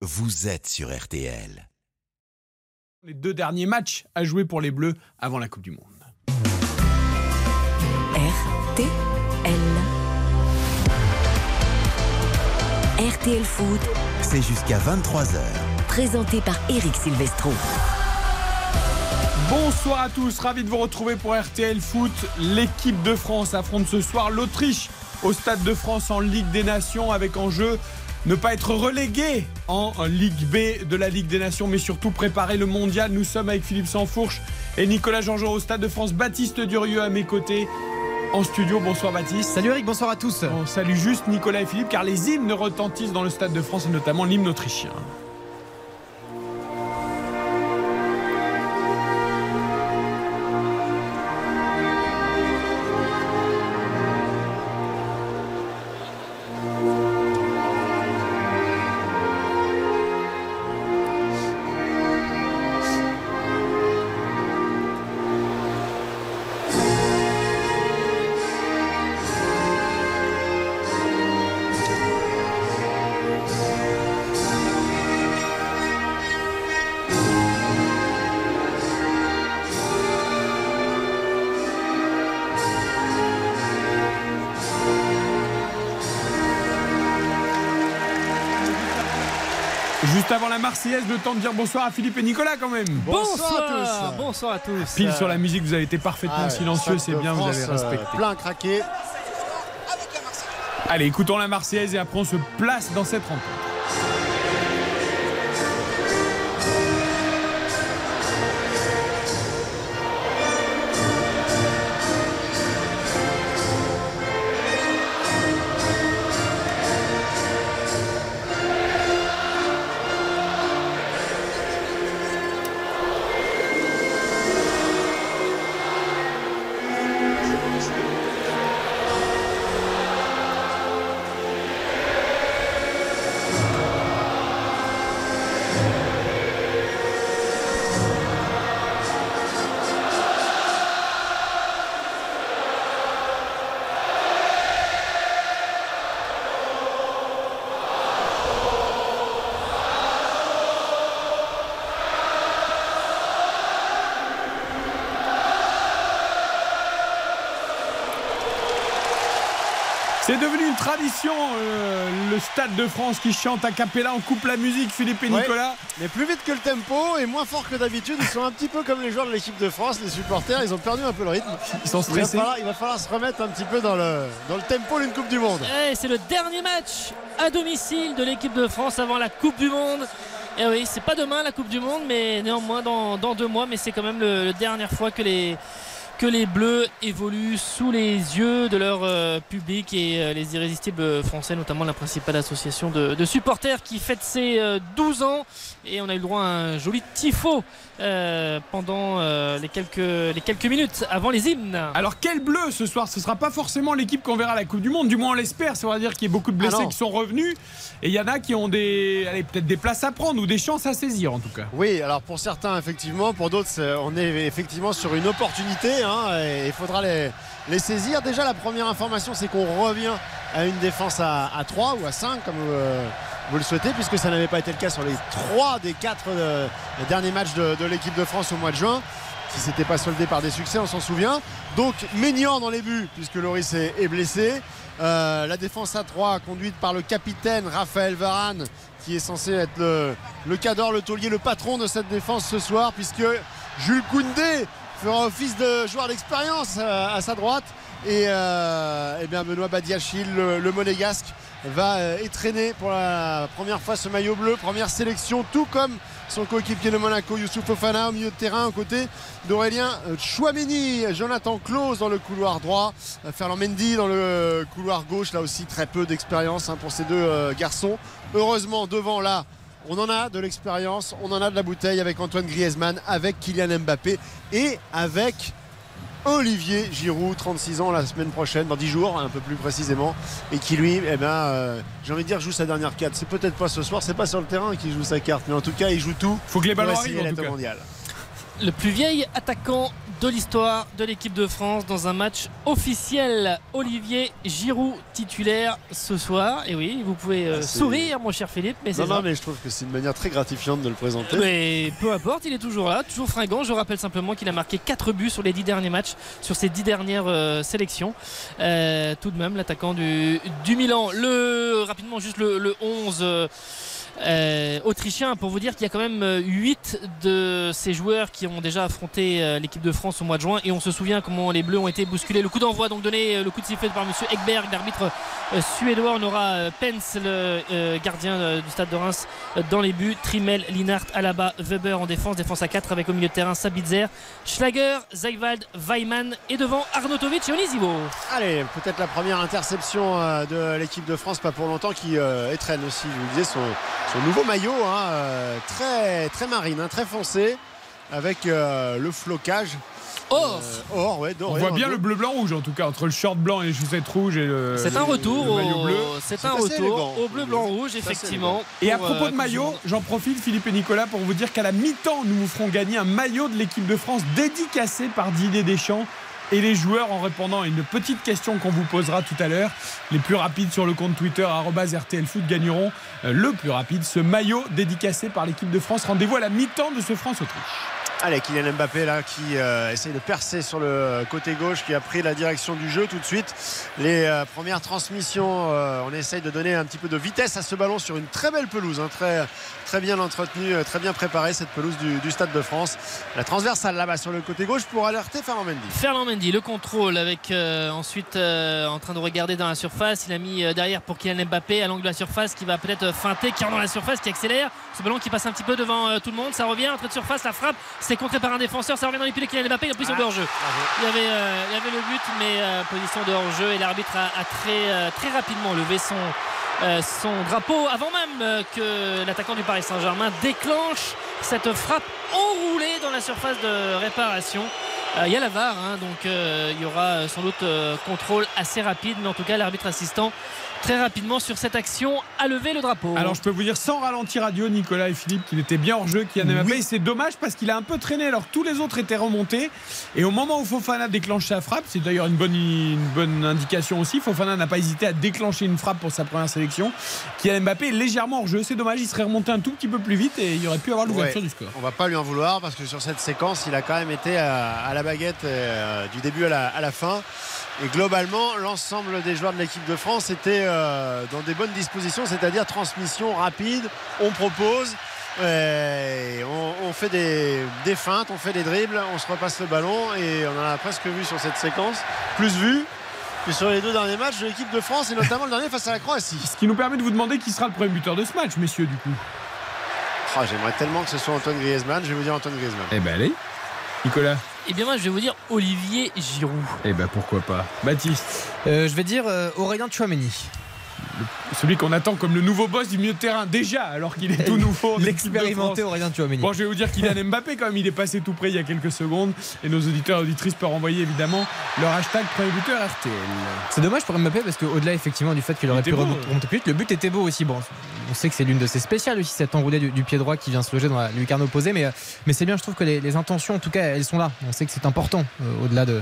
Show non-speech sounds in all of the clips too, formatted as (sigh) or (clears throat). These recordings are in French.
vous êtes sur RTL. Les deux derniers matchs à jouer pour les Bleus avant la Coupe du Monde. RTL. RTL Foot, C'est jusqu'à 23h. présenté par Eric Silvestro. Bonsoir à tous, ravi de vous retrouver pour RTL Foot. L'équipe de France affronte ce soir l'Autriche au Stade de France en Ligue des Nations avec en jeu ne pas être relégué en Ligue B de la Ligue des Nations, mais surtout préparer le mondial. Nous sommes avec Philippe Sansfourche et Nicolas Jean-Jean au Stade de France. Baptiste Durieux à mes côtés en studio. Bonsoir Baptiste. Salut Eric, bonsoir à tous. On salue juste Nicolas et Philippe car les hymnes retentissent dans le Stade de France et notamment l'hymne autrichien. Marseillaise, le temps de dire bonsoir à Philippe et Nicolas quand même. Bonsoir, à tous. Bonsoir à tous. Pile sur la musique, vous avez été parfaitement Ah ouais, silencieux, c'est bien, vous avez euh, respecté. plein craqué. Allez, écoutons la Marseillaise et après on se place dans cette rencontre. Tradition, euh, le Stade de France qui chante à cappella, on coupe la musique, Philippe et Ouais. Nicolas. Mais plus vite que le tempo et moins fort que d'habitude. Ils sont un petit peu comme les joueurs de l'équipe de France, les supporters. Ils ont perdu un peu le rythme. Ils sont Il va stressés. falloir, il va falloir se remettre un petit peu dans le, dans le tempo d'une Coupe du Monde. Eh, c'est le dernier match à domicile de l'équipe de France avant la Coupe du Monde. Et oui, c'est pas demain la Coupe du Monde, mais néanmoins dans, dans deux mois. Mais c'est quand même le, le dernière fois que les, que les Bleus évoluent sous les yeux de leur euh, public et euh, les irrésistibles français, notamment la principale association de, supporters qui fête ses euh, 12 ans. Et on a eu le droit à un joli tifo euh, pendant euh, les, quelques, les quelques minutes avant les hymnes. Alors quel bleu ce soir? Ce sera pas forcément l'équipe qu'on verra à la Coupe du Monde, du moins on l'espère. Ça veut dire qu'il y a beaucoup de blessés Ah qui sont revenus et il y en a qui ont des, peut-être des places à prendre ou des chances à saisir en tout cas. Oui, alors pour certains, effectivement, pour d'autres, c'est- on est effectivement sur une opportunité hein, et il faudra les, les saisir. Déjà, la première information, c'est qu'on revient à une défense à, à 3 ou à 5, comme euh, vous le souhaitez, puisque ça n'avait pas été le cas sur les 3 des 4 derniers matchs de, l'équipe de France au mois de juin. Qui s'était pas soldé par des succès, on s'en souvient. Donc Ménian dans les buts, puisque Loris est, blessé. Euh, la défense à 3 conduite par le capitaine Raphaël Varane qui est censé être le, le cadre, le taulier, le patron de cette défense ce soir puisque Jules Koundé fera office de joueur d'expérience à, à sa droite. Et, euh, eh bien Benoît Badiachil, le, monégasque, va euh, étraîner pour la première fois ce maillot bleu, première sélection, tout comme son coéquipier de Monaco, Youssouf Fofana, au milieu de terrain, aux côtés d'Aurélien euh, Chouameni, Jonathan Klaus dans le couloir droit, euh, Ferland Mendy dans le couloir gauche, là aussi très peu d'expérience hein, pour ces deux euh, garçons. Heureusement, devant là, on en a de l'expérience, on en a de la bouteille avec Antoine Griezmann, avec Kylian Mbappé et avec Olivier Giroud, 36 ans la semaine prochaine, dans 10 jours un peu plus précisément, et qui lui, eh ben, euh, j'ai envie de dire, joue sa dernière carte. C'est peut-être pas ce soir, c'est pas sur le terrain qu'il joue sa carte, mais en tout cas, il joue tout. Faut que les ballons arrivent le plus vieil attaquant de l'histoire de l'équipe de France dans un match officiel. Olivier Giroud titulaire ce soir. Et oui, vous pouvez euh, Ah, sourire, mon cher Philippe, mais Non, ça. non, mais je trouve que c'est une manière très gratifiante de le présenter. Mais peu importe, il est toujours là, toujours fringant. Je rappelle simplement qu'il a marqué 4 buts sur les 10 derniers matchs, sur ses 10 dernières euh, sélections. Euh, tout de même, l'attaquant du, du Milan. Le, rapidement, juste le, le 11. Euh, euh, autrichien pour vous dire qu'il y a quand même 8 de ces joueurs qui ont déjà affronté euh, l'équipe de France au mois de juin. Et on se souvient comment les Bleus ont été bousculés. Le coup d'envoi donc donné euh, le coup de sifflet par monsieur Ekberg l'arbitre euh, suédois on aura euh, Pence le euh, gardien euh, du stade de Reims euh, dans les buts. Trimel, Linhart, Alaba, Weber en défense. Défense à 4 avec au milieu de terrain Sabitzer Schlager, Zeigwald, Weimann et devant Arnautovic et Onisivo. Allez, peut-être la première interception euh, de l'équipe de France, pas pour longtemps, qui euh, étraîne aussi, je vous le disais, son, son nouveau maillot, hein, euh, très, très marine, hein, très foncé, avec euh, le flocage. Or euh, or, ouais, On doré, voit un bien le bleu blanc rouge en tout cas entre le short blanc et les chaussettes rouges et le. c'est un retour le maillot au, bleu. c'est un retour élégant. au bleu blanc rouge C'est assez effectivement Et à propos euh, de maillot, j'en profite Philippe et Nicolas pour vous dire qu'à la mi-temps nous vous ferons gagner un maillot de l'équipe de France dédicacé par Didier Deschamps. Et les joueurs, en répondant à une petite question qu'on vous posera tout à l'heure, les plus rapides sur le compte Twitter arobase RTL Foot gagneront euh, le plus rapide, ce maillot dédicacé par l'équipe de France. Rendez-vous à la mi-temps de ce France-Autriche. Allez, Kylian Mbappé là qui euh, essaye de percer sur le côté gauche, qui a pris la direction du jeu tout de suite. Les euh, premières transmissions, on essaye de donner un petit peu de vitesse à ce ballon sur une très belle pelouse, hein, très, très bien entretenue, euh, très bien préparée cette pelouse du, du Stade de France. La transversale là-bas sur le côté gauche pour alerter Fernand Mendy. Ferland Mendy, le contrôle avec euh, ensuite euh, en train de regarder dans la surface. Il a mis derrière pour Kylian Mbappé à l'angle de la surface qui va peut-être feinter, qui rentre dans la surface, qui accélère. Ce ballon qui passe un petit peu devant tout le monde. Ça revient, entrée de surface, la frappe. C'est contré par un défenseur. Ça revient dans les pieds de Kylian Mbappé. Il a pris son Ah. hors-jeu. Il y, avait, il y avait le but, mais position de hors-jeu. Et l'arbitre a, a très, très rapidement levé son, son drapeau avant même euh, que l'attaquant du Paris Saint-Germain déclenche cette frappe enroulée dans la surface de réparation. Euh, Il y a la VAR, hein, donc euh, il y aura euh, sans doute euh, contrôle assez rapide, mais en tout cas l'arbitre assistant très rapidement sur cette action a levé le drapeau. Alors je peux vous dire sans ralenti radio Nicolas et Philippe qu'il était bien hors jeu Kylian Mbappé et c'est dommage parce qu'il a un peu traîné alors que tous les autres étaient remontés et au moment où Fofana déclenche sa frappe c'est d'ailleurs une bonne, une bonne indication aussi Fofana n'a pas hésité à déclencher une frappe pour sa première sélection Kylian Mbappé est légèrement hors jeu c'est dommage il serait remonté un tout petit peu plus vite et il y aurait pu avoir l'ouverture Ouais. du score On va pas lui en vouloir parce que sur cette séquence, il a quand même été à, à la baguette euh, du début à la, à la fin. Et globalement, l'ensemble des joueurs de l'équipe de France étaient euh, dans des bonnes dispositions, c'est-à-dire transmission rapide, on propose, et on, on fait des, des feintes, on fait des dribbles, on se repasse le ballon et on en a presque vu sur cette séquence, plus vu que sur les deux derniers matchs de l'équipe de France et notamment le dernier face à la Croatie. ce qui nous permet de vous demander qui sera le premier buteur de ce match messieurs du coup Ah, J'aimerais tellement que ce soit Antoine Griezmann, je vais vous dire Antoine Griezmann. Eh ben allez Nicolas Eh bien moi je vais vous dire Olivier Giroud. Eh ben pourquoi pas Baptiste Euh, je vais dire euh, Aurélien Chouameni. Celui qu'on attend comme le nouveau boss du milieu de terrain déjà alors qu'il est tout (laughs) nouveau L'expérimenté. Aurélien Chouameni. Bon, je vais vous dire Kylian (laughs) Mbappé, quand même, il est passé tout près il y a quelques secondes. Et nos auditeurs et auditrices peuvent envoyer évidemment leur hashtag premier buteur RTL. C'est dommage pour Mbappé parce qu'au-delà effectivement du fait qu'il aurait pu remonter plus vite, le but était beau aussi. Bon, on sait que c'est l'une de ses spéciales aussi, cette enroulée du, du pied droit qui vient se loger dans la lucarne opposée. Mais, euh, mais c'est bien, je trouve que les, les intentions, en tout cas, elles sont là. On sait que c'est important euh, au-delà de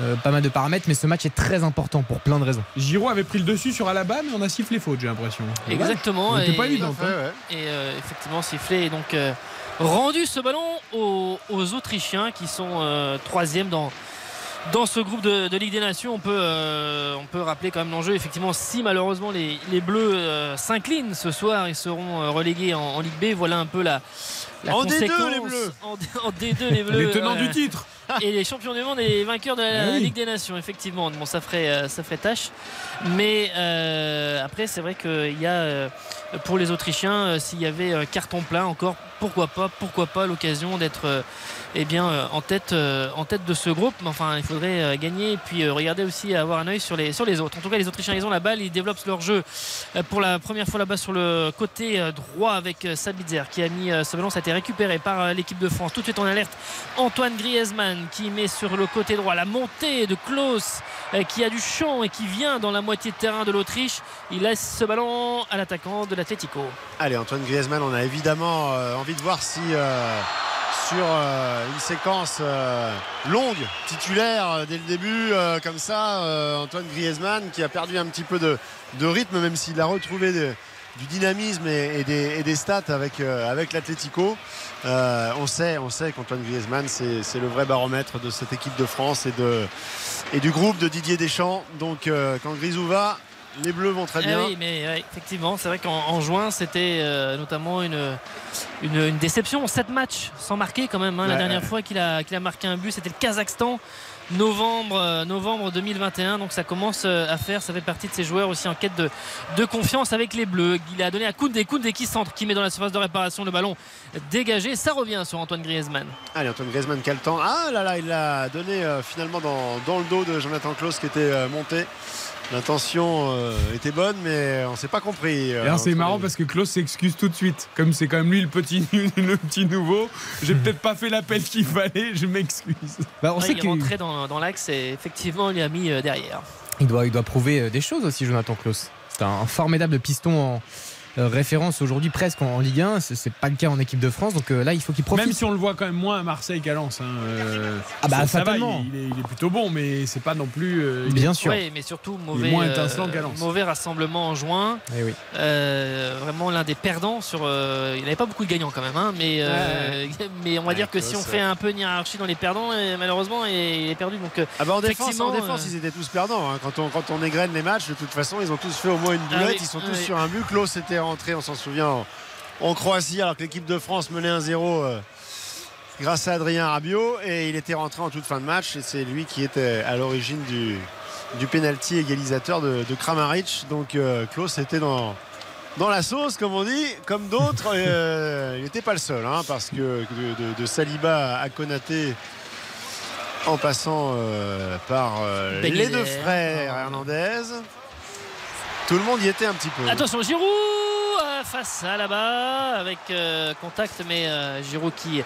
euh, pas mal de paramètres, mais ce match est très important pour plein de raisons. Giroud avait pris le dessus sur Alaba, mais on a sifflé faute, j'ai l'impression. Exactement. C'était et- pas évident. Ouais. et euh, effectivement sifflé et donc euh, rendu ce ballon aux, aux Autrichiens qui sont euh, troisième dans dans ce groupe de, de Ligue des Nations, on peut, euh, on peut rappeler quand même l'enjeu. Effectivement, si malheureusement les, les Bleus euh, s'inclinent ce soir, ils seront euh, relégués en, en Ligue B. Voilà un peu la, la En D2, conséquence. les Bleus. En, D- en D2, les Bleus. Les tenants du titre. Et les champions du monde et les vainqueurs de la oui. Ligue des Nations, effectivement. Bon, ça ferait, euh, ça ferait tâche. Mais euh, après, c'est vrai qu'il y a, euh, pour les Autrichiens, s'il y avait carton plein encore, pourquoi pas, pourquoi pas l'occasion d'être euh, eh bien, euh, en, tête, euh, en tête de ce groupe. Mais enfin, il faudrait euh, gagner et puis regarder aussi, avoir un œil sur les, sur les autres. En tout cas, les Autrichiens, ils ont la balle, ils développent leur jeu pour la première fois là-bas sur le côté droit avec Sabitzer qui a mis ce ballon. Ça a été récupéré par l'équipe de France. Tout de suite en alerte, Antoine Griezmann qui met sur le côté droit la montée de Klaus qui a du champ et qui vient dans la moitié de terrain de l'Autriche. Il laisse ce ballon à l'attaquant de l'Atlético. Allez, Antoine Griezmann, on a évidemment envie de voir si sur euh, une séquence euh, longue, titulaire euh, dès le début, comme ça, Antoine Griezmann qui a perdu un petit peu de, rythme, même s'il a retrouvé du dynamisme et, des, stats avec, avec l'Atlético. On sait, on sait qu'Antoine Griezmann, c'est le vrai baromètre de cette équipe de France et, du groupe de Didier Deschamps. Donc quand Grisou va, les Bleus vont très Eh bien. oui, mais ouais, effectivement, c'est vrai qu'en en juin, c'était euh, notamment une, une, une déception. 7 matchs sans marquer quand même. hein. La dernière ouais. fois qu'il a, qu'il a marqué un but, c'était le Kazakhstan. Novembre, euh, novembre 2021, donc ça commence euh, à faire. Ça fait partie de ces joueurs aussi en quête de, de confiance avec les Bleus. Il a donné à Koundé, Koundé qui centre, qui met dans la surface de réparation le ballon dégagé. Ça revient sur Antoine Griezmann. Allez, Antoine Griezmann qui a le temps. Ah là là, il l'a donné finalement dans, dans le dos de Jonathan Klaus qui était monté. L'intention euh, était bonne, mais on s'est pas compris. euh, Et alors c'est marrant les- parce que Klaus s'excuse tout de suite. Comme c'est quand même lui le petit, (laughs) le petit nouveau. J'ai (laughs) peut-être pas fait l'appel qu'il fallait, je m'excuse. Bah, on Ouais, sait il est rentré dans, dans l'axe et effectivement, il a mis euh, derrière. il doit, il doit prouver des choses aussi, Jonathan Klaus. C'est un, formidable piston en référence aujourd'hui presque en, en Ligue 1. C'est pas le cas en équipe de France. Donc euh, là, il faut qu'il profite. Même si on le voit quand même moins à Marseille qu'à Lens. hein, euh, Ah bah, ça, ça va, fatalement. il, est, il est plutôt bon, mais c'est pas non plus. euh, est- Bien sûr. Oui, mais surtout mauvais, moins euh, étincelant qu'à Lens. mauvais rassemblement en juin. Eh oui. Euh, vraiment l'un des perdants sur. euh, il n'avait pas beaucoup de gagnants quand même, hein, mais, euh, (laughs) mais on va Ouais, dire que si on fait un peu une hiérarchie dans les perdants, et malheureusement il est perdu. Donc euh, Ah bah en défense, en défense euh, ils étaient tous perdants. hein. Quand, on, quand on égrène les matchs, de toute façon, ils ont tous fait au moins une Ah boulette. oui, ils sont ah tous oui. sur un but. Klaus était on s'en souvient, en, Croatie, alors que l'équipe de France menait 1-0 euh, grâce à Adrien Rabiot. Et il était rentré en toute fin de match. Et c'est lui qui était à l'origine du, du penalty égalisateur de, de Kramaric. Donc euh, Klaus était dans, dans la sauce, comme on dit, comme d'autres. euh, il n'était pas le seul, hein, parce que de, de- de Saliba à Konaté, en passant euh, par les deux frères Hernandez, tout le monde y était un petit peu. attention, Giroud euh, face à là-bas avec euh, contact, mais euh, Giroud qui,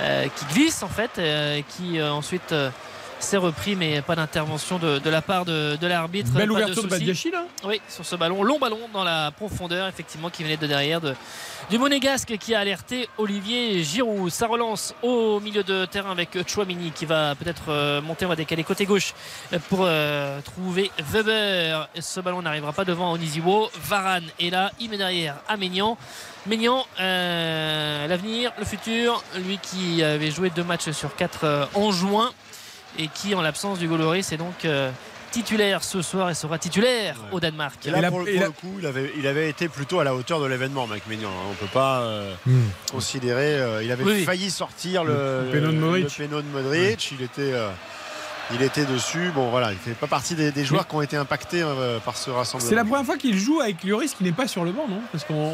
euh, qui glisse en fait, euh, qui ensuite s'est repris, mais pas d'intervention de, de la part de, de l'arbitre. Belle Pas ouverture de. Badiachi là. Oui, sur ce ballon, long ballon dans la profondeur, effectivement, qui venait de derrière de, du Monégasque qui a alerté Olivier Giroud. Ça relance au milieu de terrain avec Chouamini qui va peut-être euh, monter, on va décaler côté gauche euh, pour euh, trouver Weber. Ce ballon n'arrivera pas devant Onisiwo. Varane est là, il met derrière à. Maignan, euh, l'avenir, le futur, lui qui avait joué deux matchs sur quatre en juin et qui, en l'absence du Goloris, est donc titulaire ce soir et sera titulaire Ouais. au Danemark. Et là, Et pour, le- et pour la- le coup, il avait, il avait été plutôt à la hauteur de l'événement, Mike Maignan. hein. On ne peut pas euh, Hmm. considérer. euh, il avait Oui, failli sortir le, Le péno de Modric. le péno de Modric. Il était. euh, il était dessus. Bon, voilà, il fait pas partie des, des joueurs qui ont été impactés euh, par ce rassemblement. C'est la première fois qu'il joue avec Lloris qui n'est pas sur le banc, non? Parce qu'on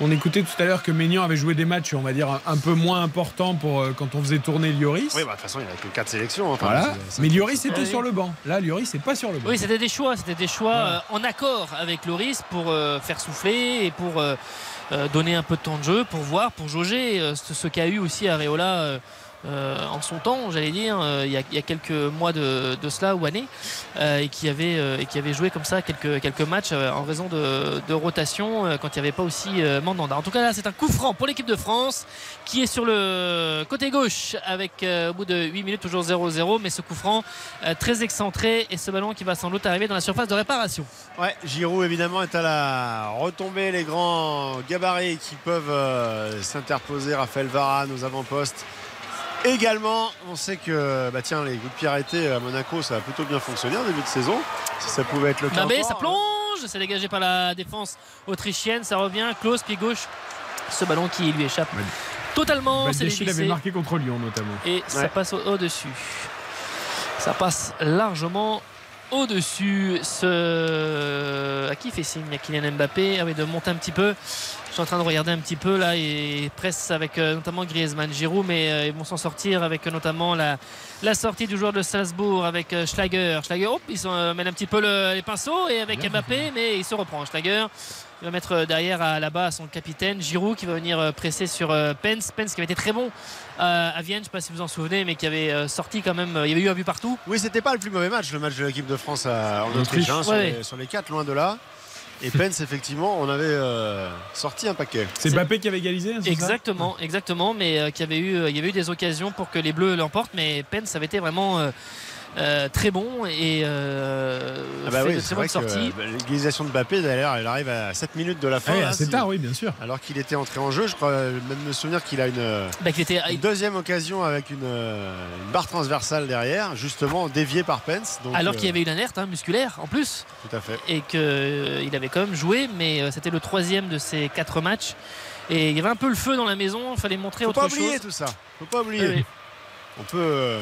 on, écoutait tout à l'heure que Maignan avait joué des matchs, on va dire, un, peu moins importants pour euh, quand on faisait tourner Lloris. Oui, bah, de toute façon, il a que 4 sélections. hein. Enfin, Voilà. Mais Lloris était Oui. sur le banc. Là, Lloris n'est pas sur le banc. Oui, c'était des choix, c'était des choix euh, en accord avec Loris pour euh, faire souffler et pour donner un peu de temps de jeu, pour voir, pour jauger euh, ce, ce qu'a eu aussi Areola euh, en son temps, j'allais dire, euh, il, y a, quelques mois de, cela ou années, euh, et qui avait et qui avait joué comme ça quelques quelques matchs en raison de, de rotation quand il n'y avait pas aussi Mandanda. En tout cas, là, c'est un coup franc pour l'équipe de France qui est sur le côté gauche avec au bout de 8 minutes toujours 0-0, mais ce coup franc très excentré et ce ballon qui va sans doute arriver dans la surface de réparation. Ouais, Giroud évidemment est à la retombée, les grands gabarits qui peuvent s'interposer. Raphaël Varane aux avant-postes. Également, on sait que bah tiens, les coups de pied arrêtés à Monaco, ça a plutôt bien fonctionné en début de saison. Si ça pouvait être le cas. Ça plonge, c'est dégagé par la défense autrichienne, ça revient, close, pied gauche. Ce ballon qui lui échappe Ouais. totalement, c'est l'avait dévissé marqué contre Lyon notamment. et ça passe au- au-dessus. ça passe largement au-dessus. Ce... À qui fait signe à Kylian Mbappé? Ah oui, de monter un petit peu. Je suis en train de regarder un petit peu là et presse avec euh, notamment Griezmann, Giroud, mais euh, ils vont s'en sortir avec euh, notamment la, la sortie du joueur de Salzbourg avec euh, Schlager. Schlager, hop, ils sont, euh, mènent un petit peu le- les pinceaux et avec Mbappé, mais il se reprend. Schlager. Il va mettre derrière à, là-bas son capitaine Giroud qui va venir euh, presser sur euh, Pence. Pence qui avait été très bon euh, à Vienne, je ne sais pas si vous en souvenez, mais qui avait euh, sorti quand même. euh, il y avait eu un but partout. Oui, c'était pas le plus mauvais match, le match de l'équipe de France à- en Autriche, Autriche. hein, sur, Ouais. les, sur les quatre, loin de là. Et Pence, effectivement, on avait euh, sorti un paquet. C'est Mbappé qui avait égalisé hein, c'est ça Exactement, exactement, mais euh, avait eu, euh, il y avait eu des occasions pour que les Bleus l'emportent, mais Pence avait été vraiment euh, euh, très bon et euh, Ah bah fait oui, de c'est très bonnes sorties. euh, l'égalisation de Mbappé, d'ailleurs, elle arrive à 7 minutes de la fin. Ah là, assez si- tard, oui, bien sûr. Alors qu'il était entré en jeu, je crois même me souvenir qu'il a une, euh, Bah, qu'il était, une deuxième occasion avec une, euh, une barre transversale derrière, justement déviée par Pence. Donc, alors euh, qu'il y avait une alerte hein, musculaire en plus Tout à fait. et qu'il avait quand même joué, mais euh, c'était le troisième de ces quatre matchs. Et il y avait un peu le feu dans la maison, il fallait montrer Faut autre pas chose. oublier tout ça. Faut pas oublier. Oui, oui. On peut, euh,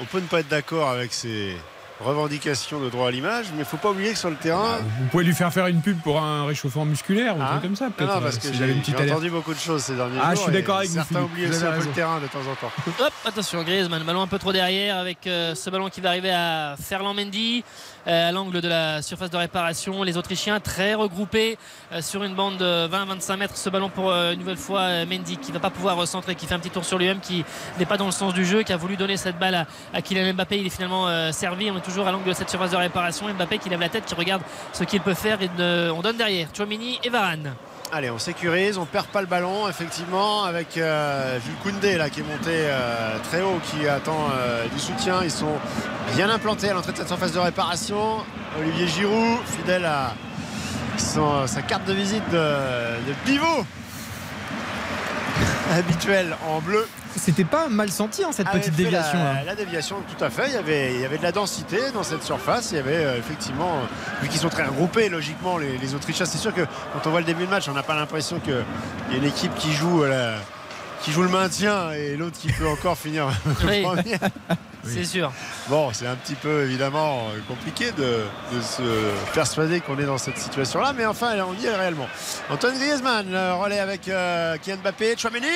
on peut ne pas être d'accord avec ces revendications de droit à l'image, mais faut pas oublier que sur le terrain. Vous pouvez lui faire faire une pub pour un réchauffement musculaire ou un Ah. truc comme ça, Non, peut-être. non, parce euh, que si j'ai entendu beaucoup de choses ces derniers Ah, je jours. suis et d'accord avec vous, Certains oublient aussi un peu le terrain de temps en temps. Hop, attention Griezmann, ballon un peu trop derrière avec euh, ce ballon qui va arriver à Ferland Mendy euh, à l'angle de la surface de réparation. Les Autrichiens très regroupés euh, sur une bande de 20-25 mètres. Ce ballon pour euh, une nouvelle fois euh, Mendy qui va pas pouvoir recentrer, qui fait un petit tour sur lui-même, qui n'est pas dans le sens du jeu, qui a voulu donner cette balle à, Kylian Mbappé. Il est finalement euh, servi. On est toujours à l'angle de cette surface de réparation. Mbappé qui lève la tête, qui regarde ce qu'il peut faire et on donne derrière. Chouamini et Varane. Allez, on sécurise, on perd pas le ballon, effectivement, avec euh, Jules Koundé qui est monté euh, très haut, qui attend euh, du soutien. Ils sont bien implantés à l'entrée de cette surface de réparation. Olivier Giroud, fidèle à sa carte de visite de, de pivot (laughs) habituel en bleu. C'était pas mal senti hein, cette avait petite déviation. La, là. la déviation, tout à fait. Il y avait, il y avait de la densité dans cette surface. Il y avait euh, effectivement, euh, vu qu'ils sont très regroupés, logiquement, les, les Autrichiens. C'est sûr que quand on voit le début de match, on n'a pas l'impression qu'il y a une équipe qui joue, euh, la- qui joue le maintien et l'autre qui peut encore finir Oui. (laughs) C'est sûr. Bon, c'est un petit peu évidemment euh, compliqué de, de se persuader qu'on est dans cette situation-là, mais enfin, on y est réellement. Antoine Griezmann, le relais avec euh, Kylian Mbappé, Chouameni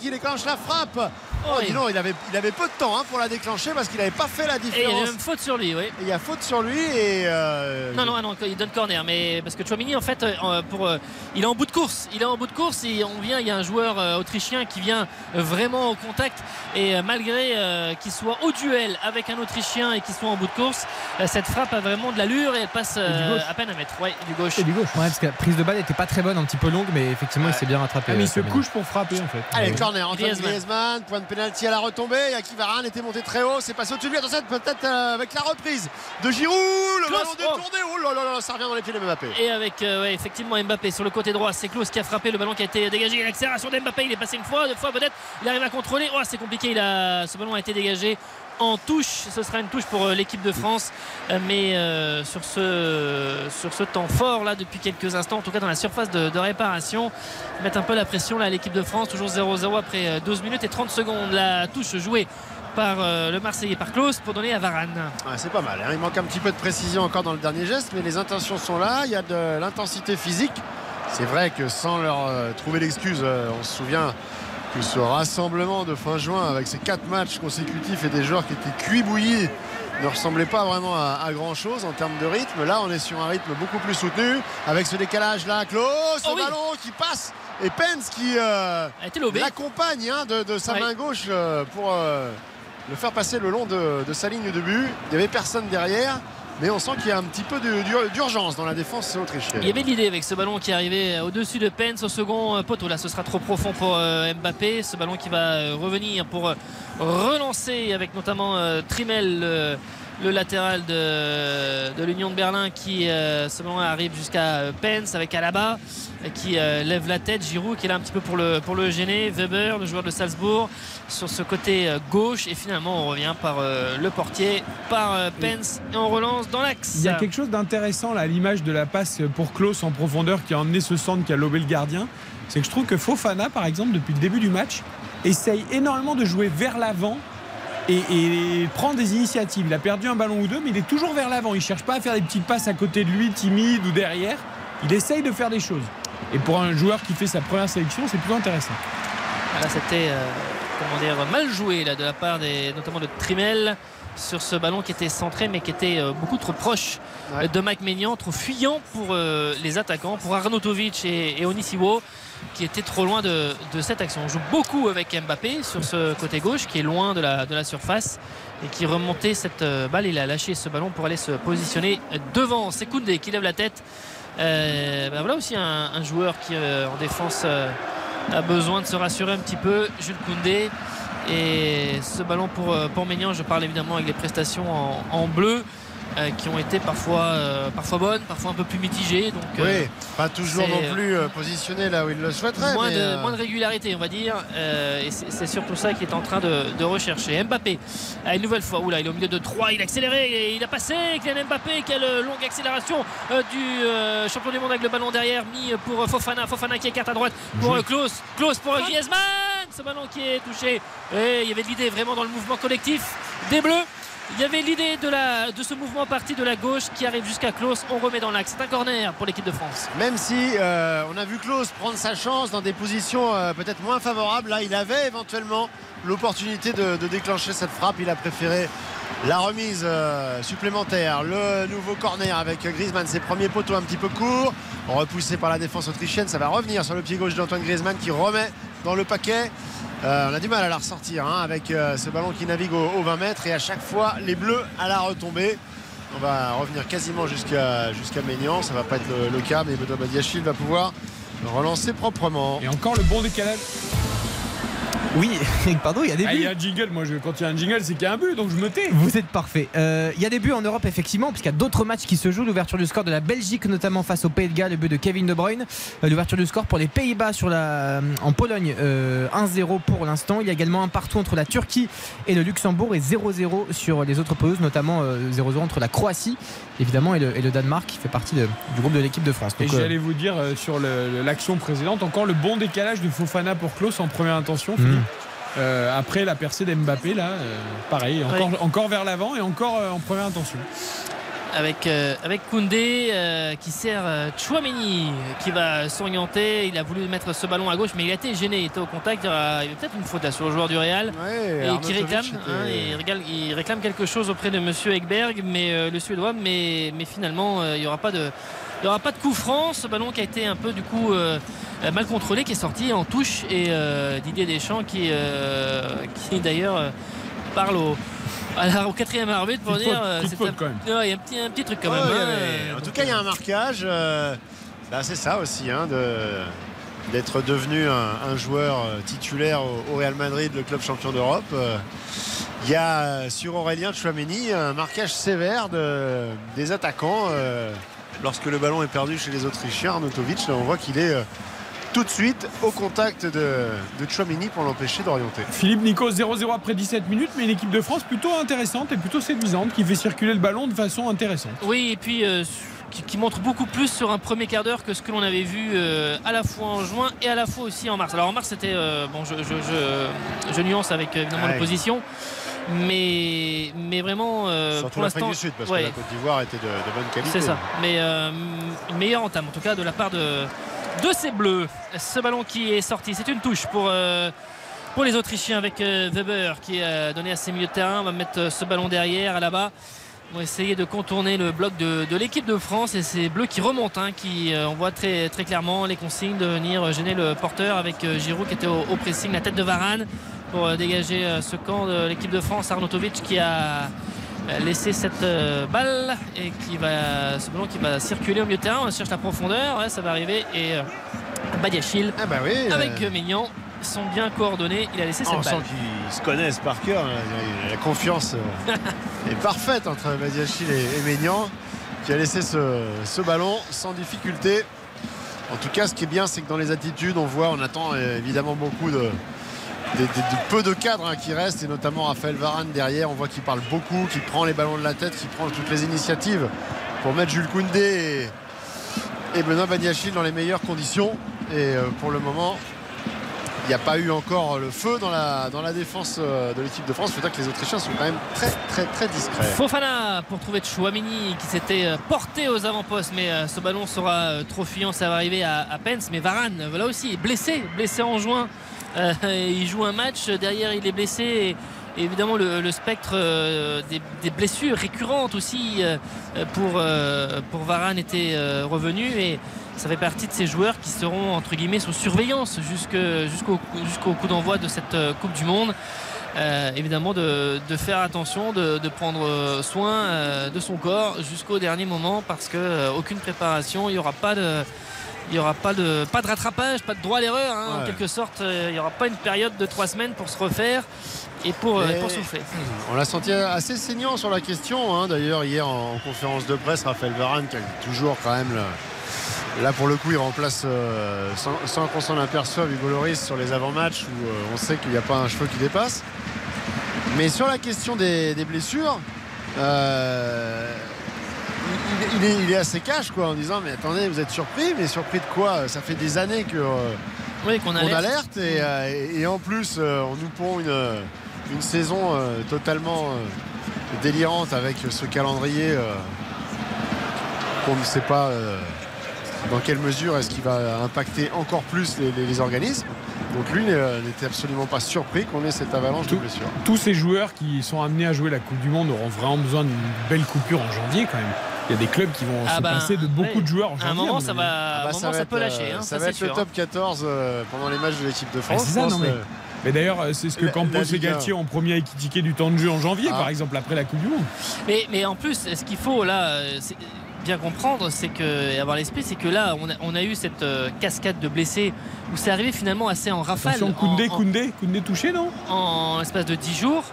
qui déclenche la frappe. Oh, Oui. dis donc, il avait, il avait peu de temps hein, pour la déclencher parce qu'il n'avait pas fait la Et il y a différence. même faute sur lui, oui. Et il y a faute sur lui et. euh, Non, non, non, il donne corner, mais parce que Chouamini, en fait, euh, pour, il est en bout de course. Il est en bout de course et on vient, il y a un joueur autrichien qui vient vraiment au contact et malgré qu'il soit au duel avec un Autrichien et qu'il soit en bout de course, euh, cette frappe a vraiment de l'allure et elle passe euh, à peine à mettre. Ouais, du gauche. Et du gauche. Ouais, parce que la prise de balle était pas très bonne, un petit peu longue, mais effectivement, il s'est bien rattrapé. Ah, mais euh, il se couche pour frapper en fait. Allez, Ouais. corner, Antoine Griezmann. Griezmann, point de pénalty à la retombée. Yaki Varane était monté très haut, c'est passé au-dessus de lui. Attention, peut-être avec la reprise de Giroud, le Klaus, ballon détourné. Oh là là là, ça revient dans les pieds de Mbappé. Et avec euh, ouais, effectivement Mbappé sur le côté droit, c'est Klaus qui a frappé le ballon qui a été dégagé. L'accélération d'Mbappé, il est passé une fois, deux fois peut-être. Il arrive à contrôler. Oh, c'est compliqué. Il a, ce ballon a été dégagé en touche. Ce sera une touche pour euh, l'équipe de France. Euh, mais euh, sur, ce, sur ce temps fort là depuis quelques instants, en tout cas dans la surface de, de réparation, mettre un peu la pression là à l'équipe de France. Toujours 0-0 après euh, 12 minutes et 30 secondes. La touche jouée par le Marseillais par Klaus pour donner à Varane. C'est pas mal. hein. Il manque un petit peu de précision encore dans le dernier geste, mais les intentions sont là. Il y a de l'intensité physique. C'est vrai que sans leur trouver l'excuse, on se souvient que ce rassemblement de fin juin avec ces quatre matchs consécutifs et des joueurs qui étaient cuits bouillis ne ressemblait pas vraiment à, grand chose en termes de rythme. Là, on est sur un rythme beaucoup plus soutenu avec ce décalage là. Klaus, Oh le oui. ballon qui passe et Pence qui euh, l'accompagne hein, de, de sa Ouais. main gauche euh, pour euh, le faire passer le long de, de sa ligne de but. Il n'y avait personne derrière, mais on sent qu'il y a un petit peu d'urgence dans la défense autrichienne. Il y avait l'idée avec ce ballon qui arrivait au-dessus de Pence au second euh, poteau. Là, ce sera trop profond pour euh, Mbappé. Ce ballon qui va euh, revenir pour euh, relancer avec notamment euh, Trimel, le, latéral de, de l'Union de Berlin, qui euh, ce arrive jusqu'à euh, Pence avec Alaba euh, qui euh, lève la tête. Giroud qui est là un petit peu pour le, pour le gêner. Weber, le joueur de Salzbourg, sur ce côté euh, gauche. Et finalement, on revient par le portier, par Pence et on relance dans l'axe. Il y a quelque chose d'intéressant là à l'image de la passe pour Klaus en profondeur qui a emmené ce centre qui a lobé le gardien. C'est que je trouve que Fofana, par exemple, depuis le début du match, essaye énormément de jouer vers l'avant et, et prend des initiatives. Il a perdu un ballon ou deux, mais il est toujours vers l'avant. Il cherche pas à faire des petites passes à côté de lui, timide ou derrière. Il essaye de faire des choses. Et pour un joueur qui fait sa première sélection, c'est plutôt intéressant. Là, c'était euh, comment dire, mal joué là, de la part des, notamment de Trimel sur ce ballon qui était centré mais qui était euh, beaucoup trop proche Ouais. euh, de Mike Maignan, trop fuyant pour euh, les attaquants, pour Arnautovic et, et Onisiwo qui étaient trop loin de, cette action. On joue beaucoup avec Mbappé sur ce côté gauche qui est loin de la, surface et qui remontait cette euh, balle. Il a lâché ce ballon pour aller se positionner devant. C'est Koundé qui lève la tête Euh, bah voilà aussi un, joueur qui euh, en défense a besoin de se rassurer un petit peu, Jules Koundé. Et ce ballon pour, pour je parle évidemment avec les prestations en bleu euh, qui ont été parfois, euh, parfois bonnes, parfois un peu plus mitigées. Donc, euh, Oui, pas toujours non plus euh, positionné là où il le souhaiterait. moins, mais, de, euh, moins de régularité, on va dire. Euh, et c'est surtout ça qu'il est en train de, de rechercher. Mbappé, ah, une nouvelle fois, oula, il est au milieu de 3, il a accéléré, et il a passé. Kylian Mbappé, quelle longue accélération euh, du euh, champion du monde avec le ballon derrière, mis pour euh, Fofana. Fofana qui écarte à droite pour euh, Klaus. Klaus pour euh, Griezmann. Ce ballon qui est touché. Et il y avait de l'idée vraiment dans le mouvement collectif des Bleus. Il y avait l'idée de, ce mouvement parti de la gauche qui arrive jusqu'à Klaus. On remet dans l'axe. C'est un corner pour l'équipe de France. Même si euh, on a vu Klaus prendre sa chance dans des positions euh, peut-être moins favorables, là il avait éventuellement l'opportunité de, de déclencher cette frappe. Il a préféré la remise euh, supplémentaire, le nouveau corner avec Griezmann, ses premiers poteaux un petit peu courts, repoussé par la défense autrichienne. Ça va revenir sur le pied gauche d'Antoine Griezmann qui remet dans le paquet. Euh, on a du mal à la ressortir hein, avec euh, ce ballon qui navigue au, au 20 mètres et à chaque fois les bleus à la retombée. On va revenir quasiment jusqu'à jusqu'à Maignan. Ça va pas être le, le cas, mais Benoît Badiachil va pouvoir relancer proprement. Et encore le bon décalage. Oui, (laughs) pardon, il y a des Ah, il buts. y a un jingle, moi je, quand il y a un jingle, c'est qu'il y a un but, donc je me tais. Vous êtes parfait. Euh, Il y a des buts en Europe effectivement, puisqu'il y a d'autres matchs qui se jouent. L'ouverture du score de la Belgique, notamment face au Pays de Galles, le but de Kevin De Bruyne. Euh, L'ouverture du score pour les Pays-Bas sur la, en Pologne, euh, 1-0 pour l'instant. Il y a également un partout entre la Turquie et le Luxembourg et 0-0 sur les autres pelouses, notamment euh, 0-0 entre la Croatie évidemment et le, et le Danemark qui fait partie de- du groupe de l'équipe de France. Et euh, j'allais vous dire euh, sur l'action précédente, encore le bon décalage de Fofana pour Klaus en première intention. Philippe. Euh, après la percée d'Mbappé, là, euh, pareil, encore, encore vers l'avant et encore euh, en première intention. avec, euh, avec Koundé euh, qui sert euh, Chouameni qui va s'orienter. Il a voulu mettre ce ballon à gauche, mais il a été gêné. Il était au contact. Il y avait peut-être une faute là, sur le joueur du Real. Ouais, Et qui réclame, hein, et il, régale- il réclame quelque chose auprès de Monsieur Ekberg, mais euh, le Suédois, mais, mais finalement euh, il n'y aura pas de, il y aura pas de coup franc. Ce ballon qui a été un peu du coup euh, mal contrôlé, qui est sorti en touche et euh, Didier Deschamps qui, euh, (laughs) qui d'ailleurs parle au, la- au quatrième arbitre pour dire euh, c'est un-. Ouais, il y a un petit, un petit truc quand Ouais, même. ouais, hein, ouais. En tout cas, il y a un marquage. euh, bah, c'est ça aussi, hein, de- d'être devenu un, un joueur titulaire au, au Real Madrid, le club champion d'Europe. Euh, Il y a sur Aurélien Chouameni un marquage sévère de- des attaquants euh, lorsque le ballon est perdu chez les Autrichiens. Arnautovic, là, on voit qu'il est euh, tout de suite au contact de, de pour l'empêcher d'orienter. Philippe Nico 0-0 après 17 minutes, mais une équipe de France plutôt intéressante et plutôt séduisante qui fait circuler le ballon de façon intéressante. Oui, et puis euh, qui, qui montre beaucoup plus sur un premier quart d'heure que ce que l'on avait vu euh, à la fois en juin et à la fois aussi en mars. Alors en mars, c'était euh, bon, je, je- je- je nuance avec évidemment Ouais. l'opposition, mais mais vraiment euh, Surtout pour l'Afrique l'instant, du Sud, parce ouais, que la Côte d'Ivoire était de, de bonne qualité. c'est ça. Mais euh, une meilleure entame en tout cas de la part de de ces bleus. Ce ballon qui est sorti, c'est une touche pour. euh, pour les Autrichiens avec euh, Weber qui a donné à ses milieux de terrain, on va mettre euh, ce ballon derrière là-bas. Vont essayer de contourner le bloc de, de l'équipe de France et c'est Bleu qui remonte, hein, qui euh, on voit très, très clairement les consignes de venir gêner le porteur avec euh, Giroud qui était au, au pressing, la tête de Varane pour euh, dégager euh, ce camp de l'équipe de France. Arnautovic qui a euh, laissé cette euh, balle et qui va ce ballon qui va circuler au milieu de terrain. On cherche la profondeur, ouais, ça va arriver et euh, Badiachil Ah bah oui. avec euh, Mignon sont bien coordonnés. Il a laissé Ah, on cette sent qu'ils se connaissent par cœur. là. La confiance euh, (laughs) est parfaite entre Badiachil et, Maignan qui a laissé ce, ce ballon sans difficulté. En tout cas, ce qui est bien, c'est que dans les attitudes, on voit, on attend euh, évidemment beaucoup de, de peu de cadres hein, qui restent, et notamment Raphaël Varane derrière. On voit qu'il parle beaucoup, qu'il prend les ballons de la tête, qu'il prend toutes les initiatives pour mettre Jules Koundé et, et Benoît Badiachil dans les meilleures conditions. Et euh, pour le moment, il n'y a pas eu encore le feu dans la, dans la défense euh, de l'équipe de France. Il faut dire que les Autrichiens sont quand même très très très discrets. Fofana pour trouver Chouamini qui s'était euh, porté aux avant-postes mais euh, ce ballon sera trop fuyant ça va arriver à, Pence mais Varane voilà aussi est blessé blessé en juin (laughs) il joue un match derrière il est blessé évidemment le, spectre des, blessures récurrentes aussi pour, pour Varane était revenu et ça fait partie de ces joueurs qui seront entre guillemets sous surveillance jusqu'au jusqu'au coup d'envoi de cette euh, Coupe du Monde euh, évidemment de, de faire attention, de, de prendre soin euh, de son corps jusqu'au dernier moment parce que euh, aucune préparation, il n'y aura pas de. Il n'y aura pas de, pas de rattrapage, pas de droit à l'erreur. hein, En quelque sorte, il n'y aura pas une période de trois semaines pour se refaire et pour, souffler. On l'a senti assez saignant sur la question. hein. D'ailleurs, hier en, en conférence de presse, Raphaël Varane, qui a toujours quand même. le- Là, pour le coup, il remplace euh, sans, sans qu'on s'en aperçoive Hugo Loris sur les avant-matchs où euh, on sait qu'il n'y a pas un cheveu qui dépasse. Mais sur la question des, des blessures, euh, il, il est, il est assez cash quoi, en disant Mais attendez, vous êtes surpris, mais surpris de quoi? Ça fait des années que. Oui, qu'on on alerte. alerte et, et- et en plus on nous pond une, une saison totalement délirante avec ce calendrier qu'on ne sait pas dans quelle mesure est-ce qu'il va impacter encore plus les, les- les organismes? Donc lui euh, n'était absolument pas surpris qu'on ait cette avalanche de Tout. blessures. Tous ces joueurs qui sont amenés à jouer la Coupe du Monde auront vraiment besoin d'une belle coupure en janvier quand même. Il y a des clubs qui vont Ah se ben, passer de beaucoup ouais. de joueurs en janvier. À un moment, ça va, Ah un bah, moment, ça, va peut être, lâcher. euh, hein, ça ça, va être le top 14 euh, pendant les matchs de l'équipe de France. c'est ça, je pense, non, mais- d'ailleurs, c'est ce que Campos et. Galtier ont promis à équitiquer du temps de jeu en janvier, Ah. par exemple, après la Coupe du Monde. Mais, mais en plus, ce qu'il faut là, bien comprendre, c'est que et avoir l'esprit, c'est que là, on a, on a eu cette euh, cascade de blessés où c'est arrivé finalement assez en rafale. Attention, Koundé, en, en- Koundé, Koundé touché, non? en l'espace de 10 jours.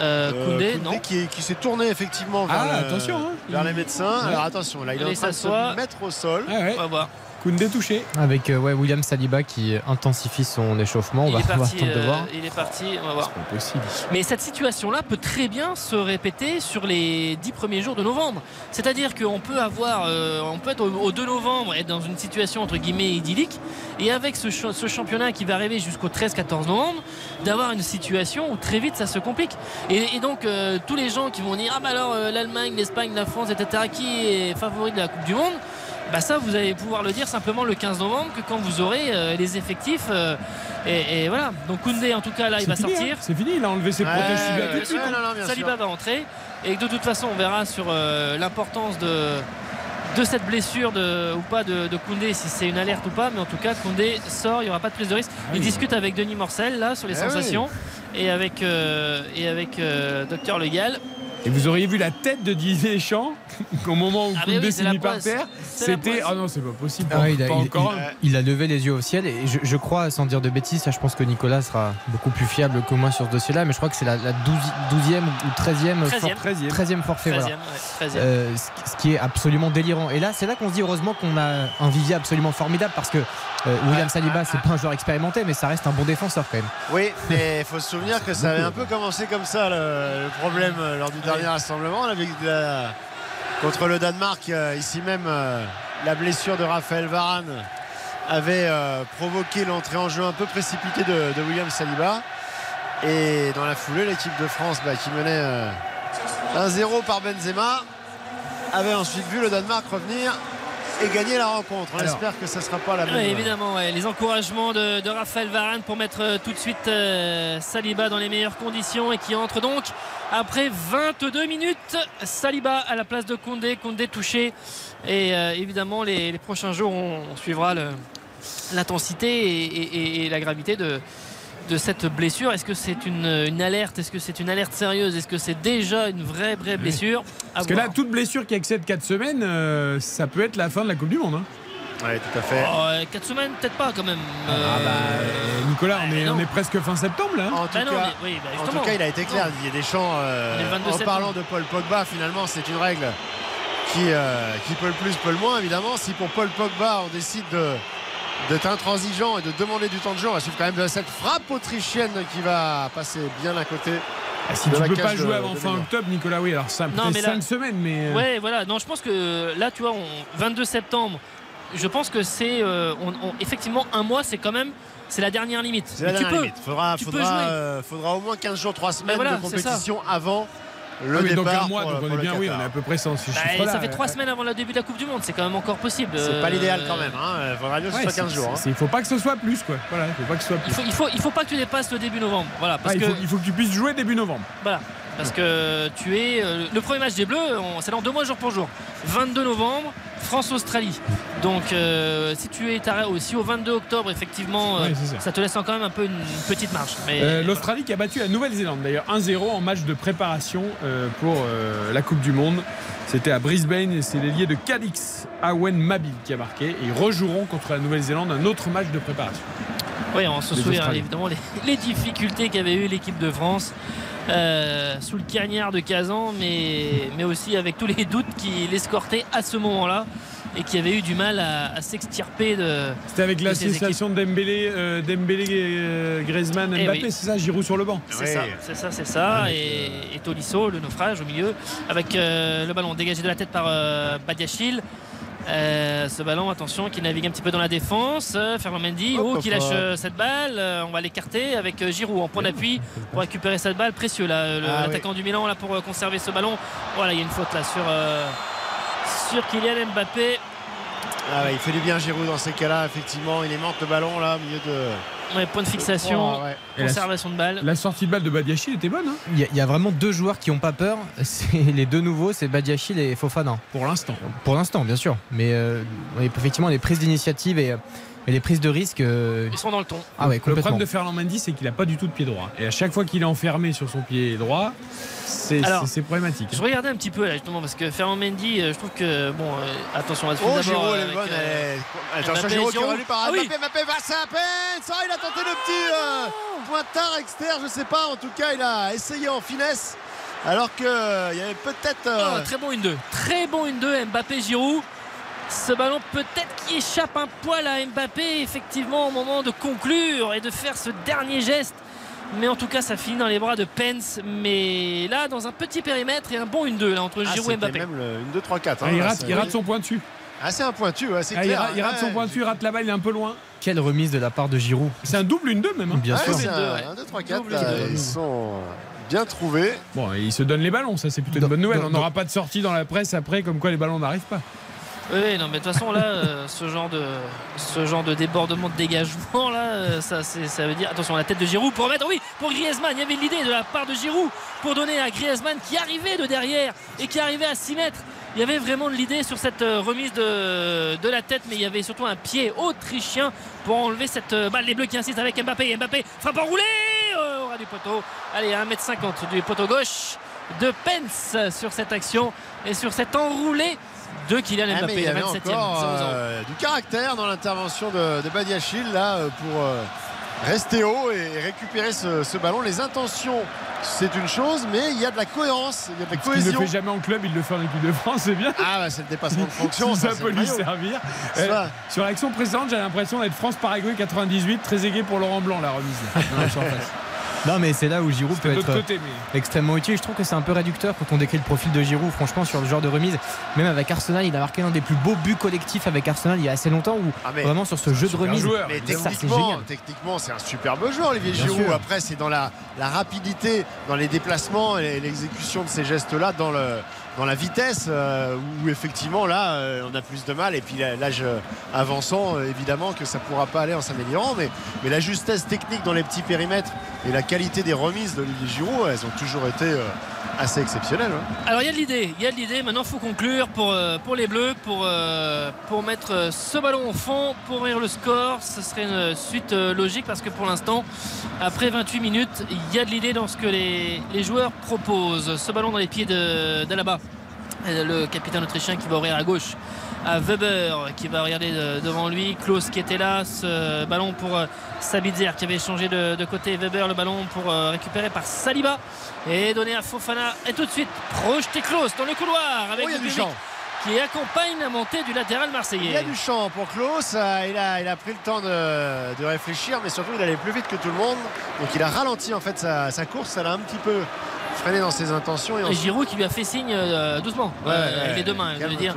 Euh, euh, Koundé, Koundé non. qui, qui s'est tourné effectivement vers, Ah, le- attention, hein. vers les médecins. Ouais. Alors attention, là il est en train de s'asseoir. se mettre au sol. Ah ouais, On va voir. Koundé touché. Avec euh, ouais, William Saliba qui intensifie son échauffement. On il, va, est on va parti, attendre de euh, voir. il est parti, on va voir. C'est pas possible. Mais cette situation-là peut très bien se répéter sur les 10 premiers jours de novembre. C'est-à-dire qu'on peut avoir, euh, on peut être au, au 2 novembre et dans une situation entre guillemets idyllique, et avec ce, cha- ce championnat qui va arriver jusqu'au 13-14 novembre, d'avoir une situation où très vite ça se complique. Et, et donc euh, tous les gens qui vont dire ah bah alors euh, l'Allemagne, l'Espagne, la France, etc. Qui est favori de la Coupe du Monde? Bah ça vous allez pouvoir le dire simplement le 15 novembre que quand vous aurez euh, les effectifs euh, et, et voilà donc Koundé en tout cas là il va fini, sortir hein. C'est fini, il a enlevé ses Ouais, protèges ouais, hein. non, non, bien Saliba sûr. va entrer et de toute façon on verra sur euh, l'importance de de cette blessure de, ou pas de, de Koundé si c'est une alerte ou pas mais en tout cas Koundé sort il n'y aura pas de prise de risque il oui. discute avec Denis Morcel là sur les Eh sensations et avec euh, et avec euh, Docteur Le Gall Et vous auriez vu la tête de Didier Deschamps (laughs) au moment où Ah, Koundé oui, s'est mis par terre. C'était. Ah non, c'est pas possible. Ah Pas, il, a, pas il- encore il- un. il a levé les yeux au ciel et je, je crois, sans dire de bêtises, ça je pense que Nicolas sera beaucoup plus fiable que moi sur ce dossier-là, mais je crois que c'est la, la 12 12e ou 13e, 13e. 13e. 13e forfait. 13e, voilà. ouais, 13e. Euh, ce, ce qui est absolument délirant. Et là, c'est là qu'on se dit heureusement qu'on a un vivier absolument formidable parce que euh, William Saliba, c'est pas un joueur expérimenté, mais ça reste un bon défenseur quand même. Oui, mais il faut se souvenir que ça avait un peu commencé comme ça le, le problème euh, lors du dernier rassemblement. On contre le Danemark, euh, ici même, euh, la blessure de Raphaël Varane avait euh, provoqué l'entrée en jeu un peu précipitée de, William Saliba. Et dans la foulée, l'équipe de France bah, qui menait euh, 1-0 par Benzema avait ensuite vu le Danemark revenir et gagner la rencontre. On Alors. espère que ça ne sera pas la même. Ouais, évidemment, ouais. les encouragements de, de Raphaël Varane pour mettre euh, tout de suite euh, Saliba dans les meilleures conditions et qui entre donc après 22 minutes. Saliba à la place de Koundé, Koundé touché. Et euh, évidemment, les, les prochains jours, on, on suivra l'intensité et, et- et- et la gravité de, de cette blessure. Est-ce que c'est une, une alerte? Est-ce que c'est une alerte sérieuse? Est-ce que c'est déjà une vraie, vraie blessure? Parce que voir. là, toute blessure qui excède 4 semaines, euh, ça peut être la fin de la Coupe du Monde. hein. Oui, tout à fait. Oh, 4 semaines, peut-être pas quand même. Ah Euh, bah, euh, Nicolas, on est, non. on est presque fin septembre là. hein. En tout bah non, cas, mais- oui, bah En tout justement. cas, il a été clair. Deschamps, euh, On est le 22 en septembre. parlant de Paul Pogba, finalement, c'est une règle qui, euh, qui peut le plus, peut le moins, évidemment. Si pour Paul Pogba, on décide de d'être intransigeant et de demander du temps de jeu, on va suivre quand même cette frappe autrichienne qui va passer bien à côté. Ah, si de tu la peux pas jouer avant fin octobre, Nicolas, oui, alors ça peut mais être là- 5 semaines, mais. euh, Ouais, voilà. Non, je pense que là, tu vois, on- 22 septembre, je pense que c'est euh, on- on- effectivement un mois, c'est quand même c'est la dernière limite. C'est la tu dernière peux. limite. Faudra, tu peux faudra, jouer. euh, faudra au moins 15 jours, 3 semaines voilà, de compétition avant le ah oui, donc départ. un mois, pour, donc on est le bien, oui, on est à peu près sans ce Bah, ça fait trois Euh, semaines avant le début de la Coupe du Monde, c'est quand même encore possible. C'est pas l'idéal quand même. Faudra mieux ce ouais, soit c'est- 15 jours. hein. Il faut pas que ce soit plus, quoi. Voilà, il faut pas que ce soit plus. Il faut, il faut, il faut pas que tu dépasses le début novembre. Voilà, Ah, il, que faut, il faut que tu puisses jouer début novembre. voilà, Parce que tu es. euh, le premier match des Bleus, on- c'est dans deux mois jour pour jour. 22 novembre, France-Australie. Donc euh, si tu es aussi au 22 octobre, effectivement, euh, ça. ça te laisse quand même un peu une petite Euh, L'Australie qui a battu la Nouvelle-Zélande d'ailleurs 1-0 en match de préparation pour la Coupe du Monde. C'était à Brisbane et c'est l'ailier de Cadix, Awen Mabil qui a marqué. Et ils rejoueront contre la Nouvelle-Zélande un autre match de préparation. Oui, on se Les souvient évidemment les, les difficultés qu'avait eu l'équipe de France euh, sous le cagnard de Kazan, mais, mais aussi avec tous les doutes qui l'escortaient à ce moment-là et qui avait eu du mal à, à s'extirper de. C'était avec De l'association Dembélé, euh, Dembélé euh, Griezmann, Eh Mbappé, oui. c'est ça Giroud sur le banc. C'est Oui. ça, c'est ça, c'est ça. Et, et Tolisso, le naufrage au milieu, avec euh, le ballon dégagé de la tête par euh, Badiachil. Euh, ce ballon, attention, qui navigue un petit peu dans la défense. Euh, Ferland Mendy, oh, qui lâche euh, cette balle. Euh, on va l'écarter avec Giroud en point d'appui pour récupérer cette balle. Précieux, là, le- Ah, l'attaquant du Milan, là, pour conserver ce ballon. Voilà, il y a une faute là sur, sur Kylian Mbappé. Ah ouais, il fait du bien Giroud dans ces cas-là, effectivement. Il aimante le ballon là au milieu de. Ouais, point de fixation, Oh, ouais. La- conservation de balle. La sortie de balle de Badiachil était bonne hein, Il y, a- il y a vraiment deux joueurs qui n'ont pas peur. (laughs) C'est les deux nouveaux, c'est Badiachil et Fofana. pour l'instant. Pour l'instant, bien sûr. Mais euh, effectivement, les prises d'initiative et, et les prises de risque. euh, Ils sont dans le ton. ah ouais, Le problème de Ferland Mendy, c'est qu'il n'a pas du tout de pied droit. Et à chaque fois qu'il est enfermé sur son pied droit, c'est Alors, c'est- c'est problématique. Je regardais un petit peu là justement parce que Ferland Mendy, euh, je trouve que bon, euh, attention à Oh, Giroud, elle est bonne. euh, elle est- Attention, Mbappé, Giroud qui est revenu par Ah oui. Mbappé. À peine. Ça, il a tenté le petit pointard externe, je sais pas. En tout cas, il a essayé en finesse. Alors qu'il y avait peut-être. euh, Oh, très bon 1-2. Très bon 1-2 Mbappé Giroud. Ce ballon peut-être qui échappe un poil à Mbappé effectivement au moment de conclure et de faire ce dernier geste. Mais en tout cas ça finit dans les bras de Pence. Mais là dans un petit périmètre et un bon 1-2 là entre ah, Giroud et Mbappé. même le 1, 2, 3, 4. Ah, il, rate, il rate son point dessus. Ah, c'est un pointu, ouais, c'est Ah, il, clair. rate, il rate son Ouais. point dessus, il rate la balle, il est un peu loin. Quelle remise de la part de Giroud. C'est un double une deux même. hein. Bien sûr. c'est un, ouais. 1, 2, 3, 4. Double là, deux. Ils sont bien trouvés. Bon, et il se donne les ballons, ça c'est plutôt une bonne nouvelle. dans- On n'aura pas de sortie dans la presse après comme quoi les ballons n'arrivent pas. Oui, non, mais de toute façon, là, euh, ce, genre de, ce genre de débordement de dégagement, là, euh, ça, ça veut dire. Attention, la tête de Giroud pour mettre. Oui, pour Griezmann. Il y avait l'idée de la part de Giroud pour donner à Griezmann qui arrivait de derrière et qui arrivait à 6 mètres. Il y avait vraiment de l'idée sur cette euh, remise de, de la tête, mais il y avait surtout un pied autrichien pour enlever cette euh, balle. Les Bleus qui insistent avec Mbappé. Mbappé frappe enroulé euh, au ras du poteau. Allez, 1m50 du poteau gauche de Pence sur cette action et sur cet enroulé de Kylian Ah, il y le avait 27e. encore 0-0. euh, du caractère dans l'intervention de, de Badiachil là euh, pour euh, rester haut et récupérer ce, ce ballon. Les intentions, c'est une chose, mais il y a de la cohérence, il y a de la Ce qu'il ne cohésion. fait jamais en club, il le fait en équipe de France, c'est bien. Ah, bah, c'est le dépassement de fonction. (laughs) Si ça, peut le lui maillot. servir. Euh, sur l'action précédente, j'ai l'impression d'être France-Paraguay 98, très aigué pour Laurent Blanc, la remise. là, (laughs) dans la surface. Non, mais c'est là où Giroud peut être euh, côté, mais. extrêmement utile. Je trouve que c'est un peu réducteur quand on décrit le profil de Giroud, franchement, sur le genre de remise. Même avec Arsenal, il a marqué un des plus beaux buts collectifs avec Arsenal il y a assez longtemps où Ah, vraiment sur ce jeu de remise. joueur. Mais techniquement, techniquement, c'est un superbe joueur, Olivier Bien Giroud. sûr. Après, c'est dans la, la rapidité, dans les déplacements et l'exécution de ces gestes-là, dans, le, dans la vitesse, euh, où effectivement, là, euh, on a plus de mal. Et puis l'âge avançant, euh, évidemment, que ça pourra pas aller en s'améliorant. Mais, mais la justesse technique dans les petits périmètres et la qualité des remises d'Olivier Giroud, elles ont toujours été assez exceptionnelles. hein. Alors il y a de l'idée, il y a de l'idée. Maintenant, il faut conclure pour, pour les Bleus, pour, pour mettre ce ballon au fond, pour ouvrir le score. Ce serait une suite logique parce que pour l'instant, après 28 minutes, il y a de l'idée dans ce que les, les joueurs proposent. Ce ballon dans les pieds de- d'Alaba. Le capitaine autrichien qui va ouvrir à gauche à Weber qui va regarder de- devant lui Klaus qui était là ce ballon pour euh, Sabitzer qui avait changé de, de côté Weber le ballon pour euh, récupérer par Saliba et donné à Fofana et tout de suite projeté Klaus dans le couloir avec Oh, y a le public qui accompagne la montée du latéral Il y a marseillais du champ pour Klaus. Euh, Il a, il a pris le temps de, de réfléchir, mais surtout il allait plus vite que tout le monde. Donc il a ralenti en fait sa, sa course. Ça l'a un petit peu freiné dans ses intentions. Et Giroud qui lui a fait signe euh, doucement. Ouais, euh, avec les deux mains je veux dire.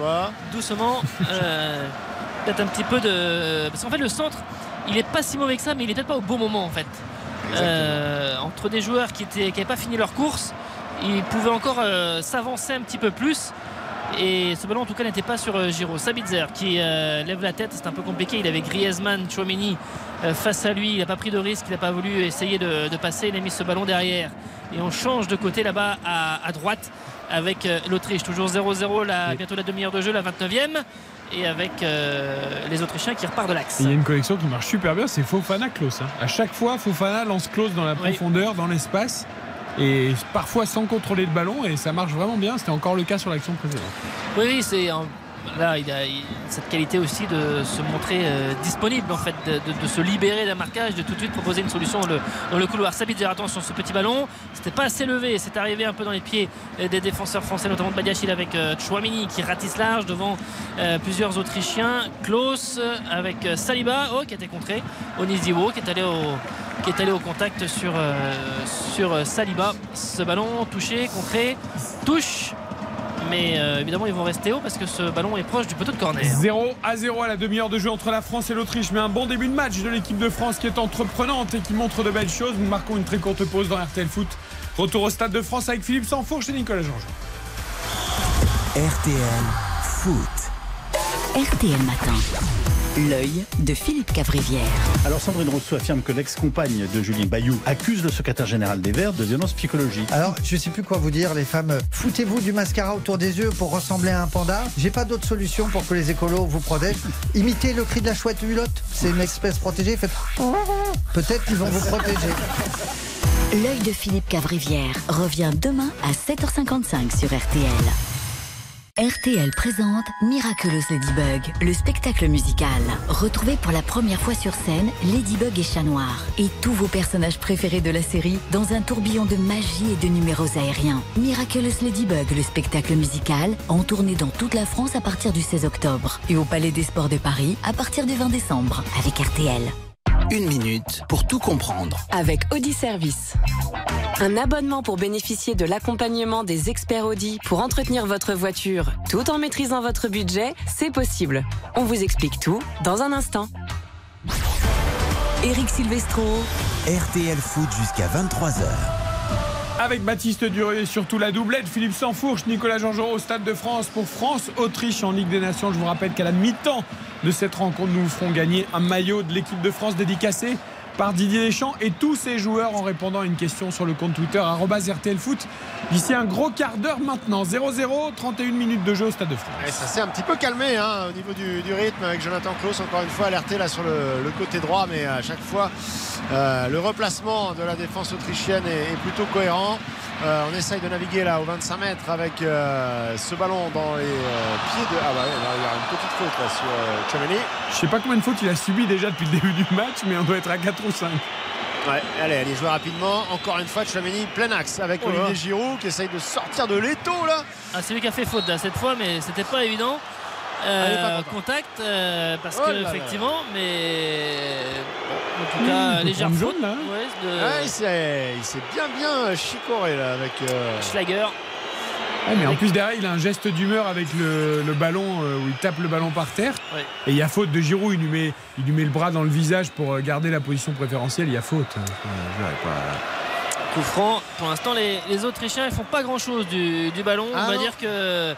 Doucement euh, peut-être un petit peu de parce qu'en fait le centre il est pas si mauvais que ça mais il est peut-être pas au bon moment en fait. Euh, entre des joueurs qui n'avaient pas fini leur course ils pouvaient encore s'avancer un petit peu plus Et ce ballon en tout cas n'était pas sur euh, Giro. Sabitzer qui euh, lève la tête, c'est un peu compliqué. Il avait Griezmann, Chouameni euh, face à lui. Il n'a pas pris de risque, il n'a pas voulu essayer de, de passer. Il a mis ce ballon derrière. Et on change de côté là-bas à, à droite avec euh, l'Autriche. Toujours 0-0, là, bientôt la demi-heure de jeu, la 29e. Et avec les Autrichiens qui repartent de l'axe. Il y a une collection qui marche super bien, c'est Fofana Klaus. hein. À chaque fois, Fofana lance Klaus dans la Oui. profondeur, dans l'espace. Et parfois sans contrôler le ballon, et ça marche vraiment bien. C'était encore le cas sur l'action précédente. Oui, oui, c'est un- là il a cette qualité aussi de se montrer euh, disponible en fait, de, se libérer d'un marquage, de tout de suite proposer une solution dans le, dans le couloir. Sabitzer, attention ce petit ballon, c'était pas assez levé, c'est arrivé un peu dans les pieds euh, des défenseurs français, notamment de Badiachil avec euh, Chouamini qui ratisse large devant euh, plusieurs Autrichiens. Klaus euh, avec euh, Saliba, oh, qui a été contré. Oniziwo qui est allé au qui est allé au contact sur, euh, sur euh, Saliba. Ce ballon touché, contré, touche. Mais euh, évidemment, ils vont rester haut parce que ce ballon est proche du poteau de corner. 0 à 0 à la demi-heure de jeu entre la France et l'Autriche. Mais un bon début de match de l'équipe de France qui est entreprenante et qui montre de belles choses. Nous marquons une très courte pause dans RTL Foot. Retour au Stade de France avec Philippe Sanfourche et Nicolas Jean-Jean. RTL Foot. RTL Matin. L'œil de Philippe Cavrivière. Alors Sandrine Rousseau affirme que l'ex-compagne de Julien Bayou accuse le secrétaire général des Verts de violence psychologique. Alors, je sais plus quoi vous dire, les femmes. Foutez-vous du mascara autour des yeux pour ressembler à un panda? J'ai pas d'autre solution pour que les écolos vous protègent. Imitez le cri de la chouette hulotte. C'est une espèce protégée. Faites. (laughs) Peut-être qu'ils vont vous protéger. L'œil de Philippe Cavrivière revient demain à 7h55 sur RTL. RTL présente Miraculous Ladybug, le spectacle musical. Retrouvez pour la première fois sur scène Ladybug et Chat Noir et tous vos personnages préférés de la série dans un tourbillon de magie et de numéros aériens. Miraculous Ladybug, le spectacle musical, en tournée dans toute la France à partir du 16 octobre et au Palais des Sports de Paris à partir du 20 décembre avec RTL. Une minute pour tout comprendre. avec Audi Service. Un abonnement pour bénéficier de l'accompagnement des experts Audi pour entretenir votre voiture tout en maîtrisant votre budget, c'est possible. On vous explique tout dans un instant. Eric Silvestro, RTL Foot jusqu'à 23h. Avec Baptiste Durieux et surtout la doublette, Philippe Sansfourche, Nicolas Jean-Jean au Stade de France pour France-Autriche en Ligue des Nations. Je vous rappelle qu'à la mi-temps de cette rencontre, nous vous ferons gagner un maillot de l'équipe de France dédicacé par Didier Deschamps et tous ses joueurs en répondant à une question sur le compte Twitter arobase RTL Foot. D'ici un gros quart d'heure maintenant, 0-0, 31 minutes de jeu au Stade de France. Et ça s'est un petit peu calmé hein, au niveau du, du rythme avec Jonathan Klaus encore une fois alerté là sur le, le côté droit mais à chaque fois euh, le replacement de la défense autrichienne est, est plutôt cohérent. Euh, on essaye de naviguer là au 25 mètres avec euh, ce ballon dans les euh, pieds de... Ah bah là, il y a une petite faute là sur Chouameni. Je sais pas combien de fautes il a subi déjà depuis le début du match, mais on doit être à 4 ou 5. Ouais, allez, allez jouer rapidement. Encore une fois, Chouameni plein axe avec Oh. Olivier Giroud qui essaye de sortir de l'étau là. Ah, c'est lui qui a fait faute là, cette fois, mais c'était pas évident. Euh, Allez, pas contact, euh, parce Oh que là là. effectivement, mais bon, en tout Mmh, cas, il peut légère faute. jaune, là. Ouais, de Ouais, il s'est il s'est bien bien chicoré là avec. euh, Schlager. Ouais, mais en plus derrière, il a un geste d'humeur avec le, le ballon euh, où il tape le ballon par terre. Et il y a faute de Giroud. Il lui, met, il lui met le bras dans le visage pour euh, garder la position préférentielle. Il y a faute. Euh, pas. Coup franc. Pour l'instant, les, les Autrichiens, ils font pas grand chose du, du ballon. Ah On va non. dire que.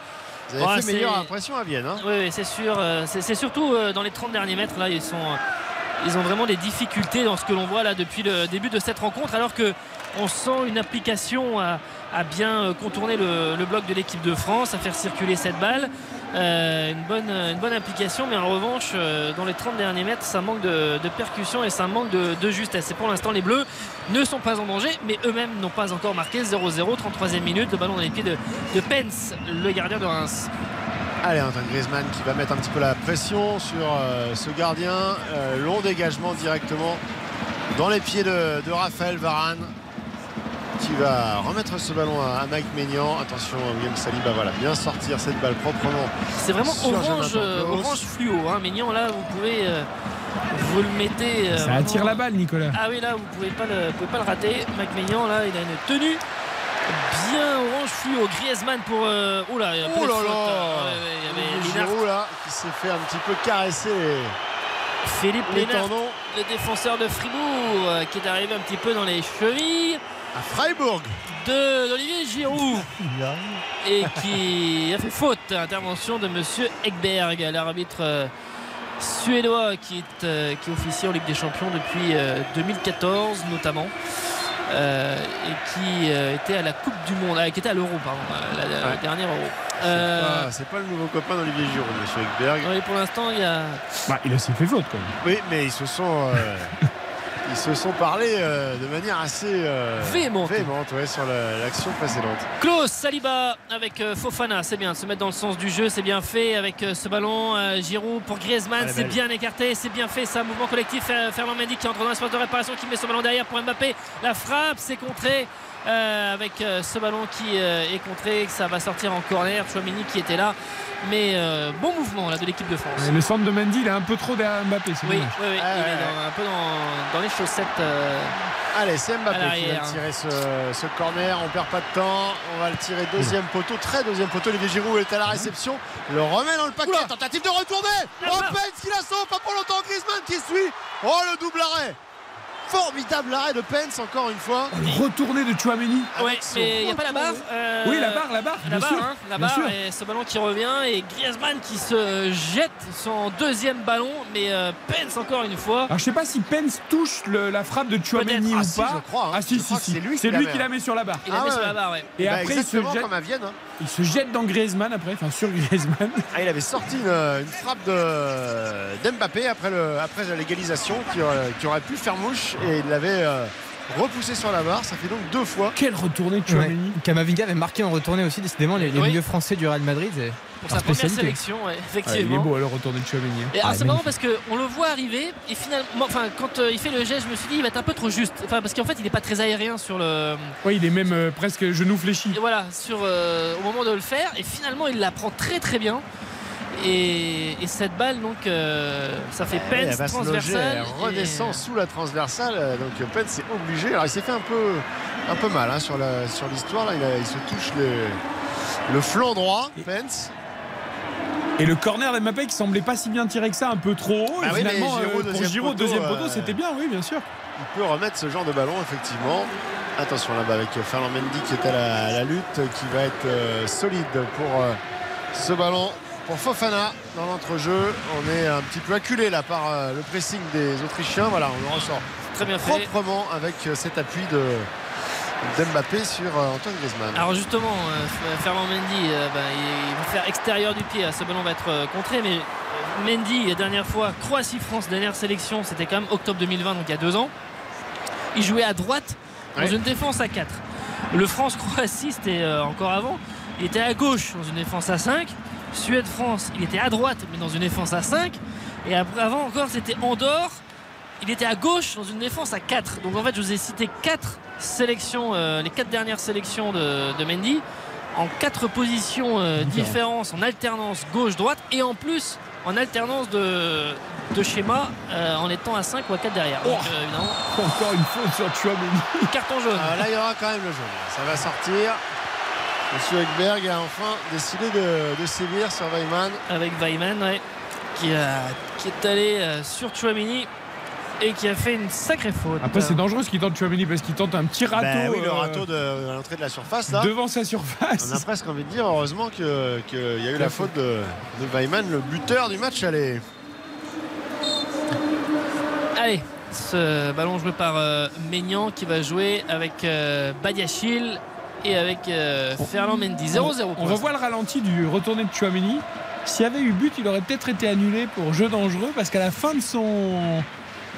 Vous avez Ouais, fait meilleure c'est- impression à Vienne. Hein. Oui, oui, c'est sûr. euh, C'est surtout dans les 30 derniers mètres, là, ils sont. Ils ont vraiment des difficultés dans ce que l'on voit là depuis le début de cette rencontre, alors que on sent une application à, à bien euh, contourner le, bloc de l'équipe de France, à faire circuler cette balle. Euh, une, bonne, une bonne application, mais en revanche, euh, dans les 30 derniers mètres, ça manque de, percussion et ça manque de, justesse. Et pour l'instant, les Bleus ne sont pas en danger, mais eux-mêmes n'ont pas encore marqué 0-0, 33e minute, le ballon dans les pieds de, Pence, le gardien de Reims. Allez, Antoine Griezmann qui va mettre un petit peu la pression sur euh, ce gardien. Euh, long dégagement directement dans les pieds de, de Raphaël Varane qui va remettre ce ballon à, Mike Maignan. Attention, William Saliba, voilà, bien sortir cette balle proprement. C'est vraiment orange, euh, orange fluo. Hein. Mignon, là, vous pouvez. euh, vous le mettez. euh, Ça attire vraiment- la balle, Nicolas. Ah oui, là, vous pouvez pas le, vous pouvez pas le rater. Mac Maignan, là, il a une tenue bien orange fluo. Griezmann pour. Euh, oh là, il y a Oh là là hein. Ouais, ouais, il y avait là qui s'est fait un petit peu caresser Philippe les Lénard, tendons. le défenseur de Fribourg, qui est arrivé un petit peu dans les chevilles. À Freiburg. de d'Olivier Giroud (laughs) et qui a fait faute. Intervention de Monsieur Ekberg, l'arbitre euh, suédois qui, est, euh, qui officie en Ligue des Champions depuis euh, 2014 notamment. euh, et qui euh, était à la Coupe du Monde, ah, qui était à l'Euro, pardon, la, la Ouais. dernière Euro. C'est Euh, pas- le nouveau copain d'Olivier Giroud, monsieur Ekberg. oui, pour l'instant, il y a. Bah, il a aussi fait faute quand même. Oui, mais ils se sont, euh, (laughs) ils se sont parlé euh, de manière assez euh, Véhémente. véhémente, ouais, sur la- l'action précédente. Klaus Saliba avec euh, Fofana, c'est bien de se mettre dans le sens du jeu, c'est bien fait avec euh, ce ballon. Giroud pour Griezmann, est c'est bien écarté, c'est bien fait. Ça, mouvement collectif. Fer- Fernand Mendy qui entre dans l'espace de réparation, qui met ce ballon derrière pour Mbappé. La frappe, c'est contré. Euh, avec euh, ce ballon qui euh, est contré, que ça va sortir en corner. Chouamini qui était là, mais euh, bon mouvement là de l'équipe de France. Et le centre de Mendy, il est un peu trop derrière Mbappé. Oui, oui, oui, il Ouais, est dans- un peu dans, dans les chaussettes. euh, Allez, c'est Mbappé qui va tirer ce, ce corner. On perd pas de temps. On va le tirer deuxième poteau, très deuxième poteau. Olivier Giroud est à la réception. Le remet dans le paquet. Oula. Tentative de retourner. Pence qui la sauve. Pas pour longtemps. Griezmann qui suit. Oh, le double arrêt. Formidable arrêt de Pence encore une fois. Oh, le retourné de Chouameni. Ouais, mais il n'y a pas la barre. euh, Oui, la barre, la barre, La bien barre, sûr. hein, la bien barre sûr. et ce ballon qui revient et Griezmann qui se jette son deuxième ballon mais euh, Pence encore une fois Alors je sais pas si Pence touche le- la frappe de Chouameni ou Ah, si, pas. je crois, hein. Ah si Je si si. c'est lui qui C'est la lui met, qui hein. la met sur la barre. il a Ah mis ouais. sur la barre ouais. Et Bah, après il se jette, comme à Vienne. Il se jette dans Griezmann après, enfin sur Griezmann. (laughs) Ah, il avait sorti une, une frappe de- d'Mbappé après, le, après la légalisation qui aurait, qui aurait pu faire mouche et il l'avait euh, repoussé sur la barre. Ça fait donc deux fois. Quel retourné de Ouais. Chouameni. Kamavinga avait marqué en retournée aussi, décidément, les, les Oui. milieux français du Real Madrid. c'est Pour sa première sélection ouais, Ah, il est effectivement. beau le retourné de Chouameni. hein. Et alors, Ah, c'est marrant parce qu'on le voit arriver et finalement, enfin quand euh, il fait le geste, je me suis dit il va être un peu trop juste. Enfin parce qu'en fait il n'est pas très aérien sur le, Ouais, il est même euh, presque genou fléchi. et voilà, sur euh, au moment de le faire et finalement il la prend très très bien. Et, et cette balle donc euh, ça fait elle Pence va se loger, transversale. elle redescend et- sous la transversale. Donc Pence est obligé. Alors il s'est fait un peu, un peu mal hein, sur la- sur l'histoire. Là, il, il se touche le, le flanc droit. Pence. Et le corner d'Mbappé qui semblait pas si bien tiré que ça, un peu trop haut. Ah et oui, finalement, Giroud, euh, pour deuxième Giroud, deuxième poteau, euh, c'était bien, oui, bien sûr. Il peut remettre ce genre de ballon effectivement. Attention là-bas avec Fernand Mendy qui est à la, à la lutte, qui va être euh, solide pour euh, ce ballon. Pour Fofana dans l'entrejeu, on est un petit peu acculé là par euh, le pressing des Autrichiens. Voilà, on le ressort Très bien fait. proprement avec euh, cet appui de d'Mbappé sur euh, Antoine Griezmann. Alors justement, euh, Fernand Mendy, euh, bah, il va faire extérieur du pied. Ce ballon va être contré, mais Mendy, dernière fois, Croatie-France, dernière sélection, c'était quand même octobre 2020, donc il y a deux ans. Il jouait à droite dans Ouais. une défense à 4. Le France-Croatie, c'était encore avant. Il était à gauche dans une défense à 5. Suède-France, il était à droite, mais dans une défense à 5. Et après, avant encore, c'était Andorre. Il était à gauche dans une défense à 4. Donc en fait, je vous ai cité 4 sélections, euh, les 4 dernières sélections de, de Mendy, en 4 positions euh, différentes, en alternance gauche-droite, et en plus en alternance de, de schéma, euh, en étant à 5 ou à 4 derrière. Donc euh, évidemment, Encore une faute sur Chouameni. (laughs) carton jaune. Ah, là, il y aura quand même le jaune. Ça va sortir. Monsieur Ekberg a enfin décidé de, de sévir sur Weimann. avec Weimann ouais, qui, a- qui est allé sur Chouamini et qui a fait une sacrée faute. Après, c'est dangereux ce qu'il tente Chouameni parce qu'il tente un petit râteau Ben oui, le euh, râteau de, à l'entrée de la surface là. devant sa On a surface. presque envie de dire heureusement qu'il y a eu la faute de, de Weimann, le buteur du match. Allez. Allez, ce ballon joué par euh, Maignan qui va jouer avec euh, Badiachil et avec euh, Fernand Mendy. 0-0 On, pour on revoit le ralenti du retourné de Chouameni. S'il y avait eu but, il aurait peut-être été annulé pour jeu dangereux parce qu'à la fin de son,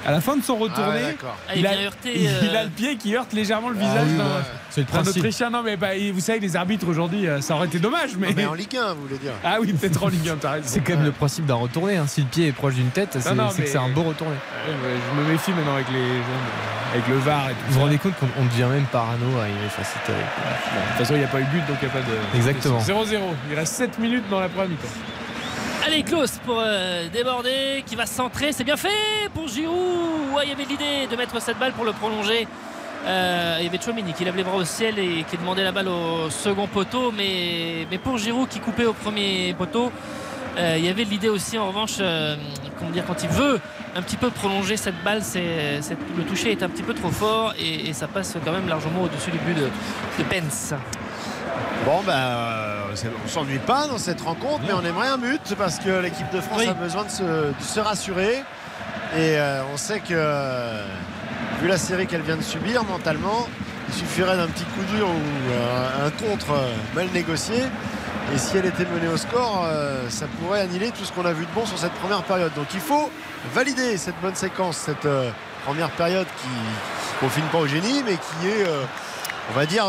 à la fin de son Ah retourné. Ah, il il, a, il euh, a le pied qui heurte légèrement le Ah visage oui, d'un- ouais. C'est le principe. Autrichien. Non, mais bah, vous savez, les arbitres aujourd'hui, euh, ça aurait été dommage. Mais, Non, mais en Ligue 1, vous voulez dire. ah oui, peut-être en Ligue 1, t'as raison. C'est quand même le principe d'un retourné. hein. Si le pied est proche d'une tête, c'est que c'est un beau retourné. Ouais, ouais, je me méfie maintenant avec les jeunes, avec le VAR et tout Vous vous rendez compte qu'on on devient même parano à terrible. Bon, de toute façon, il n'y a pas eu but, donc il n'y a pas de. Exactement. 0-0. Il reste 7 minutes dans la première mi-temps. Allez, Klaus pour euh, déborder, qui va centrer. C'est bien fait pour Giroud. Ouais, il y avait l'idée de mettre cette balle pour le prolonger. Euh, il y avait Chouamini qui lève les bras au ciel et qui demandait la balle au second poteau. Mais, mais pour Giroud qui coupait au premier poteau, Euh, il y avait l'idée aussi en revanche, euh, comment dire, quand il veut un petit peu prolonger cette balle, le toucher est un petit peu trop fort et, et ça passe quand même largement au-dessus du but de, de Pence. Bon, ben, euh, on s'ennuie pas dans cette rencontre, mais on aimerait un but parce que l'équipe de France Oui. a besoin de se, de se rassurer. Et euh, on sait que, vu la série qu'elle vient de subir mentalement, il suffirait d'un petit coup dur ou euh, un contre euh, mal négocié. Et si elle était menée au score, ça pourrait annihiler tout ce qu'on a vu de bon sur cette première période. Donc il faut valider cette bonne séquence, cette première période qui ne confine pas au génie, mais qui est, on va dire,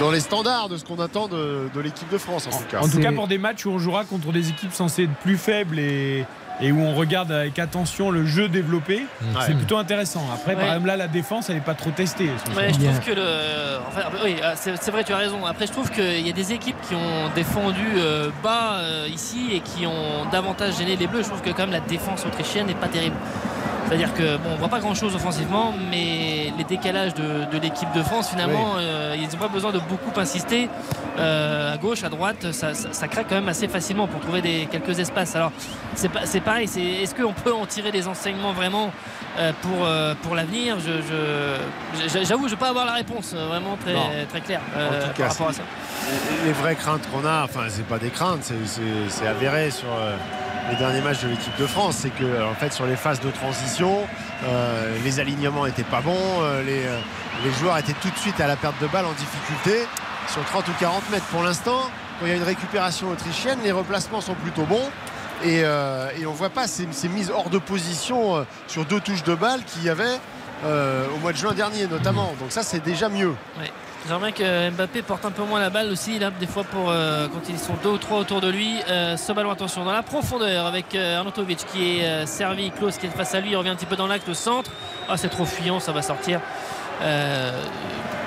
dans les standards de ce qu'on attend de, de l'équipe de France en tout cas. En tout cas, pour des matchs où on jouera contre des équipes censées être plus faibles et, et où on regarde avec attention le jeu développé, c'est plutôt intéressant. Après, par Ouais. exemple, là, la défense, elle n'est pas trop testée. Ouais, je trouve que le. Enfin, oui, ah, c'est c'est vrai, tu as raison. Après, je trouve qu'il y a des équipes qui ont défendu euh, bas euh, ici et qui ont davantage gêné les Bleus. Je trouve que quand même la défense autrichienne n'est pas terrible. C'est-à-dire que bon, on voit pas grand-chose offensivement, mais les décalages de, de l'équipe de France, finalement, euh, ils n'ont pas besoin de beaucoup insister. Euh, à gauche, à droite, ça, ça- ça craque quand même assez facilement pour trouver des, quelques espaces. Alors, c'est pas- pareil. Est-ce qu'on peut en tirer des enseignements vraiment euh, pour, pour l'avenir? Je- J'avoue, je ne vais pas avoir la réponse vraiment très, Non. très claire En tout cas, par rapport à ça. Les- Les vraies craintes qu'on a, enfin c'est pas des craintes, c'est- avéré sur les derniers matchs de l'équipe de France, c'est que en fait sur les phases de transition, euh, les alignements étaient pas bons, euh, les, euh, joueurs étaient tout de suite à la perte de balle en difficulté sur 30 ou 40 mètres. Pour l'instant, quand il y a une récupération autrichienne, les replacements sont plutôt bons. Et, euh, et on voit pas ces, mises hors de position euh, sur deux touches de balle qu'il y avait euh, au mois de juin dernier notamment. Donc ça c'est déjà mieux. J'aimerais que Mbappé porte un peu moins la balle aussi, là, des fois, pour, euh, quand ils sont deux ou trois autour de lui. Euh, ce ballon, attention, dans la profondeur avec euh, Arnautovic qui est euh, servi, Klaus qui est face à lui, il revient un petit peu dans l'axe, le centre. Ah, c'est trop fuyant, ça va sortir.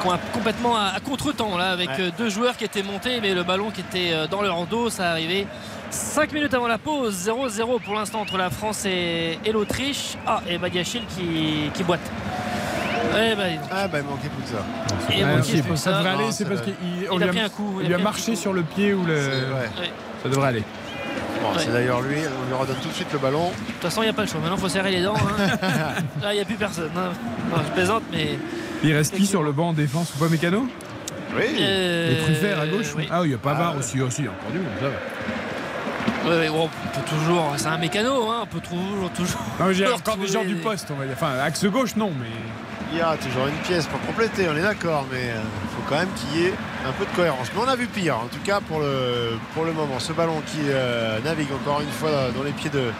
Com- complètement à, à contre-temps, là, avec Ouais. deux joueurs qui étaient montés, mais le ballon qui était dans leur dos, ça arrivait. 5 minutes avant la pause, 0-0 pour l'instant entre la France et, et l'Autriche. Ah, et Badiachil qui, qui boite. Donc. Ah bah il manquait plus que ça. Ah, plus que ça devrait aller, c'est parce Il lui a a, pris un coup. il il lui a marché coup. sur le pied ou le. Ouais. Ça devrait aller. Bon, Ouais. C'est d'ailleurs lui, on lui redonne tout de suite le ballon. De toute façon, il n'y a pas le choix. Maintenant, il faut serrer les dents. hein. (laughs) Là, il n'y a plus personne. Non, je plaisante, mais. Il reste qui sur le banc en défense ou pas Mécano? Oui. Euh, Et Truffert à gauche oui. Ah, il n'y a pas Ah, aussi, aussi, encore du monde, ça va. Ouais, on peut toujours. C'est un mécano, hein, on peut toujours. toujours... Non, mais j'ai (laughs) encore des gens du poste, on va dire. Enfin, axe gauche, non, mais. Il y a toujours une pièce pour compléter, on est d'accord, mais il faut quand même qu'il y ait un peu de cohérence. Mais on a vu pire, en tout cas pour le, pour le moment. Ce ballon qui euh, navigue encore une fois dans les pieds de,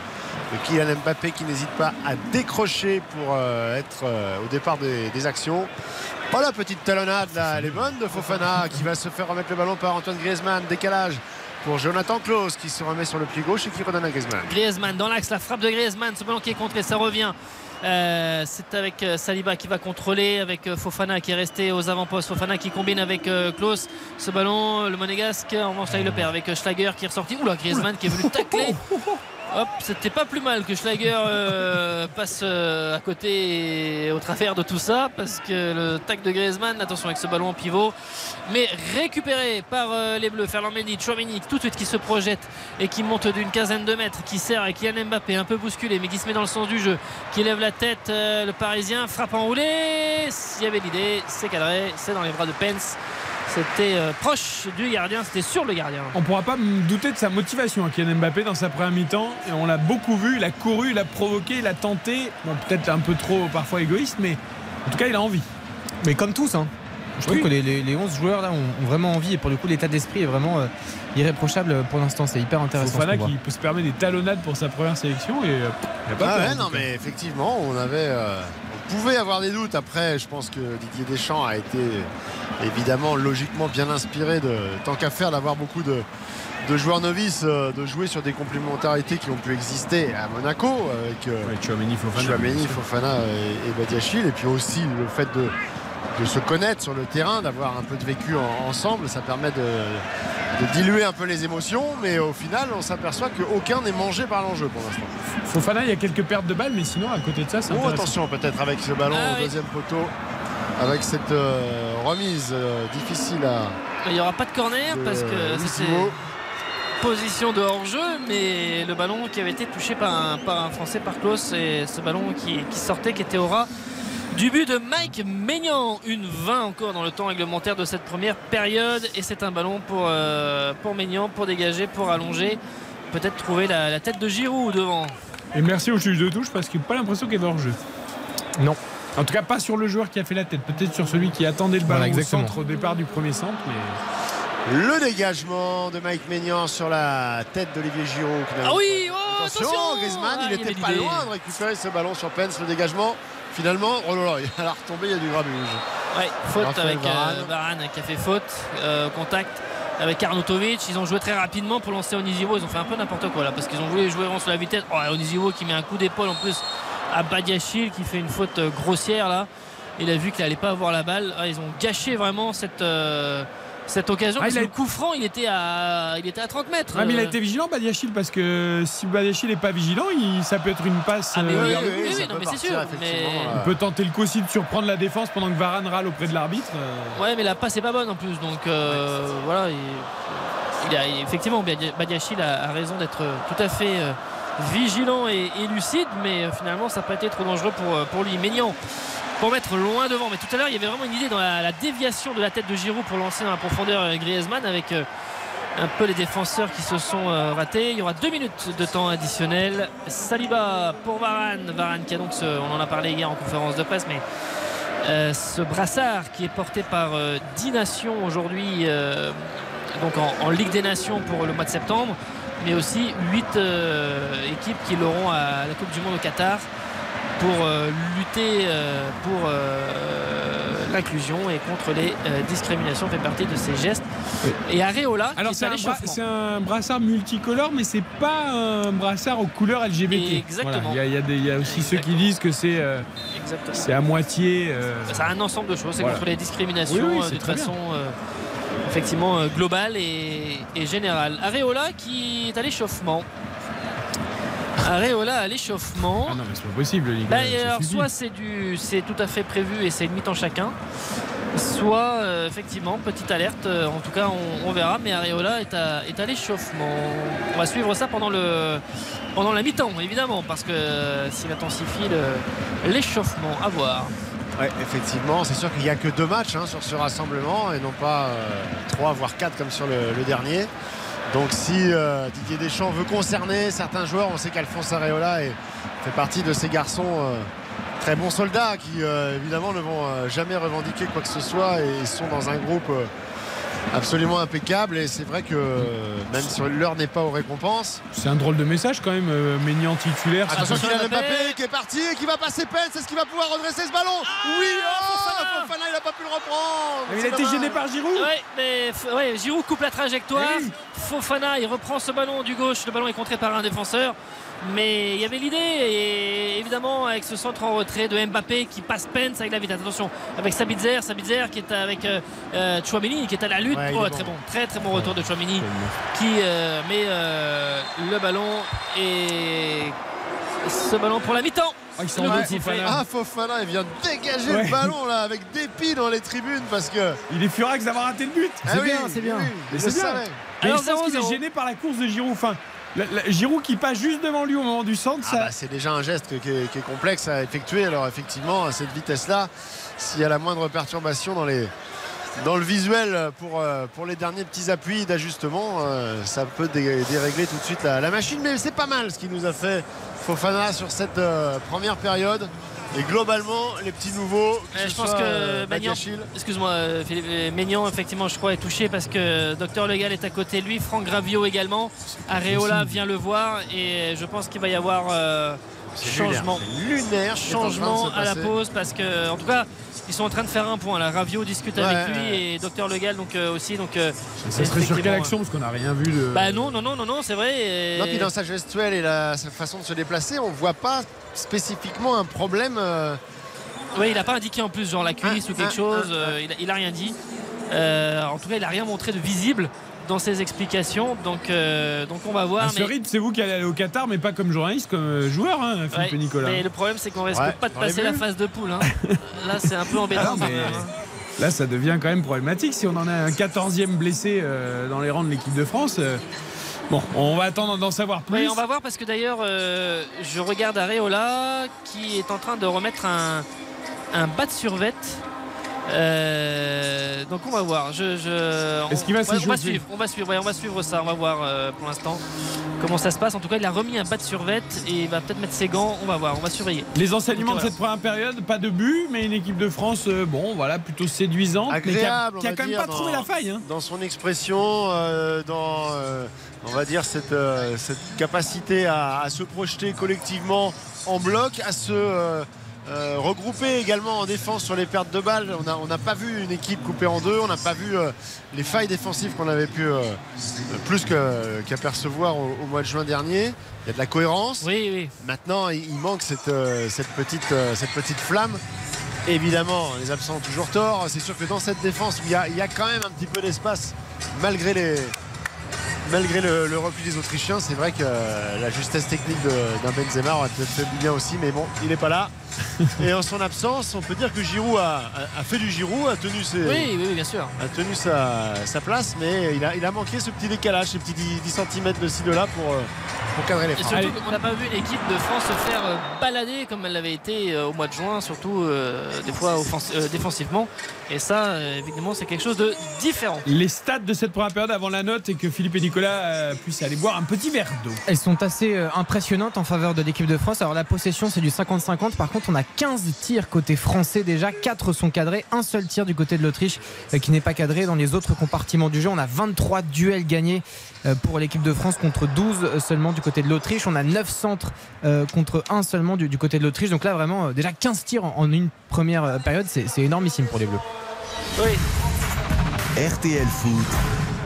Kylian Mbappé qui n'hésite pas à décrocher pour euh, être euh, au départ des, des actions. Pas la petite talonnade là, elle est bonne de Fofana qui va se faire remettre le ballon par Antoine Griezmann. Décalage pour Jonathan Klaus qui se remet sur le pied gauche et qui redonne à Griezmann. Griezmann dans l'axe, la frappe de Griezmann, ce ballon qui est contré, ça revient. Euh, c'est avec euh, Saliba qui va contrôler, avec euh, Fofana qui est resté aux avant-postes. Fofana qui combine avec Klaus. Ce ballon, le monégasque, en revanche, là, il le perd avec Schlager qui est ressorti. Oula, Griezmann qui est venu (laughs) tacler. Hop, c'était pas plus mal que Schlager euh, passe euh, à côté au travers de tout ça parce que le tac de Griezmann, attention avec ce ballon pivot, mais récupéré par euh, les Bleus. Ferland Mendy, Chouamini tout de suite qui se projette et qui monte d'une quinzaine de mètres, qui sert avec Kylian Mbappé un peu bousculé, mais qui se met dans le sens du jeu, qui lève la tête, le Parisien frappe enroulé. S'il y avait l'idée, c'est cadré, c'est dans les bras de Pence. C'était euh, proche du gardien, c'était sur le gardien. On pourra pas me douter de sa motivation, hein, Kylian Mbappé, dans sa première mi-temps. Et on l'a beaucoup vu, il a couru, il a provoqué, il a tenté. Bon, peut-être un peu trop parfois égoïste, mais en tout cas, il a envie. Mais comme tous, hein. je trouve Oui. que les, les- les 11 joueurs là ont, ont vraiment envie et pour le coup l'état d'esprit est vraiment euh, irréprochable pour l'instant. C'est hyper intéressant. Fofana qui peut se permettre des talonnades pour sa première sélection et euh, il a pas Ah peur, ouais, en non mais effectivement on avait euh, pouvait avoir des doutes après je pense que Didier Deschamps a été évidemment logiquement bien inspiré de tant qu'à faire d'avoir beaucoup de, de joueurs novices euh, de jouer sur des complémentarités qui ont pu exister à Monaco avec euh, Ouais, Fofana. Chouameni, Fofana et, et Badiachil et puis aussi le fait de, de se connaître sur le terrain d'avoir un peu de vécu en- ensemble ça permet de, de diluer un peu les émotions mais au final on s'aperçoit qu'aucun n'est mangé par l'enjeu pour l'instant Fofana, il y a quelques pertes de balles, mais sinon, à côté de ça, c'est Oh, attention peut-être avec ce ballon Ah au oui. deuxième poteau avec cette euh, remise euh, difficile à Il n'y aura pas de corner de parce que c'était. Position de hors-jeu, mais le ballon qui avait été touché par un, par un Français, par Klaus, et ce ballon qui, qui sortait, qui était au ras du but de Mike Maignan. Une 20 encore dans le temps réglementaire de cette première période, et c'est un ballon pour, euh, pour Maignan, pour dégager, pour allonger, peut-être trouver la, la tête de Giroud devant. Et merci au juge de touche parce qu'il n'a pas l'impression qu'il y avait hors-jeu. Non. En tout cas, pas sur le joueur qui a fait la tête. Peut-être sur celui qui attendait le ballon Voilà, au centre au départ du premier centre. Mais... Le dégagement de Mike Maignan sur la tête d'Olivier Giroud. Ah oui, oh, Attention, attention Griezmann, Ah, il y était pas loin de récupérer ce ballon sur Pence, le dégagement. Finalement, oh là là, il a retombé, il y a du grabuge. Ouais, faute Raphaël avec euh, Varane. Varane qui a fait faute, euh, contact avec Arnautovic. Ils ont joué très rapidement pour lancer Onisivo. Ils ont fait un peu n'importe quoi là parce qu'ils ont voulu jouer vraiment sur la vitesse. Oh, Onisivo qui met un coup d'épaule en plus à Badiachil qui fait une faute euh, grossière là. Il a vu qu'il n'allait pas avoir la balle. Ah, ils ont gâché vraiment cette, euh, cette occasion Ah, parce il a- que le coup franc il était à, il était à 30 mètres. Ah, mais il a Euh, été vigilant, Badiachil, parce que si Badiachil n'est pas vigilant, il- ça peut être une passe. Ah, mais euh, oui, non, peut mais c'est partir, sûr, effectivement, mais- là. Il peut tenter le coup aussi de surprendre la défense pendant que Varane râle auprès de l'arbitre. euh. Ouais, mais la passe est pas bonne en plus. Donc euh, voilà, il, il a, effectivement, Badia- Badiachil a, raison d'être tout à fait euh, vigilant et, et lucide, mais finalement, ça n'a pas été trop dangereux pour, pour lui. Maignan pour mettre loin devant. Mais tout à l'heure, il y avait vraiment une idée dans la, déviation de la tête de Giroud pour lancer dans la profondeur euh, Griezmann avec. euh, un peu les défenseurs qui se sont euh, ratés. Il y aura deux minutes de temps additionnel. Saliba pour Varane. Varane qui a donc, ce- on en a parlé hier en conférence de presse, mais ce brassard qui est porté par euh, 10 nations aujourd'hui, donc en, en Ligue des Nations pour le mois de septembre, mais aussi 8 équipes qui l'auront à la Coupe du Monde au Qatar pour euh, lutter euh, pour euh, l'inclusion et contre les discriminations fait partie de ces gestes. Et Areola, Alors c'est un, bra- brassard multicolore, mais c'est pas un brassard aux couleurs LGBT. Exactement. Voilà, Il y, a- y y aussi ceux qui disent que c'est euh, à moitié. euh, C'est un ensemble de choses, c'est Voilà. contre les discriminations Oui, oui, c'est de façon effectivement globale et, et générale. Areola qui est à l'échauffement. Areola à l'échauffement. Ah non, mais c'est pas possible, les gars. Bah, alors, suffit. soit c'est du, c'est tout à fait prévu et c'est une mi-temps chacun, soit euh, effectivement petite alerte. euh, en tout cas, on, on verra. Mais Areola est à, est à l'échauffement. On va suivre ça pendant le, pendant la mi-temps, évidemment, parce que euh, s'il intensifie le- l'échauffement, à voir. Ouais, effectivement, c'est sûr qu'il n'y a que deux matchs hein, sur ce rassemblement et non pas euh, trois voire quatre comme sur le, le dernier. Donc si euh, Didier Deschamps veut concerner certains joueurs, on sait qu'Alphonse Areola fait partie de ces garçons euh, très bons soldats qui euh, évidemment ne vont jamais revendiquer quoi que ce soit et sont dans un groupe absolument impeccable et c'est vrai que euh, même si l'heure n'est pas aux récompenses, C'est un drôle de message quand même, euh, Maignan titulaire. c'est Attention Attention, Kylian Mbappé. Mbappé qui est parti et qui va passer peine. C'est ce qui va pouvoir redresser ce ballon. oui, oh, Fofana. Fofana, il n'a pas pu le reprendre. Mais il C'est a été gêné par Giroud. Ouais, mais ouais, Giroud coupe la trajectoire. Oui. Fofana, il reprend ce ballon du gauche. Le ballon est contré par un défenseur. Mais il y avait l'idée, et évidemment, avec ce centre en retrait de Mbappé qui passe Pence avec la vitesse. Attention, avec Sabitzer, Sabitzer qui est avec euh, euh, Chouameni qui est à la lutte. Ouais, oh, très bon. bon, très très bon retour de Chouameni qui euh, met euh, le ballon et ce ballon pour la mi-temps. Ah, il sifflet. Fofana. Ah Fofana il vient dégager Ouais. le ballon là avec dépit dans les tribunes parce que Il est furax d'avoir raté le but. Ah oui, bien, c'est bien. oui, Mais c'est bien. Alors, je pense qu'il 0-0. est gêné par la course de Giroud. Enfin, la- la- Giroud qui passe juste devant lui au moment du centre, Ah ça. bah, c'est déjà un geste qui est, qui est complexe à effectuer. Alors effectivement, à cette vitesse-là, s'il y a la moindre perturbation dans les dans le visuel pour, euh, pour les derniers petits appuis d'ajustement, euh, ça peut dé- dérégler tout de suite la, la machine. Mais c'est pas mal ce qu'il nous a fait Fofana sur cette euh, première période. Et globalement, les petits nouveaux, que Euh, je pense soit, que euh, Magnan- Excuse-moi, euh, Philippe Maignan, effectivement, je crois, est touché parce que Docteur Legal est à côté de lui, Franck Gravio également. Areola vient le voir et je pense qu'il va y avoir changement. lunaire. Changement à la pause parce que, en tout cas, ils sont en train de faire un point. Là, Ravio discute avec lui ouais. et Docteur Legal donc euh, aussi. Donc, euh, Ça serait sur quelle effectivement, action Parce qu'on n'a rien vu de. Bah non, non, non, non, non, c'est vrai. et- Non, puis dans sa gestuelle et la, sa façon de se déplacer, on voit pas spécifiquement un problème. euh, Oui, il n'a pas indiqué en plus genre la cuisse Ah, ou quelque ah, chose. ah, euh, il, a, il a rien dit. Euh, en tout cas, il a rien montré de visible dans ses explications. Donc, euh, donc on va voir. À ce mais- rythme, c'est vous qui allez aller au Qatar, mais pas comme journaliste, comme euh, joueur, hein, Philippe Ouais, Nicolas. Mais le problème, c'est qu'on risque Ouais, pas de passer la phase de poule. hein. (laughs) Là, c'est un peu embêtant. Ah mais- hein. Là, ça devient quand même problématique. Si on en a un 14e blessé euh, dans les rangs de l'équipe de France, euh, Bon, on va attendre d'en savoir plus. Oui, on va voir parce que d'ailleurs, euh, je regarde Areola qui est en train de remettre un, un bas de survette. Euh, donc on va voir. Je, je- Est-ce qu'il va on, on va suivre, on va suivre, ouais, on va suivre ça. On va voir euh, pour l'instant comment ça se passe. En tout cas, il a remis un bas de survette et il va peut-être mettre ses gants. On va voir, on va surveiller. Les enseignements de Voilà. cette première période, pas de but, mais une équipe de France, euh, bon, voilà, plutôt séduisante, mais qui a, Agréable, qui a on va quand même pas trouvé la faille. hein. dans son expression, euh, dans euh, on va dire cette, euh, cette capacité à, à se projeter collectivement en bloc, à se euh, regrouper également en défense sur les pertes de balles. On n'a on pas vu une équipe coupée en deux, on n'a pas vu euh, les failles défensives qu'on avait pu euh, plus qu'apercevoir au, au mois de juin dernier. Il y a de la cohérence. Oui, oui. Maintenant, il, il manque cette, cette, petite, cette petite flamme. Évidemment, les absents ont toujours tort. C'est sûr que dans cette défense, il y a, il y a quand même un petit peu d'espace malgré les. Malgré le, le repli des Autrichiens, c'est vrai que euh, la justesse technique de- d'un Benzema aurait peut-être fait du bien aussi, mais bon, il n'est pas là. (laughs) Et en son absence, on peut dire que Giroud a, a- a fait du Giroud, a tenu, ses, Oui, oui, oui, bien sûr. a tenu sa, sa place, mais il a, il a manqué ce petit décalage, ces petits 10, 10 cm de ci de là pour, euh, pour cadrer les Et freins. surtout qu'on n'a pas vu l'équipe de France se faire euh, balader comme elle l'avait été au mois de juin, surtout euh, des fois offens- euh, défensivement. Et ça, évidemment, c'est quelque chose de différent. Les stats de cette première période avant la note et que Philippe et Nicolas euh, puissent aller boire un petit verre d'eau. Elles sont assez euh, impressionnantes en faveur de l'équipe de France. Alors la possession c'est du 50-50. Par contre on a 15 tirs côté français déjà. 4 sont cadrés. Un seul tir du côté de l'Autriche euh, qui n'est pas cadré. Dans les autres compartiments du jeu on a 23 duels gagnés euh, pour l'équipe de France contre 12 seulement du côté de l'Autriche. On a 9 centres euh, contre 1 seulement du, du côté de l'Autriche. Donc là vraiment euh, déjà 15 tirs en, en une première période. C'est c'est énormissime pour les Bleus. Oui. RTL Foot,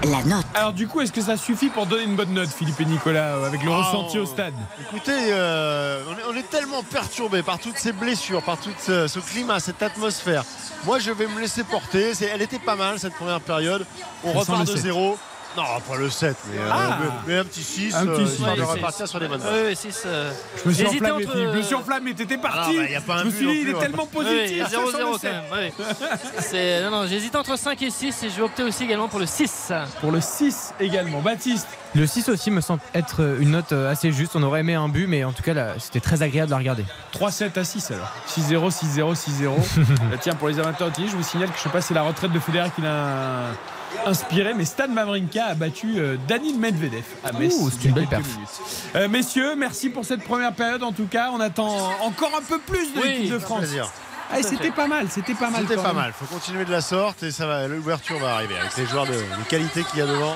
La note. Alors du coup, est-ce que ça suffit pour donner une bonne note, Philippe et Nicolas, euh, avec le Ah, ressenti au stade Écoutez, euh, on, est, on est tellement perturbé par toutes ces blessures, par tout ce, ce climat, cette atmosphère. Moi, je vais me laisser porter. Elle était pas mal cette première période. On repart de 7. zéro. Non, pas le 7, mais, euh, Ah. mais- mais un petit 6, Un petit euh, six. histoire de Ouais, repartir sur les bonnes bases. Oui, oui, six, euh, Je me suis enflammé, entre- Philippe. Je me suis enflammé, t'étais parti. Ah, bah, y a pas un je me suis dit, il est va tellement positif. ça sent le 0-0 quand sept. même. oui. C'est- non, non, j'hésite entre 5 et 6 et je vais opter aussi également pour le 6. Pour le 6 également. Baptiste, Le 6 aussi me semble être euh, une note euh, assez juste. On aurait aimé un but mais en tout cas c'était très agréable à regarder. 3-7 à 6 alors. 6-0, 6-0, 6-0. Bah, tiens, pour les amateurs de tennis, je vous signale que je sais pas si c'est la retraite de Federer qui l'a inspiré, mais Stan Wawrinka a battu euh, Danil Medvedev à Metz. C'est une belle perf. Euh, messieurs, merci pour cette première période en tout cas. On attend encore un peu plus de Oui, l'équipe de France. plaisir. Ah, c'était pas mal, c'était pas mal. C'était pas même. mal. faut continuer de la sorte et ça va. L'ouverture va arriver. Avec les joueurs de, de qualité qu'il y a devant,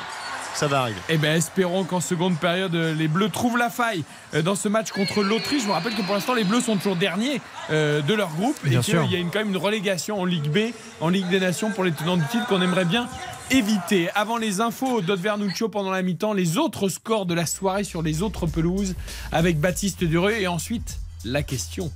ça va arriver. Eh bien, espérons qu'en seconde période, euh, les Bleus trouvent la faille euh, dans ce match contre l'Autriche. Je vous rappelle que pour l'instant, les Bleus sont toujours derniers euh, de leur groupe Bien et sûr. qu'il y a une, quand même une relégation en Ligue B, en Ligue des Nations pour les tenants du titre qu'on aimerait bien éviter. Avant les infos d'Aude Vernuccio pendant la mi-temps, les autres scores de la soirée sur les autres pelouses avec Baptiste Dureux et ensuite la question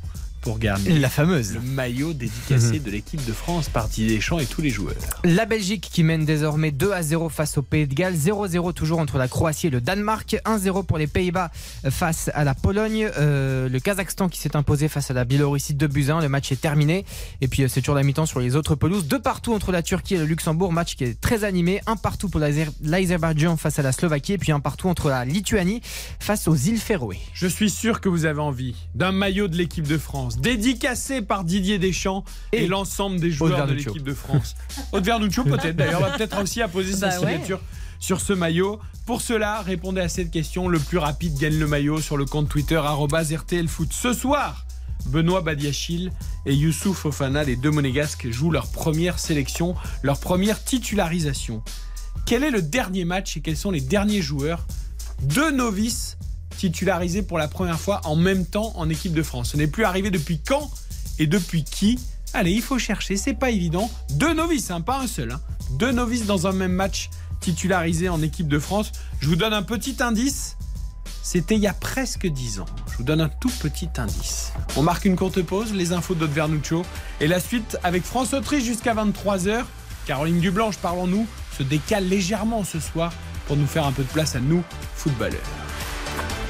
pour garder La fameuse. le maillot dédicacé de l'équipe de France par Didier Deschamps et tous les joueurs. La Belgique qui mène désormais 2 à 0 face au Pays de Galles, 0-0 toujours entre la Croatie et le Danemark, 1-0 pour les Pays-Bas face à la Pologne, Euh, le Kazakhstan qui s'est imposé face à la Biélorussie 2 buts à 1, le match est terminé. Et puis euh, c'est toujours la mi-temps sur les autres pelouses, deux partout entre la Turquie et le Luxembourg, match qui est très animé, un partout pour l'Azer- l'Azerbaïdjan face à la Slovaquie. Et puis un partout entre la Lituanie face aux îles Féroé. Je suis sûr que vous avez envie d'un maillot de l'équipe de France, dédicacé par Didier Deschamps et, Et l'ensemble des joueurs de l'équipe de France. (laughs) Aude Vernuccio peut-être d'ailleurs, va peut-être aussi apposer sa Bah ouais. signature sur ce maillot. Pour cela, répondez à cette question. Le plus rapide gagne le maillot sur le compte Twitter RTLFoot. Ce soir, Benoît Badiachil et Youssouf Fofana, les deux monégasques, jouent leur première sélection, leur première titularisation. Quel est le dernier match et quels sont les derniers joueurs Deux novices titularisés pour la première fois en même temps en équipe de France. Ce n'est plus arrivé depuis quand et depuis qui? Allez, il faut chercher, c'est pas évident. Deux novices, hein, pas un seul. hein. Deux novices dans un même match titularisés en équipe de France. Je vous donne un petit indice. C'était il y a presque 10 ans. Je vous donne un tout petit indice. On marque une courte pause, les infos d'Aude Vernuccio. Et la suite avec France-Autriche jusqu'à 23h. Caroline Dublanche, parlons-nous, se décale légèrement ce soir pour nous faire un peu de place à nous, footballeurs.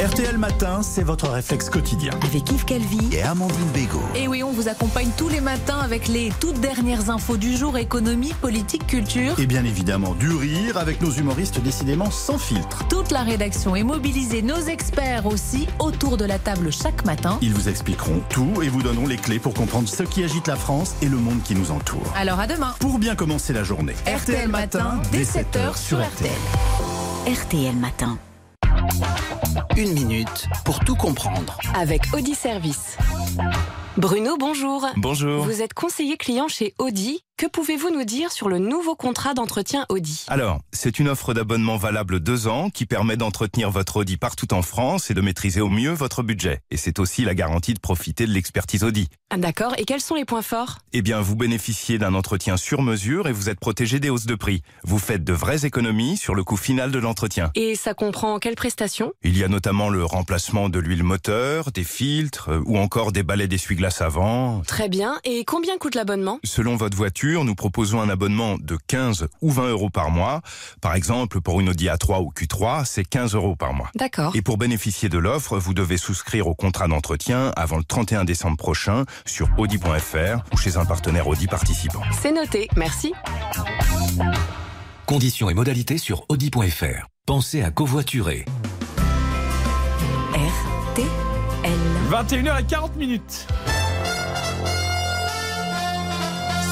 RTL Matin, c'est votre réflexe quotidien. Avec Yves Calvi Et Amandine Bégaud. Et oui, on vous accompagne tous les matins avec les toutes dernières infos du jour, économie, politique, culture. Et bien évidemment, du rire avec nos humoristes décidément sans filtre. Toute la rédaction est mobilisée, nos experts aussi, autour de la table chaque matin. Ils vous expliqueront tout et vous donneront les clés pour comprendre ce qui agite la France et le monde qui nous entoure. Alors à demain. Pour bien commencer la journée. RTL Matin, dès 7h sur RTL. RTL Matin. Une minute pour tout comprendre. Avec Audi Service. Bruno, bonjour. Bonjour. Vous êtes conseiller client chez Audi. Que pouvez-vous nous dire sur le nouveau contrat d'entretien Audi Alors, c'est une offre d'abonnement valable deux ans qui permet d'entretenir votre Audi partout en France et de maîtriser au mieux votre budget. Et c'est aussi la garantie de profiter de l'expertise Audi. Ah, D'accord, et quels sont les points forts Eh bien, vous bénéficiez d'un entretien sur mesure et vous êtes protégé des hausses de prix. Vous faites de vraies économies sur le coût final de l'entretien. Et ça comprend quelles prestations Il y a notamment le remplacement de l'huile moteur, des filtres euh, ou encore des balais avant. Très bien, et combien coûte l'abonnement? Selon votre voiture, nous proposons un abonnement de 15 ou 20 euros par mois. Par exemple, pour une Audi A3 ou Q3, c'est 15 euros par mois. D'accord. Et pour bénéficier de l'offre, vous devez souscrire au contrat d'entretien avant le 31 décembre prochain sur audi.fr ou chez un partenaire Audi participant. C'est noté, merci. Conditions et modalités sur audi.fr. Pensez à covoiturer. 21h40 minutes.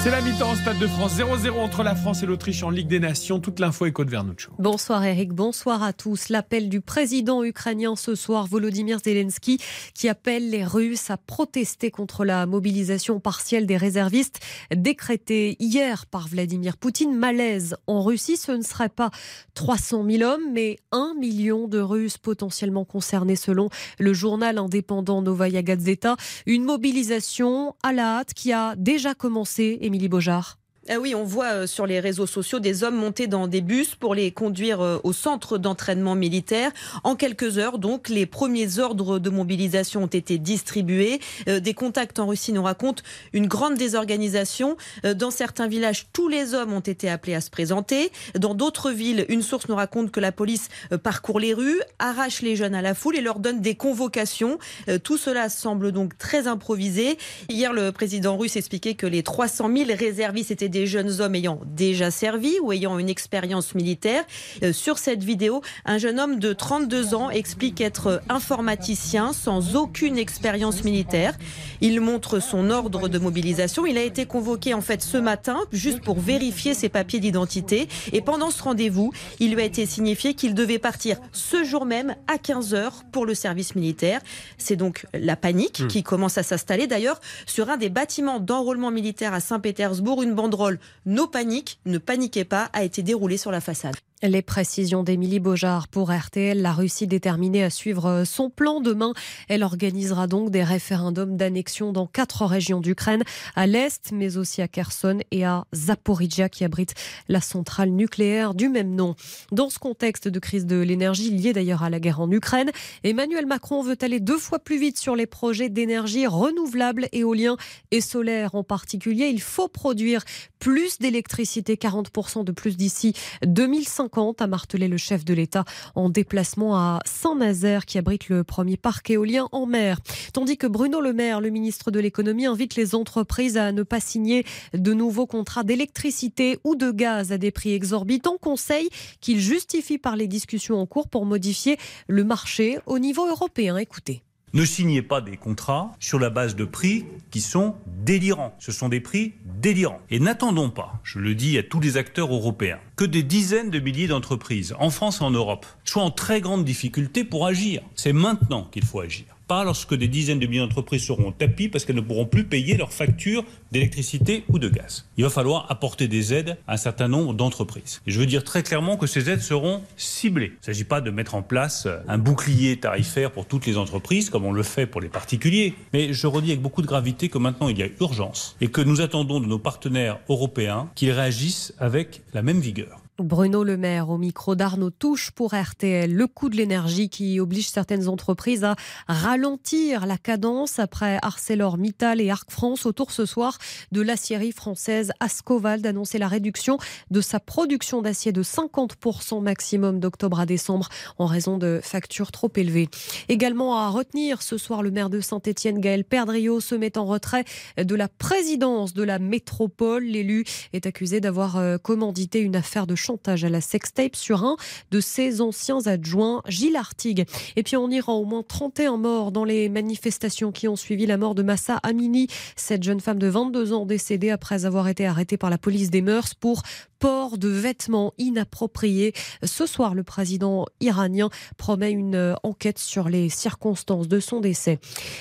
C'est la mi-temps au Stade de France. 0-0 entre la France et l'Autriche en Ligue des Nations. Toute l'info est Code Vernuccio. Bonsoir Eric, bonsoir à tous. L'appel du président ukrainien ce soir, Volodymyr Zelensky, qui appelle les Russes à protester contre la mobilisation partielle des réservistes décrétée hier par Vladimir Poutine. Malaise en Russie, ce ne serait pas 300 000 hommes, mais 1 million de Russes potentiellement concernés selon le journal indépendant Novaya Gazeta. Une mobilisation à la hâte qui a déjà commencé, Émilie Beaujard. Ah oui, on voit euh, sur les réseaux sociaux des hommes monter dans des bus pour les conduire euh, au centre d'entraînement militaire. En quelques heures, donc, les premiers ordres de mobilisation ont été distribués. Euh, Des contacts en Russie nous racontent une grande désorganisation. Dans certains villages, tous les hommes ont été appelés à se présenter. Dans d'autres villes, une source nous raconte que la police parcourt les rues, arrache les jeunes à la foule et leur donne des convocations. Tout cela semble donc très improvisé. Hier, le président russe expliquait que les 300 000 réservistes étaient des jeunes hommes ayant déjà servi ou ayant une expérience militaire. Euh, Sur cette vidéo, un jeune homme de 32 ans explique être informaticien sans aucune expérience militaire. Il montre son ordre de mobilisation. Il a été convoqué en fait ce matin juste pour vérifier ses papiers d'identité. Et pendant ce rendez-vous, il lui a été signifié qu'il devait partir ce jour même à 15h pour le service militaire. C'est donc la panique qui commence à s'installer. D'ailleurs, sur un des bâtiments d'enrôlement militaire à Saint-Pétersbourg, une banderole No panique, ne paniquez pas a été déroulée sur la façade. Les précisions d'Émilie Beaujard pour RTL. La Russie déterminée à suivre son plan demain. Elle organisera donc des référendums d'annexion dans quatre régions d'Ukraine, à l'est, mais aussi à Kherson et à Zaporizhia, qui abrite la centrale nucléaire du même nom. Dans ce contexte de crise de l'énergie liée d'ailleurs à la guerre en Ukraine, Emmanuel Macron veut aller deux fois plus vite sur les projets d'énergie renouvelable, éolien et solaire en particulier. Il faut produire plus d'électricité, 40% de plus d'ici 2050 a martelé le chef de l'État en déplacement à Saint-Nazaire qui abrite le premier parc éolien en mer. Tandis que Bruno Le Maire, le ministre de l'économie, invite les entreprises à ne pas signer de nouveaux contrats d'électricité ou de gaz à des prix exorbitants, conseil qu'il justifie par les discussions en cours pour modifier le marché au niveau européen. Écoutez. Ne signez pas des contrats sur la base de prix qui sont délirants. Ce sont des prix délirants. Et n'attendons pas, je le dis à tous les acteurs européens, que des dizaines de milliers d'entreprises, en France et en Europe, soient en très grande difficulté pour agir. C'est maintenant qu'il faut agir. Pas lorsque des dizaines de milliers d'entreprises seront tapis parce qu'elles ne pourront plus payer leurs factures d'électricité ou de gaz. Il va falloir apporter des aides à un certain nombre d'entreprises. Et je veux dire très clairement que ces aides seront ciblées. Il ne s'agit pas de mettre en place un bouclier tarifaire pour toutes les entreprises comme on le fait pour les particuliers. Mais je redis avec beaucoup de gravité que maintenant il y a urgence et que nous attendons de nos partenaires européens qu'ils réagissent avec la même vigueur. Bruno Le Maire au micro d'Arnaud Touche pour RTL. Le coût de l'énergie qui oblige certaines entreprises à ralentir la cadence après ArcelorMittal et Arc France autour ce soir de l'acierie française Ascoval d'annoncer la réduction de sa production d'acier de 50% maximum d'octobre à décembre en raison de factures trop élevées. Également à retenir ce soir le maire de Saint-Étienne Gaël Perdriau se met en retrait de la présidence de la métropole. L'élu est accusé d'avoir euh, commandité une affaire de chantage à la sextape sur un de ses anciens adjoints, Gilles Artigue. Et puis on ira au moins 31 morts dans les manifestations qui ont suivi la mort de Massa Amini, cette jeune femme de 22 ans décédée après avoir été arrêtée par la police des mœurs pour port de vêtements inappropriés. Ce soir, le président iranien promet une euh, enquête sur les circonstances de son décès.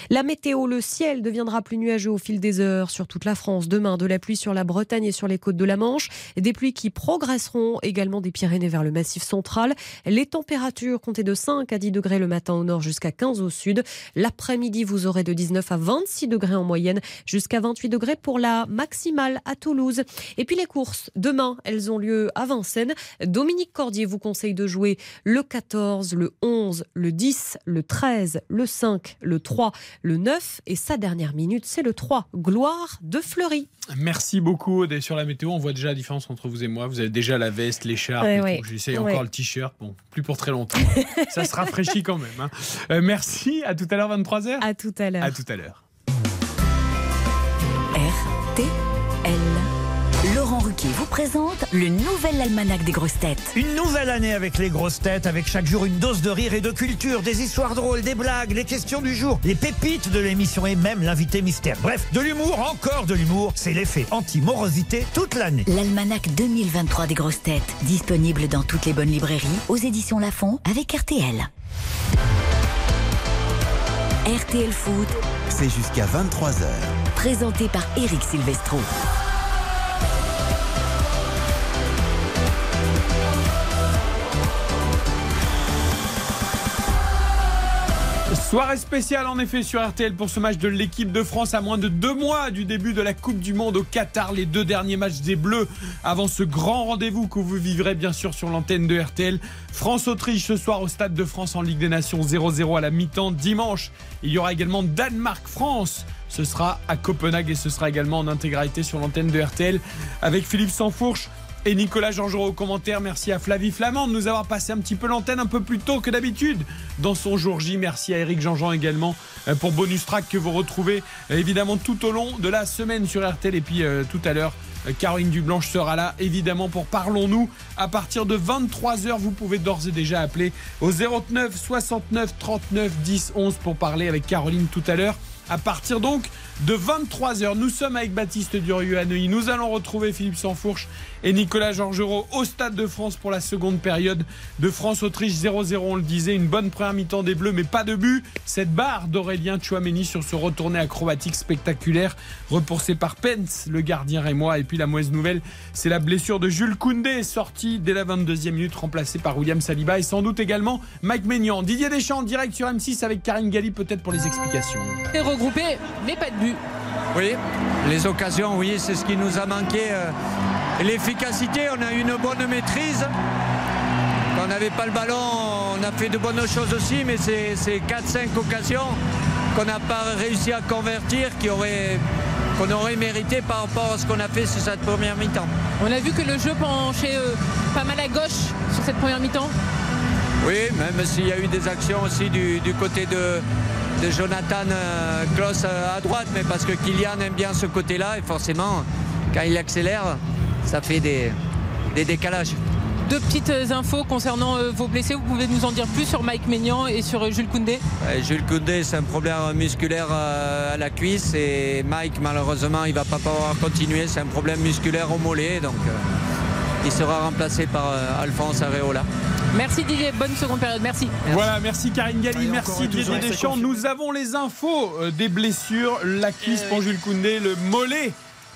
La météo, le ciel deviendra plus nuageux au fil des heures sur toute la France. Demain, de la pluie sur la Bretagne et sur les côtes de la Manche. Des pluies qui progresseront également des Pyrénées vers le massif central. Les températures comptez de 5 à 10 degrés le matin au nord jusqu'à 15 au sud. L'après-midi, vous aurez de 19 à 26 degrés en moyenne jusqu'à 28 degrés pour la maximale à Toulouse. Et puis les courses, demain, elles ont lieu à Vincennes. Dominique Cordier vous conseille de jouer le 14, le 11, le 10, le 13, le 5, le 3, le 9 et sa dernière minute, c'est le 3, Gloire de Fleury. Merci beaucoup. Et sur la météo, on voit déjà la différence entre vous et moi. Vous avez déjà la veste, l'écharpe. Ouais, ouais. J'essaye Ouais. encore le t-shirt. Bon, plus pour très longtemps. (laughs) Ça se rafraîchit quand même. hein. Euh, merci. À tout à l'heure, 23h. À tout à l'heure. À tout à l'heure. Ruquier vous présente le nouvel almanach des grosses têtes. Une nouvelle année avec les grosses têtes, avec chaque jour une dose de rire et de culture, des histoires drôles, des blagues, les questions du jour, les pépites de l'émission et même l'invité mystère. Bref, de l'humour, encore de l'humour, c'est l'effet anti-morosité toute l'année. L'almanach 2023 des grosses têtes, disponible dans toutes les bonnes librairies, aux éditions Lafon avec RTL. RTL Foot, C'est jusqu'à 23h. présenté par Eric Silvestro. Soirée spéciale en effet sur RTL pour ce match de l'équipe de France à moins de deux mois du début de la Coupe du Monde au Qatar. Les deux derniers matchs des Bleus avant ce grand rendez-vous que vous vivrez bien sûr sur l'antenne de RTL. France-Autriche ce soir au Stade de France en Ligue des Nations 0-0 à la mi-temps. Dimanche, il y aura également Danemark-France. Ce sera à Copenhague et ce sera également en intégralité sur l'antenne de RTL avec Philippe Sansfourche et Nicolas Jean-Jean au commentaire. Merci à Flavie Flamand de nous avoir passé un petit peu l'antenne un peu plus tôt que d'habitude dans son jour J. Merci à Eric Jean-Jean également euh, pour bonus track que vous retrouvez euh, évidemment tout au long de la semaine sur RTL. Et puis euh, tout à l'heure, Caroline Dublanche sera là évidemment pour Parlons-nous. À partir de 23h, vous pouvez d'ores et déjà appeler au 09 69 39 10 11 pour parler avec Caroline tout à l'heure. À partir donc de 23h, nous sommes avec Baptiste Durieux à Neuilly. Nous allons retrouver Philippe Sansfourche et Nicolas Georgerot au Stade de France pour la seconde période de France-Autriche 0-0. On le disait, une bonne première mi-temps des Bleus, mais pas de but. Cette barre d'Aurélien Chouameni sur ce retourné acrobatique spectaculaire, repoussé par Pence, le gardien rémois. Et puis la mauvaise nouvelle, c'est la blessure de Jules Koundé, sorti dès la 22e minute, remplacé par William Saliba et sans doute également Mike Maignan. Didier Deschamps en direct sur M6 avec Karine Galli, peut-être pour les explications. mais pas de but. Oui, les occasions, oui, c'est ce qui nous a manqué. euh, L'efficacité, on a eu une bonne maîtrise. Quand on n'avait pas le ballon, on a fait de bonnes choses aussi, mais c'est c'est 4-5 occasions qu'on n'a pas réussi à convertir, qui auraient- qu'on aurait mérité par rapport à ce qu'on a fait sur cette première mi-temps. On a vu que le jeu penchait euh, pas mal à gauche sur cette première mi-temps. Oui, même s'il y a eu des actions aussi du, du côté de, de Jonathan euh, Klaus euh, à droite, mais parce que Kylian aime bien ce côté-là et forcément, quand il accélère, ça fait des, des décalages. Deux petites infos concernant euh, vos blessés. Vous pouvez nous en dire plus sur Mike Maignan et sur Jules Koundé? Jules Koundé, c'est un problème musculaire à la cuisse et Mike, malheureusement, il va pas pouvoir continuer. C'est un problème musculaire au mollet, donc il sera remplacé par euh, Alphonse Areola. Merci Didier, bonne seconde période. Merci. Voilà, merci Karine Galli, encore merci Didier Deschamps. Nous avons les infos euh, des blessures, la cuisse pour Jules Koundé, le mollet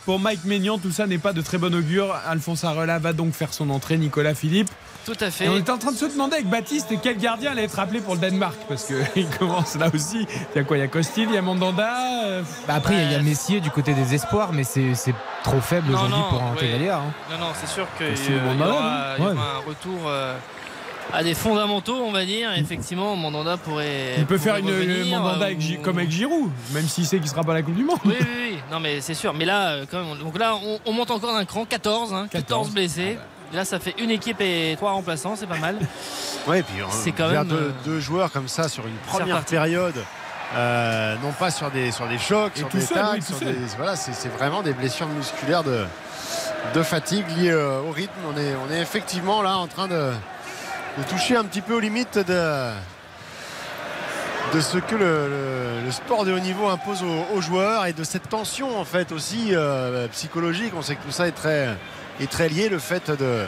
pour Mike Maignan. Tout ça n'est pas de très bon augure. Alphonse Areola va donc faire son entrée. Nicolas Philippe. Tout à fait. Et on était en train de se demander avec Baptiste quel gardien allait être appelé pour le Danemark parce qu'il (laughs) commence là aussi. Il y a quoi Il y a Costil, il y a Mandanda. euh, Bah après, il y a Messier du côté des espoirs, mais c'est c'est trop faible aujourd'hui pour un. Tégalia. hein. Non, non, c'est sûr qu'il C'est y, aura, aura ouais. un retour euh, à des fondamentaux, on va dire. Effectivement, Mandanda pourrait. Il peut pourrait faire une, revenir, Mandanda euh, avec comme avec Giroud, même s'il sait qu'il sera pas à la Coupe du Monde. Oui, oui, oui. Non, mais c'est sûr. Mais là, euh, quand même, donc là, on, on monte encore d'un cran. 14, hein, 14 blessés. Et Là, ça fait une équipe et trois remplaçants, c'est pas mal. (laughs) Ouais, et puis on C'est quand même, deux, euh, deux joueurs comme ça sur une première période. euh, non pas sur des, sur des chocs, Et sur tout des seul, tacs, oui, sur des- voilà, c'est c'est vraiment des blessures musculaires de, de fatigue liées euh, au rythme. On est, on est effectivement là en train de, de toucher un petit peu aux limites de, de ce que le, le- le sport de haut niveau impose aux, aux joueurs et de cette tension en fait aussi euh, psychologique. On sait que tout ça est très, est très lié, le fait de,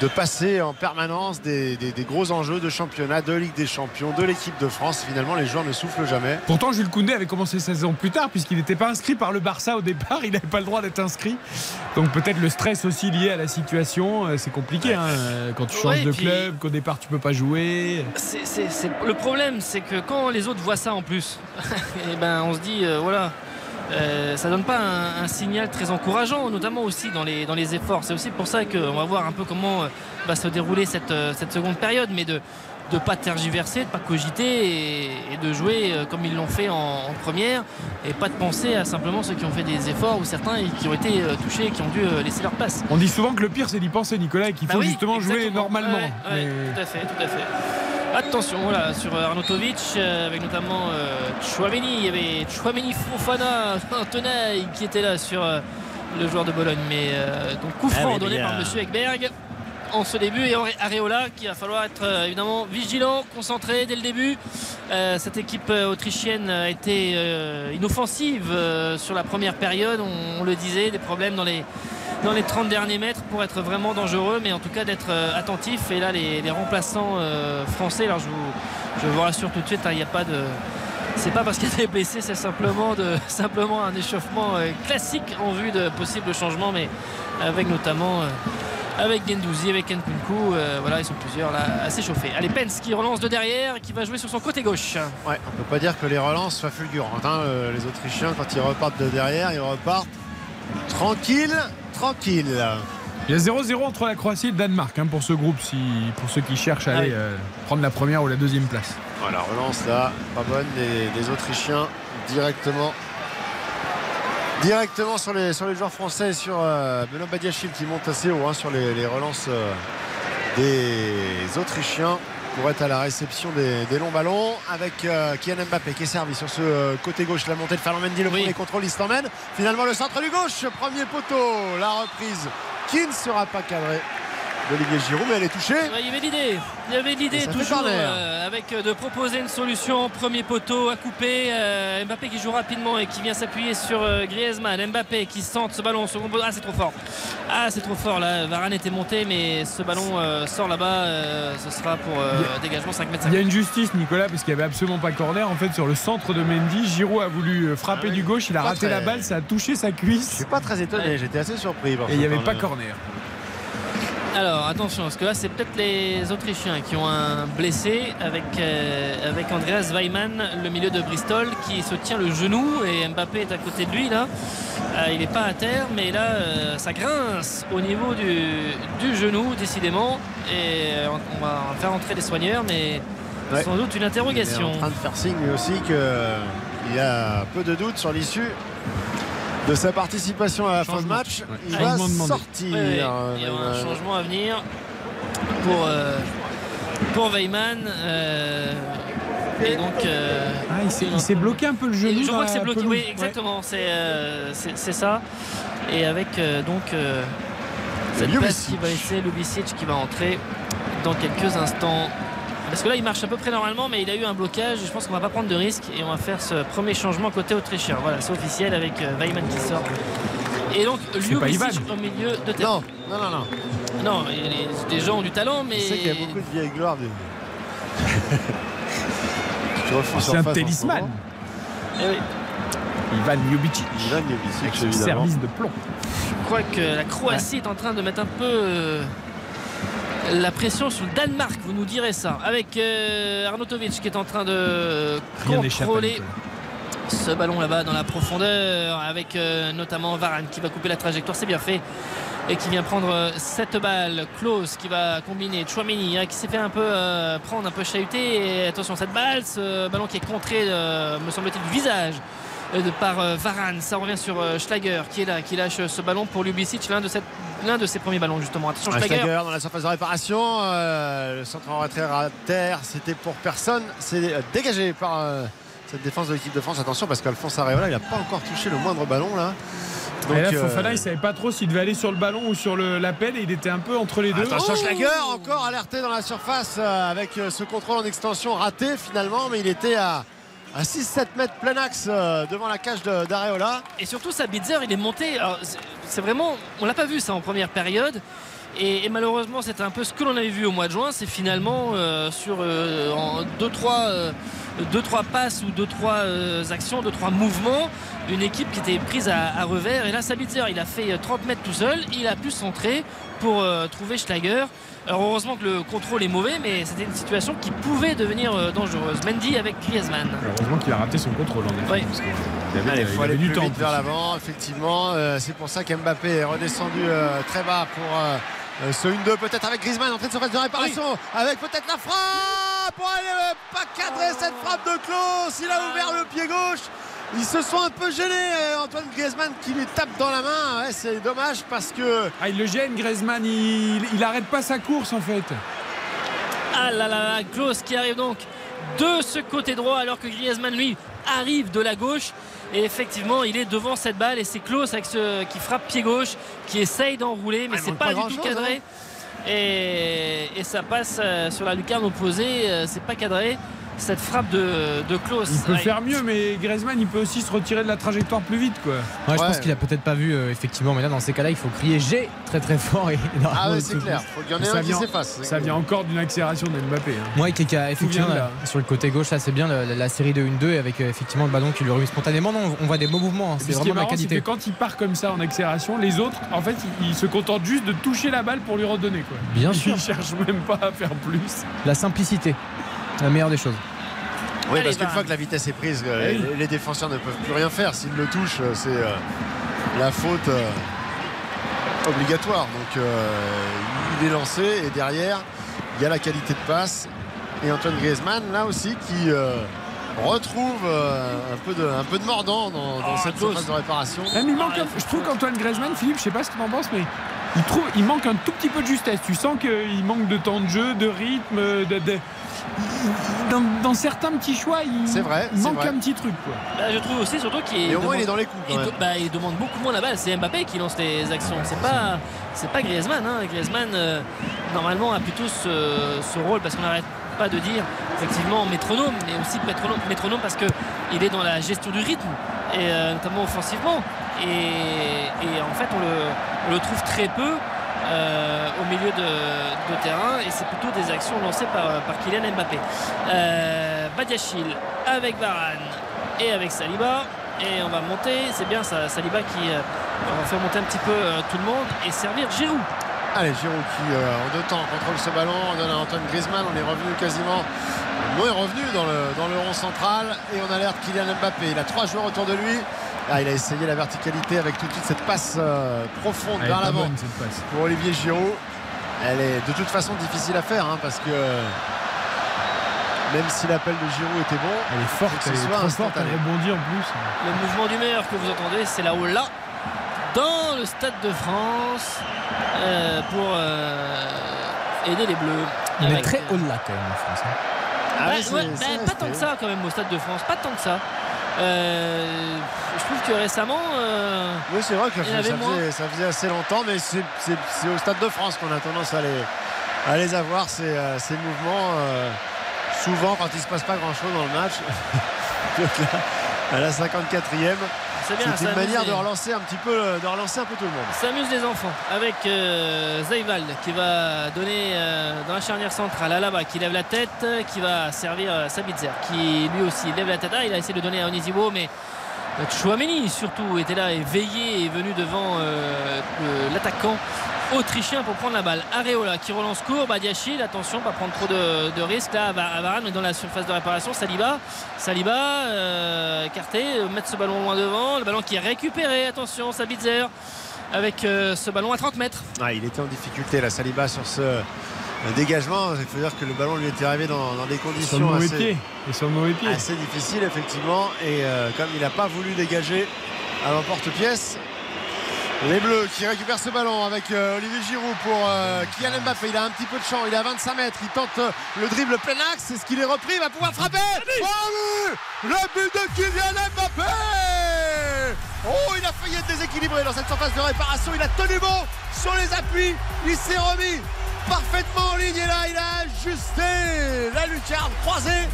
de passer en permanence des, des- des gros enjeux de championnat, de Ligue des Champions, de l'équipe de France. Finalement, les joueurs ne soufflent jamais. Pourtant, Jules Koundé avait commencé sa saison plus tard, puisqu'il n'était pas inscrit par le Barça au départ. Il n'avait pas le droit d'être inscrit. Donc peut-être le stress aussi lié à la situation. euh, C'est compliqué hein, euh, quand tu changes Ouais, de puis- club, qu'au départ tu peux pas jouer. C'est- c'est- c'est- Le problème, c'est que quand les autres voient ça en plus, (laughs) et ben, on se dit, euh, voilà. Euh, ça donne pas un, un signal très encourageant, notamment aussi dans les, dans les efforts. C'est aussi pour ça qu'on va voir un peu comment euh, va se dérouler cette, euh, cette seconde période, mais de ne pas tergiverser, de pas cogiter et, et de jouer euh, comme ils l'ont fait en, en première et pas de penser à simplement ceux qui ont fait des efforts ou certains qui ont été touchés et qui ont dû laisser leur place. On dit souvent que le pire c'est d'y penser, Nicolas, et qu'il Bah faut oui, justement jouer normalement. Ouais, ouais, Mais- Tout à fait, tout à fait. Attention, voilà, sur euh, Arnautovic, euh, avec notamment euh, Chouameni, il y avait Chouameni Fofana, un tenaille qui était là sur le joueur de Bologne. Mais donc coup Ah franc oui, donné par Monsieur Ekberg en ce début et Areola qui va falloir être évidemment vigilant, concentré dès le début. Euh, cette équipe autrichienne a été euh, inoffensive euh, sur la première période, on, on le disait, des problèmes dans les, dans les 30 derniers mètres pour être vraiment dangereux, mais en tout cas d'être euh, attentif. Et là, les, remplaçants euh, français, alors je vous, rassure tout de suite, hein, il n'y a pas de. C'est pas parce qu'il des blessés, c'est simplement, de, (laughs) simplement un échauffement euh, classique en vue de possibles changements, mais avec notamment avec Gendouzi, avec Nkunku, voilà, ils sont plusieurs là à s'échauffer. Allez, Pence qui relance de derrière, qui va jouer sur son côté gauche. Ouais, on peut pas dire que les relances soient fulgurantes. hein. Les Autrichiens, quand ils repartent de derrière, ils repartent tranquille, tranquille. Il y a 0-0 entre la Croatie et le Danemark hein, pour ce groupe, si, pour ceux qui cherchent à Ah aller euh, prendre la première ou la deuxième place. Voilà, relance là, pas bonne des, des Autrichiens directement. Directement sur les, sur les joueurs français et sur euh, Benoît Badiachil qui monte assez haut hein, sur les, les relances euh, des Autrichiens pour être à la réception des, des longs ballons avec euh, Kylian Mbappé qui est servi sur ce euh, côté gauche la montée de Fernand Mendy le premier contrôle il se l'emmène. Finalement le centre du gauche premier poteau la reprise qui ne sera pas cadrée d'Olivier Giroud mais elle est touchée Ouais, il y avait l'idée, il y avait l'idée toujours euh, avec euh, de proposer une solution premier poteau à couper. euh, Mbappé qui joue rapidement et qui vient s'appuyer sur euh, Griezmann. Mbappé qui sente ce ballon second poteau. Ah c'est trop fort. Ah c'est trop fort là. Varane était monté mais ce ballon euh, sort là-bas. euh, ce sera pour euh, dégagement 5 mètres. Il y a une justice, Nicolas, parce qu'il n'y avait absolument pas corner. En fait, sur le centre de Mendy, Giroud a voulu frapper Ah oui. du gauche, il a raté la balle, ça a touché sa cuisse. je suis pas très étonné j'étais assez surpris par Et il n'y avait corner. pas corner. Alors attention, parce que là c'est peut-être les Autrichiens qui ont un blessé avec, euh, avec Andreas Weimann, le milieu de Bristol, qui se tient le genou et Mbappé est à côté de lui là. Euh, il n'est pas à terre, mais là euh, ça grince au niveau du, du genou décidément. Et on va faire entrer les soigneurs, mais Ouais. sans doute une Il interrogation. est en train de faire signe aussi qu'il y a peu de doute sur l'issue de sa participation à la fin de match. Ouais. Il va sortir. Ouais, ouais, euh, il y aura un Weimann. changement à venir pour, euh, pour Weimann. euh, et donc. euh, Ah, il s'est- bloqué un peu le genou. je crois que c'est bloqué, pelouse. oui, Ouais. exactement. C'est euh, ça. Et avec euh, donc euh, cette passe qui va essayer Lubicic qui va entrer dans quelques instants. Parce que là, il marche à peu près normalement, mais il a eu un blocage. Je pense qu'on va pas prendre de risque et on va faire ce premier changement côté autrichien. Voilà, c'est officiel avec euh, Weimann qui sort. Et donc, Ljubicic au milieu de tête. Non, non, non, non. Non, il y a des gens ont du talent, mais. Je sais qu'il y a beaucoup de vieilles gloires. (laughs) Refous C'est un moment. Eh oui. Ivan Ljubicic. Ivan Ljubicic, service de plomb. Je crois que la Croatie est en train de mettre un peu. La pression sur le Danemark, vous nous direz ça. Avec euh, Arnautovic qui est en train de Rien contrôler ce ballon là-bas dans la profondeur avec euh, notamment Varane qui va couper la trajectoire, c'est bien fait. Et qui vient prendre euh, cette balle. Klose qui va combiner. Chouameni hein, qui s'est fait un peu euh, prendre, un peu chahuter. Et attention, cette balle, ce ballon qui est contré, euh, me semble-t-il, du visage par euh, Varane. Ça revient sur euh, Schlager qui est là, qui lâche euh, ce ballon pour Lubicic, l'un de, cette- l'un de ses premiers ballons justement. Attention, Ah, Schlager. Schlager dans la surface de réparation. euh, le centre en retrait à terre, c'était pour personne. C'est euh, dégagé par euh, cette défense de l'équipe de France. Attention parce qu'Alphonse Areola, il n'a pas encore touché le moindre ballon là. et là, euh, Fofana, il savait pas trop s'il devait aller sur le ballon ou sur le- l'appel et il était un peu entre les deux. Attention Oh Schlager encore alerté dans la surface euh, avec euh, ce contrôle en extension raté finalement mais il était à, à 6-7 mètres plein axe euh, devant la cage d'Areola. Et surtout, Sabitzer, il est monté. c'est- vraiment. On l'a pas vu ça en première période. Et, malheureusement, c'était un peu ce que l'on avait vu au mois de juin. C'est finalement euh, sur 2-3 passes ou 2-3 actions, 2-3 mouvements, une équipe qui était prise à, à revers. Et là, Sabitzer, il a fait euh, 30 mètres tout seul. Il a pu centrer pour euh, trouver Schlager. Alors heureusement que le contrôle est mauvais, mais c'était une situation qui pouvait devenir euh, dangereuse. Mendy avec Griezmann. Heureusement qu'il a raté son contrôle en effet. Oui. parce que il avait, Allez, il faut aller du plus temps. en vite vers l'avant, effectivement. Euh, c'est pour ça qu'Mbappé est redescendu euh, très bas pour euh, euh, ce 1-2, peut-être avec Griezmann, entrée de surface de réparation, avec peut-être la frappe pour aller euh, pas cadrer cette frappe de Klaus. Il a ouvert le pied gauche. Ils se sont un peu gênés, euh, Antoine Griezmann qui lui tape dans la main. Ouais, c'est dommage parce que. Ah, il le gêne, Griezmann, il, il arrête pas sa course en fait. Ah là là là, Klaus qui arrive donc de ce côté droit alors que Griezmann lui arrive de la gauche. Et effectivement, il est devant cette balle et c'est Klaus avec ce, qui frappe pied gauche, qui essaye d'enrouler, mais Ah, c'est pas, pas du tout cadré. Et, ça passe euh, sur la lucarne opposée, euh, c'est pas cadré. Cette frappe de, de Klaus. Il peut Ouais. faire mieux, mais Griezmann, il peut aussi se retirer de la trajectoire plus vite quoi. Ouais, je Ouais. pense qu'il a peut-être pas vu euh, effectivement, mais là dans ces cas-là, il faut crier G très très fort et Ah ouais, c'est clair. Faut qu'il y en ait Ça un qui vient- s'efface. Ça vient encore d'une accélération de Mbappé. hein. Moi, qui a effectivement là. là, sur le côté gauche, là c'est bien la, la série de 1-2 avec euh, effectivement le ballon qui lui remet spontanément. Non, on voit des beaux mouvements, hein, c'est ce vraiment la marrant, c'est qualité. que quand il part comme ça en accélération, les autres, en fait, ils, ils se contentent juste de toucher la balle pour lui redonner. Quoi. Bien ils sûr. Ils cherchent même pas à faire plus. La simplicité, la meilleure des choses. Oui, Allez, parce qu'une fois que la vitesse est prise, euh, oui. les, les défenseurs ne peuvent plus rien faire. S'ils le touchent, euh, c'est euh, la faute euh, obligatoire. Donc euh, il est lancé et derrière, il y a la qualité de passe. Et Antoine Griezmann, là aussi, qui euh, retrouve euh, un, peu de, un peu de mordant dans, dans Oh, cette surface de réparation. Même il manque Ah, un- je trouve qu'Antoine Griezmann, Philippe, je sais pas ce que tu en penses, mais il, trouve, il manque un tout petit peu de justesse. Tu sens qu'il manque de temps de jeu, de rythme, de, de- dans, dans certains petits choix, il, vrai, manque vrai. un petit truc. Quoi. Bah, je trouve aussi surtout qu'il Et au moins, demande- il est dans les coups. quand il, même. de- bah, il demande beaucoup moins la balle. C'est Mbappé qui lance les actions. C'est pas, c'est pas Griezmann. hein. Griezmann euh, normalement a plutôt ce, ce rôle parce qu'on n'arrête pas de dire effectivement métronome, mais aussi métronome, métronome parce que il est dans la gestion du rythme et euh, notamment offensivement. Et, et en fait, on le, on le trouve très peu. Euh, au milieu de, terrain et c'est plutôt des actions lancées par, Kylian Mbappé. Euh, Badiachil avec Varane et avec Saliba et on va monter, c'est bien Saliba qui euh, va faire monter un petit peu tout le monde et servir Giroud. Allez, Giroud qui en deux temps contrôle ce ballon, on donne à Antoine Griezmann, on est revenu quasiment. Non, est revenu dans le, dans le rond central et on alerte Kylian Mbappé. Il a trois joueurs autour de lui. Ah, il a essayé la verticalité avec tout de suite cette passe euh, profonde Elle vers l'avant pour Olivier Giroud. Elle est de toute façon difficile à faire hein, parce que même si l'appel de Giroud était bon, Elle est forte, elle ce est soit trop forte, elle rebondit en plus. Le mouvement du meilleur que vous entendez, c'est là-haut là, dans le Stade de France, euh, pour euh, aider les Bleus. On est très haut là quand même en France. hein. Ah Bah, oui, ouais, bah, pas tant que ça quand même au Stade de France, pas tant que ça. Euh, je trouve que récemment, euh, Oui, c'est vrai que ça, moins. faisait, ça faisait assez longtemps, mais c'est au Stade de France qu'on a tendance à les, à les avoir, ces, euh, ces mouvements. euh, souvent, quand il ne se passe pas grand-chose dans le match. (laughs) À la 54e, c'est bien. c'est ça une manière de relancer un petit peu, de relancer un peu tout le monde. Ça amuse les enfants avec euh, qui va donner euh, dans la charnière centrale à Alaba qui lève la tête, qui va servir euh, Sabitzer qui lui aussi lève la tête. Ah, il a essayé de donner à Onisibo, mais euh, Chouameni surtout était là et veillé et venu devant euh, l'attaquant autrichien pour prendre la balle. Areola qui relance court, Badiachil, attention, pas prendre trop de, de risques là, Va- Varane mais dans la surface de réparation, Saliba, Saliba, euh, écarté, euh, mettre ce ballon loin devant, le ballon qui est récupéré, attention, Sabitzer avec euh, ce ballon à 30 mètres. Ah, il était en difficulté, la Saliba, sur ce euh, dégagement. Il faut dire que le ballon lui était arrivé dans, dans des Sur le conditions mauvais assez, pied. Et sur le mauvais pied. assez difficiles, effectivement. Et euh, comme il n'a pas voulu dégager à l'emporte-pièce, les Bleus qui récupèrent ce ballon avec euh, Olivier Giroud pour euh, Kylian Mbappé. Il a un petit peu de champ, il est à 25 mètres. Il tente euh, le dribble plein axe. C'est ce qu'il est repris. Il va pouvoir frapper. Oh oui Le but de Kylian Mbappé Oh, il a failli être déséquilibré dans cette surface de réparation. Il a tenu bon sur les appuis. Il s'est remis parfaitement en ligne. Et là, il a ajusté la lucarne croisée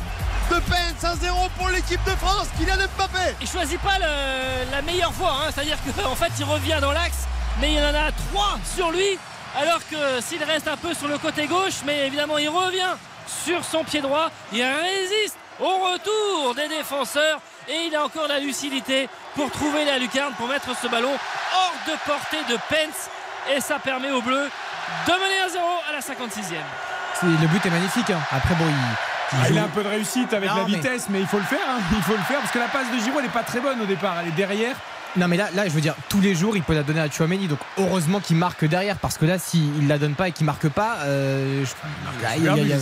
de Pence. 1-0 pour l'équipe de France. Kylian Mbappé. Il choisit pas le- la meilleure voie, hein. c'est-à-dire qu'en fait il revient dans l'axe, mais il y en a trois sur lui, alors que s'il reste un peu sur le côté gauche, mais évidemment il revient sur son pied droit, il résiste au retour des défenseurs et il a encore la lucidité pour trouver la lucarne, pour mettre ce ballon hors de portée de Pence et ça permet aux Bleus de mener 1-0 à la 56e. C'est- Le but est magnifique. hein. Après, bon, il. Ah, il a un peu de réussite avec Non, la vitesse, mais... il faut le faire. hein. Il faut le faire parce que la passe de Giroud, elle n'est pas très bonne au départ. Elle est derrière. Non mais là, là je veux dire tous les jours il peut la donner à Chouameni donc heureusement qu'il marque derrière parce que là s'il la donne pas et qu'il marque pas euh, je- il il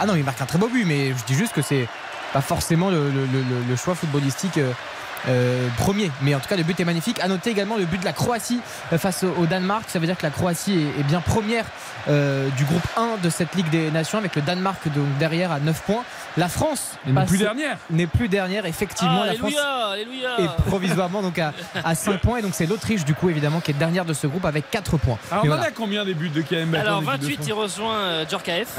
ah non il marque un très beau but mais je dis juste que c'est pas forcément le, le- le- le choix footballistique euh, premier. Mais en tout cas le but est magnifique. À noter également le but de la Croatie euh, face au, au Danemark. Ça veut dire que la Croatie est, est bien première euh, du groupe 1 de cette Ligue des Nations avec le Danemark donc derrière à 9 points. La France n'est plus dernière. n'est plus dernière. Effectivement Ah, la France alléluia, et provisoirement donc à, à 5 points. Et donc c'est l'Autriche du coup évidemment qui est dernière de ce groupe avec 4 points. Alors, Mais on en a combien des buts de Mbappé Alors en équipe de 28 France il rejoint euh, Djorkaeff.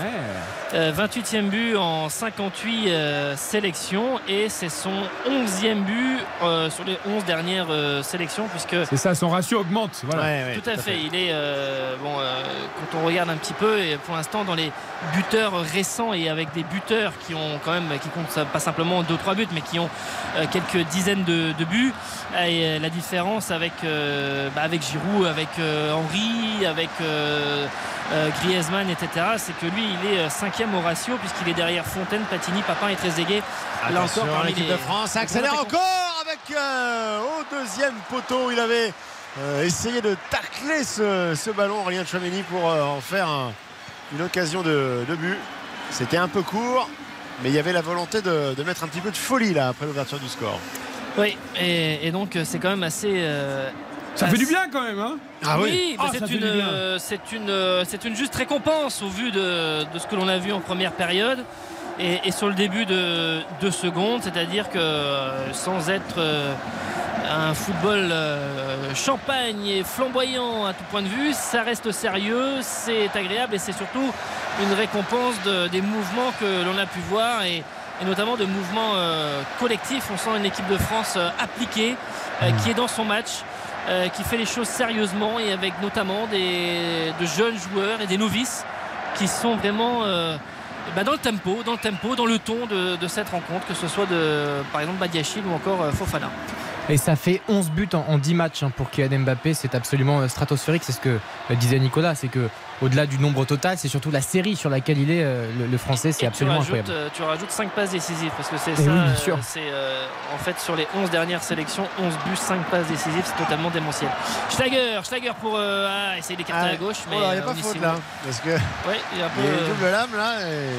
Euh, 28e but en 58 euh, sélections. Et c'est son 11e but euh, sur les 11 dernières euh, sélections puisque C'est ça, son ratio augmente. Voilà. tout à fait. Il est euh, bon euh, quand on regarde un petit peu et pour l'instant dans les buteurs récents et avec des buteurs qui ont quand même qui comptent pas simplement 2-3 buts mais qui ont euh, quelques dizaines de, de buts. Et euh, la différence avec euh, bah, avec Giroud, avec euh, Henry, avec euh, euh, Griezmann, etc. C'est que lui il est cinquième au ratio puisqu'il est derrière Fontaine, Platini, Papin et Trezeguet. Là parmi l'équipe de France accélère encore avec euh, au deuxième poteau. Il avait euh, essayé de tacler ce, ce ballon, Aurélien Chouameni, pour euh, en faire un- une occasion de, de but. C'était un peu court, mais il y avait la volonté de, de mettre un petit peu de folie là après l'ouverture du score. Oui, et, et donc euh, c'est quand même assez. euh, Ça fait du bien quand même. Hein Ah oui, Ah, c'est une, euh, une, euh, c'est une juste récompense au vu de, de ce que l'on a vu en première période et, et sur le début de, de seconde, c'est-à-dire que euh, sans être euh, un football euh, champagne et flamboyant à tout point de vue, ça reste sérieux, c'est agréable et c'est surtout une récompense de- des mouvements que l'on a pu voir et, et notamment de mouvements euh, collectifs. On sent une équipe de France euh, appliquée euh, qui est dans son match. qui fait les choses sérieusement et avec notamment des, de jeunes joueurs et des novices qui sont vraiment ben, dans le tempo, dans le tempo, dans le ton de, de cette rencontre, que ce soit de par exemple Badiachil ou encore euh, Fofana. Et ça fait 11 buts en, en 10 matchs hein, pour Kylian Mbappé, c'est absolument euh, stratosphérique, c'est ce que euh, disait Nicolas, c'est que au-delà du nombre total, c'est surtout la série sur laquelle il est euh, le, le français, c'est absolument tu rajoutes, incroyable. tu rajoutes 5 passes décisives parce que c'est Et ça. oui, bien euh, sûr. c'est euh, en fait sur les 11 dernières sélections, 11 buts, 5 passes décisives, c'est totalement démentiel. Schlager, Schlager pour euh, ah, essayer d'écarter Ah, à gauche, mais oh là, il n'y a pas faute là, parce que Ouais, il y a un peu. il y a une double lame là. Et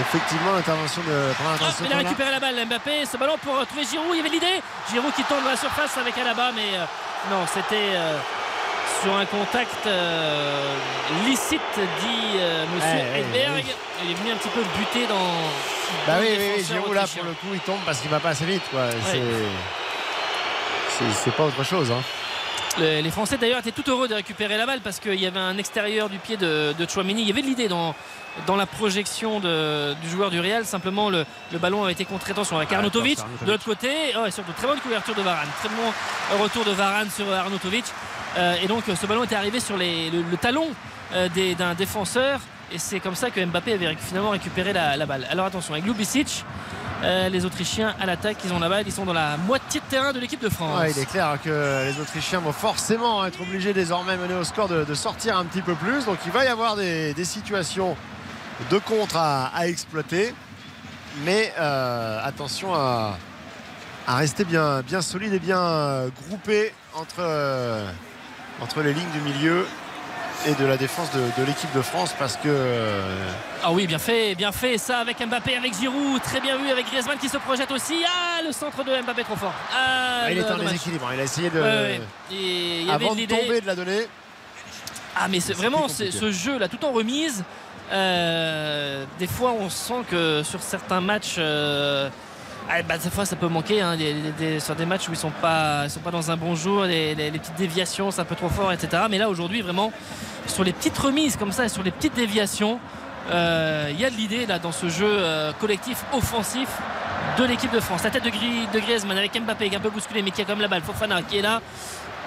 effectivement, l'intervention de. l'intervention il a récupéré la balle, Mbappé. Ce ballon pour euh, trouver Giroud. Il y avait l'idée. Giroud qui tombe dans la surface avec Alaba, mais euh, non, c'était euh, sur un contact euh, licite, dit Monsieur ouais, Hedberg. oui. Il est venu un petit peu buter dans. Bah dans oui, Giroud là pour le coup il tombe parce qu'il va pas assez vite quoi. C'est- pas autre chose. Hein. Le- les Français d'ailleurs étaient tout heureux de récupérer la balle parce qu'il y avait un extérieur du pied de, de Chouameni. Il y avait de l'idée dans, dans la projection de- du joueur du Real. Simplement, le, le ballon a été contre attention avec Arnautovic. De l'autre côté, oh, et surtout très bonne couverture de Varane. Très bon retour de Varane sur Arnautovic. Euh, et donc, ce ballon était arrivé sur les- le, le talon euh, d'un défenseur. Et c'est comme ça que Mbappé avait finalement récupéré la, la balle. Alors attention, avec Lubicic. Euh, les Autrichiens à l'attaque, ils ont la balle, ils sont dans la moitié de terrain de l'équipe de France. Ouais, il est clair que les Autrichiens vont forcément être obligés désormais mener au score de, de sortir un petit peu plus. Donc il va y avoir des, des situations de contre à, à exploiter. Mais euh, attention à, à rester bien, bien solide et bien euh, groupé entre, euh, entre les lignes du milieu et de la défense de, de l'équipe de France parce que Ah oui, bien fait, bien fait. Ça avec Mbappé, avec Giroud, très bien vu avec Griezmann qui se projette aussi. Ah, le centre de Mbappé trop fort. Ah, il était en déséquilibre. Il a essayé de, Ouais, ouais. Et il y avait avant de l'idée- tomber, de la donner. Ah mais c'est vraiment ce jeu là tout en remise. Euh, des fois on sent que sur certains matchs, euh, ah, bah, des fois ça peut manquer. hein, sur des matchs où ils sont pas, ils sont pas dans un bon jour, les, petites déviations c'est un peu trop fort, etc. Mais là aujourd'hui vraiment sur les petites remises comme ça, et sur les petites déviations, euh, il y a de l'idée là dans ce jeu euh, collectif offensif de l'équipe de France. La tête de, Gri- de Griezmann avec Mbappé qui est un peu bousculé mais qui a comme la balle. Fofana qui est là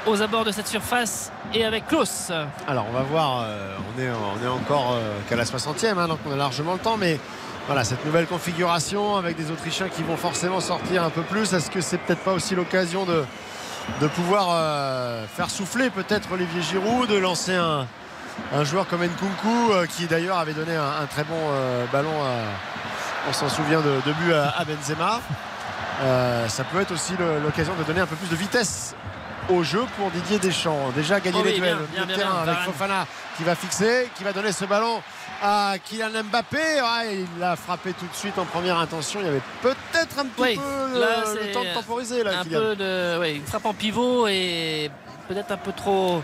aux abords de cette surface et avec Klaus. Alors on va voir, euh, on est, encore euh, qu'à la 60e, hein, donc on a largement le temps, mais voilà, cette nouvelle configuration avec des Autrichiens qui vont forcément sortir un peu plus, est-ce que c'est peut-être pas aussi l'occasion de, pouvoir euh, faire souffler peut-être Olivier Giroud, de lancer un, joueur comme Nkunku, qui d'ailleurs avait donné un, très bon ballon, on s'en souvient, de, but à, à Benzema. Ça peut être aussi l'occasion de donner un peu plus de vitesse au jeu pour Didier Deschamps. Déjà gagner Oh oui, les duels bien, bien, terrain avec. Fofana qui va fixer, qui va donner ce ballon à Kylian Mbappé. Ouais, il l'a frappé tout de suite en première intention. Il y avait peut-être un petit Oui, peu là, le, temps de temporiser là, un Kylian. peu de une frappe en pivot et peut-être un peu trop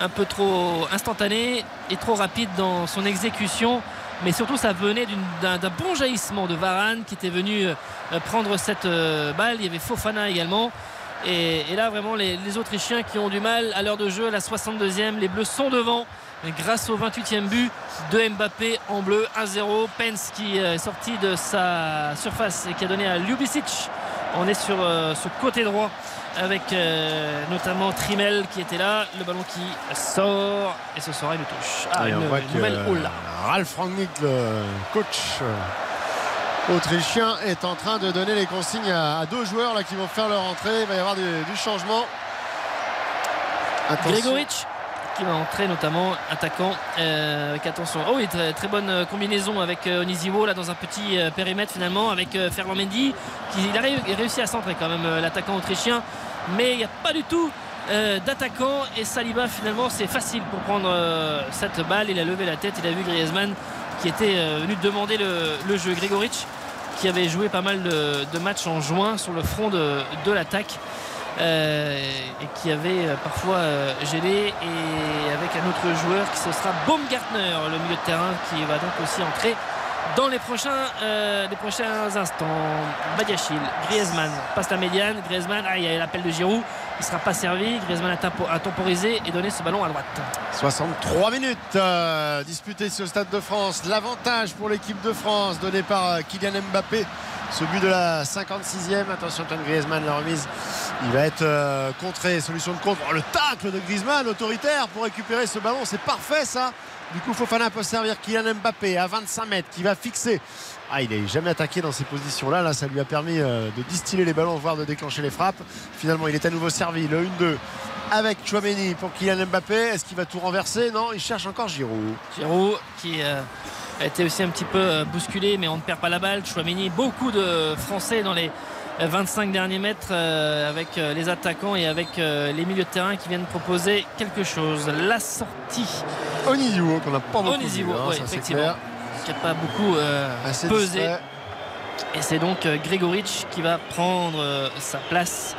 un peu trop instantané et trop rapide dans son exécution mais surtout ça venait d'un bon jaillissement de Varane qui était venu euh, prendre cette euh, balle il y avait Fofana également et, et là vraiment les, les Autrichiens qui ont du mal à l'heure de jeu à la 62e les Bleus sont devant grâce au 28e but de Mbappé en bleu 1-0 Pence qui euh, est sorti de sa surface et qui a donné à Ljubicic on est sur euh, ce côté droit avec euh, notamment Trimel qui était là. Le ballon qui sort et ce sera une touche. Ah, Et une, on voit une que nouvelle euh. Ralph Rangnick, le coach autrichien, est en train de donner les consignes à, à deux joueurs là, qui vont faire leur entrée. Il va y avoir du, du changement. Attention. Gregoric qui va entrer notamment attaquant euh, avec attention. Oh oui, très, très bonne euh, combinaison avec euh, là dans un petit euh, périmètre finalement avec Ferland Mendy qui il a ré- réussi à centrer quand même l'attaquant autrichien mais il n'y a pas du tout euh, d'attaquant et Saliba finalement c'est facile pour prendre euh, cette balle il a levé la tête il a vu Griezmann qui était euh, venu demander le, le jeu Gregoric qui avait joué pas mal de, matchs en juin sur le front de, l'attaque euh, et qui avait euh, parfois euh, et avec un autre joueur qui ce sera Baumgartner le milieu de terrain qui va donc aussi entrer dans les prochains, euh, les prochains instants. Badiachil, Griezmann passe la médiane. Griezmann, ah, il y a l'appel de Giroud. Il ne sera pas servi. Griezmann a, tempo- a temporisé et donné ce ballon à droite. 63 minutes euh, disputées sur le Stade de France. L'avantage pour l'équipe de France donné par euh, Kylian Mbappé. Ce but de la 56e. Attention, Antoine Griezmann, la remise. Il va être contré. Solution de contre. Oh, le tacle de Griezmann, autoritaire pour récupérer ce ballon. C'est parfait ça. Du coup, Fofana peut servir Kylian Mbappé à 25 mètres qui va fixer. Ah, il n'est jamais attaqué dans ces positions-là. Là, ça lui a permis euh, de distiller les ballons, voire de déclencher les frappes. Finalement, il est à nouveau servi. Le 1-2 avec Chouameni pour Kylian Mbappé. Est-ce qu'il va tout renverser? Non, il cherche encore Giroud. Giroud qui euh, a été aussi un petit peu euh, bousculé, mais on ne perd pas la balle. Chouameni, beaucoup de Français dans les 25 derniers mètres euh, avec euh, les attaquants et avec euh, les milieux de terrain qui viennent proposer quelque chose. La sortie. Onizuo qu'on n'a pas beaucoup Onizuo, vu, hein, oui, ça, c'est effectivement. clair. Qui n'a pas beaucoup euh, pesé. distrait. Et c'est donc euh, Gregoric qui va prendre euh, sa place.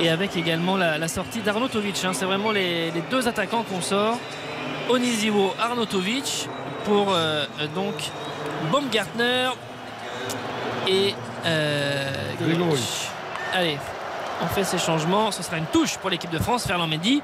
Et avec également la, la sortie d'Arnautovic. hein. C'est vraiment les, les deux attaquants qu'on sort. Oniziwo, Arnautovic pour euh, euh, donc Baumgartner et euh. Allez, on fait ces changements. Ce sera une touche pour l'équipe de France, Ferland Mendy.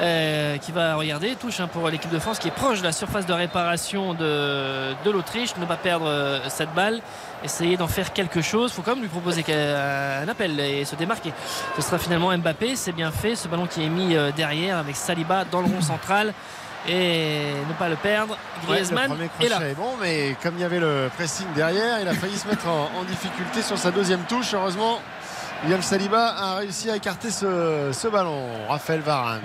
euh, qui va regarder, touche hein, pour l'équipe de France qui est proche de la surface de réparation de, de l'Autriche, ne pas perdre euh, cette balle, essayer d'en faire quelque chose. Il faut quand même lui proposer un appel et se démarquer. Ce sera finalement Mbappé, c'est bien fait. Ce ballon qui est mis euh, derrière avec Saliba dans le rond central et ne pas le perdre. Ouais, Griezmann le premier est là. est bon, mais comme il y avait le pressing derrière, il a failli se mettre en, en difficulté sur sa deuxième touche. Heureusement, William Saliba a réussi à écarter ce, ce ballon. Raphaël Varane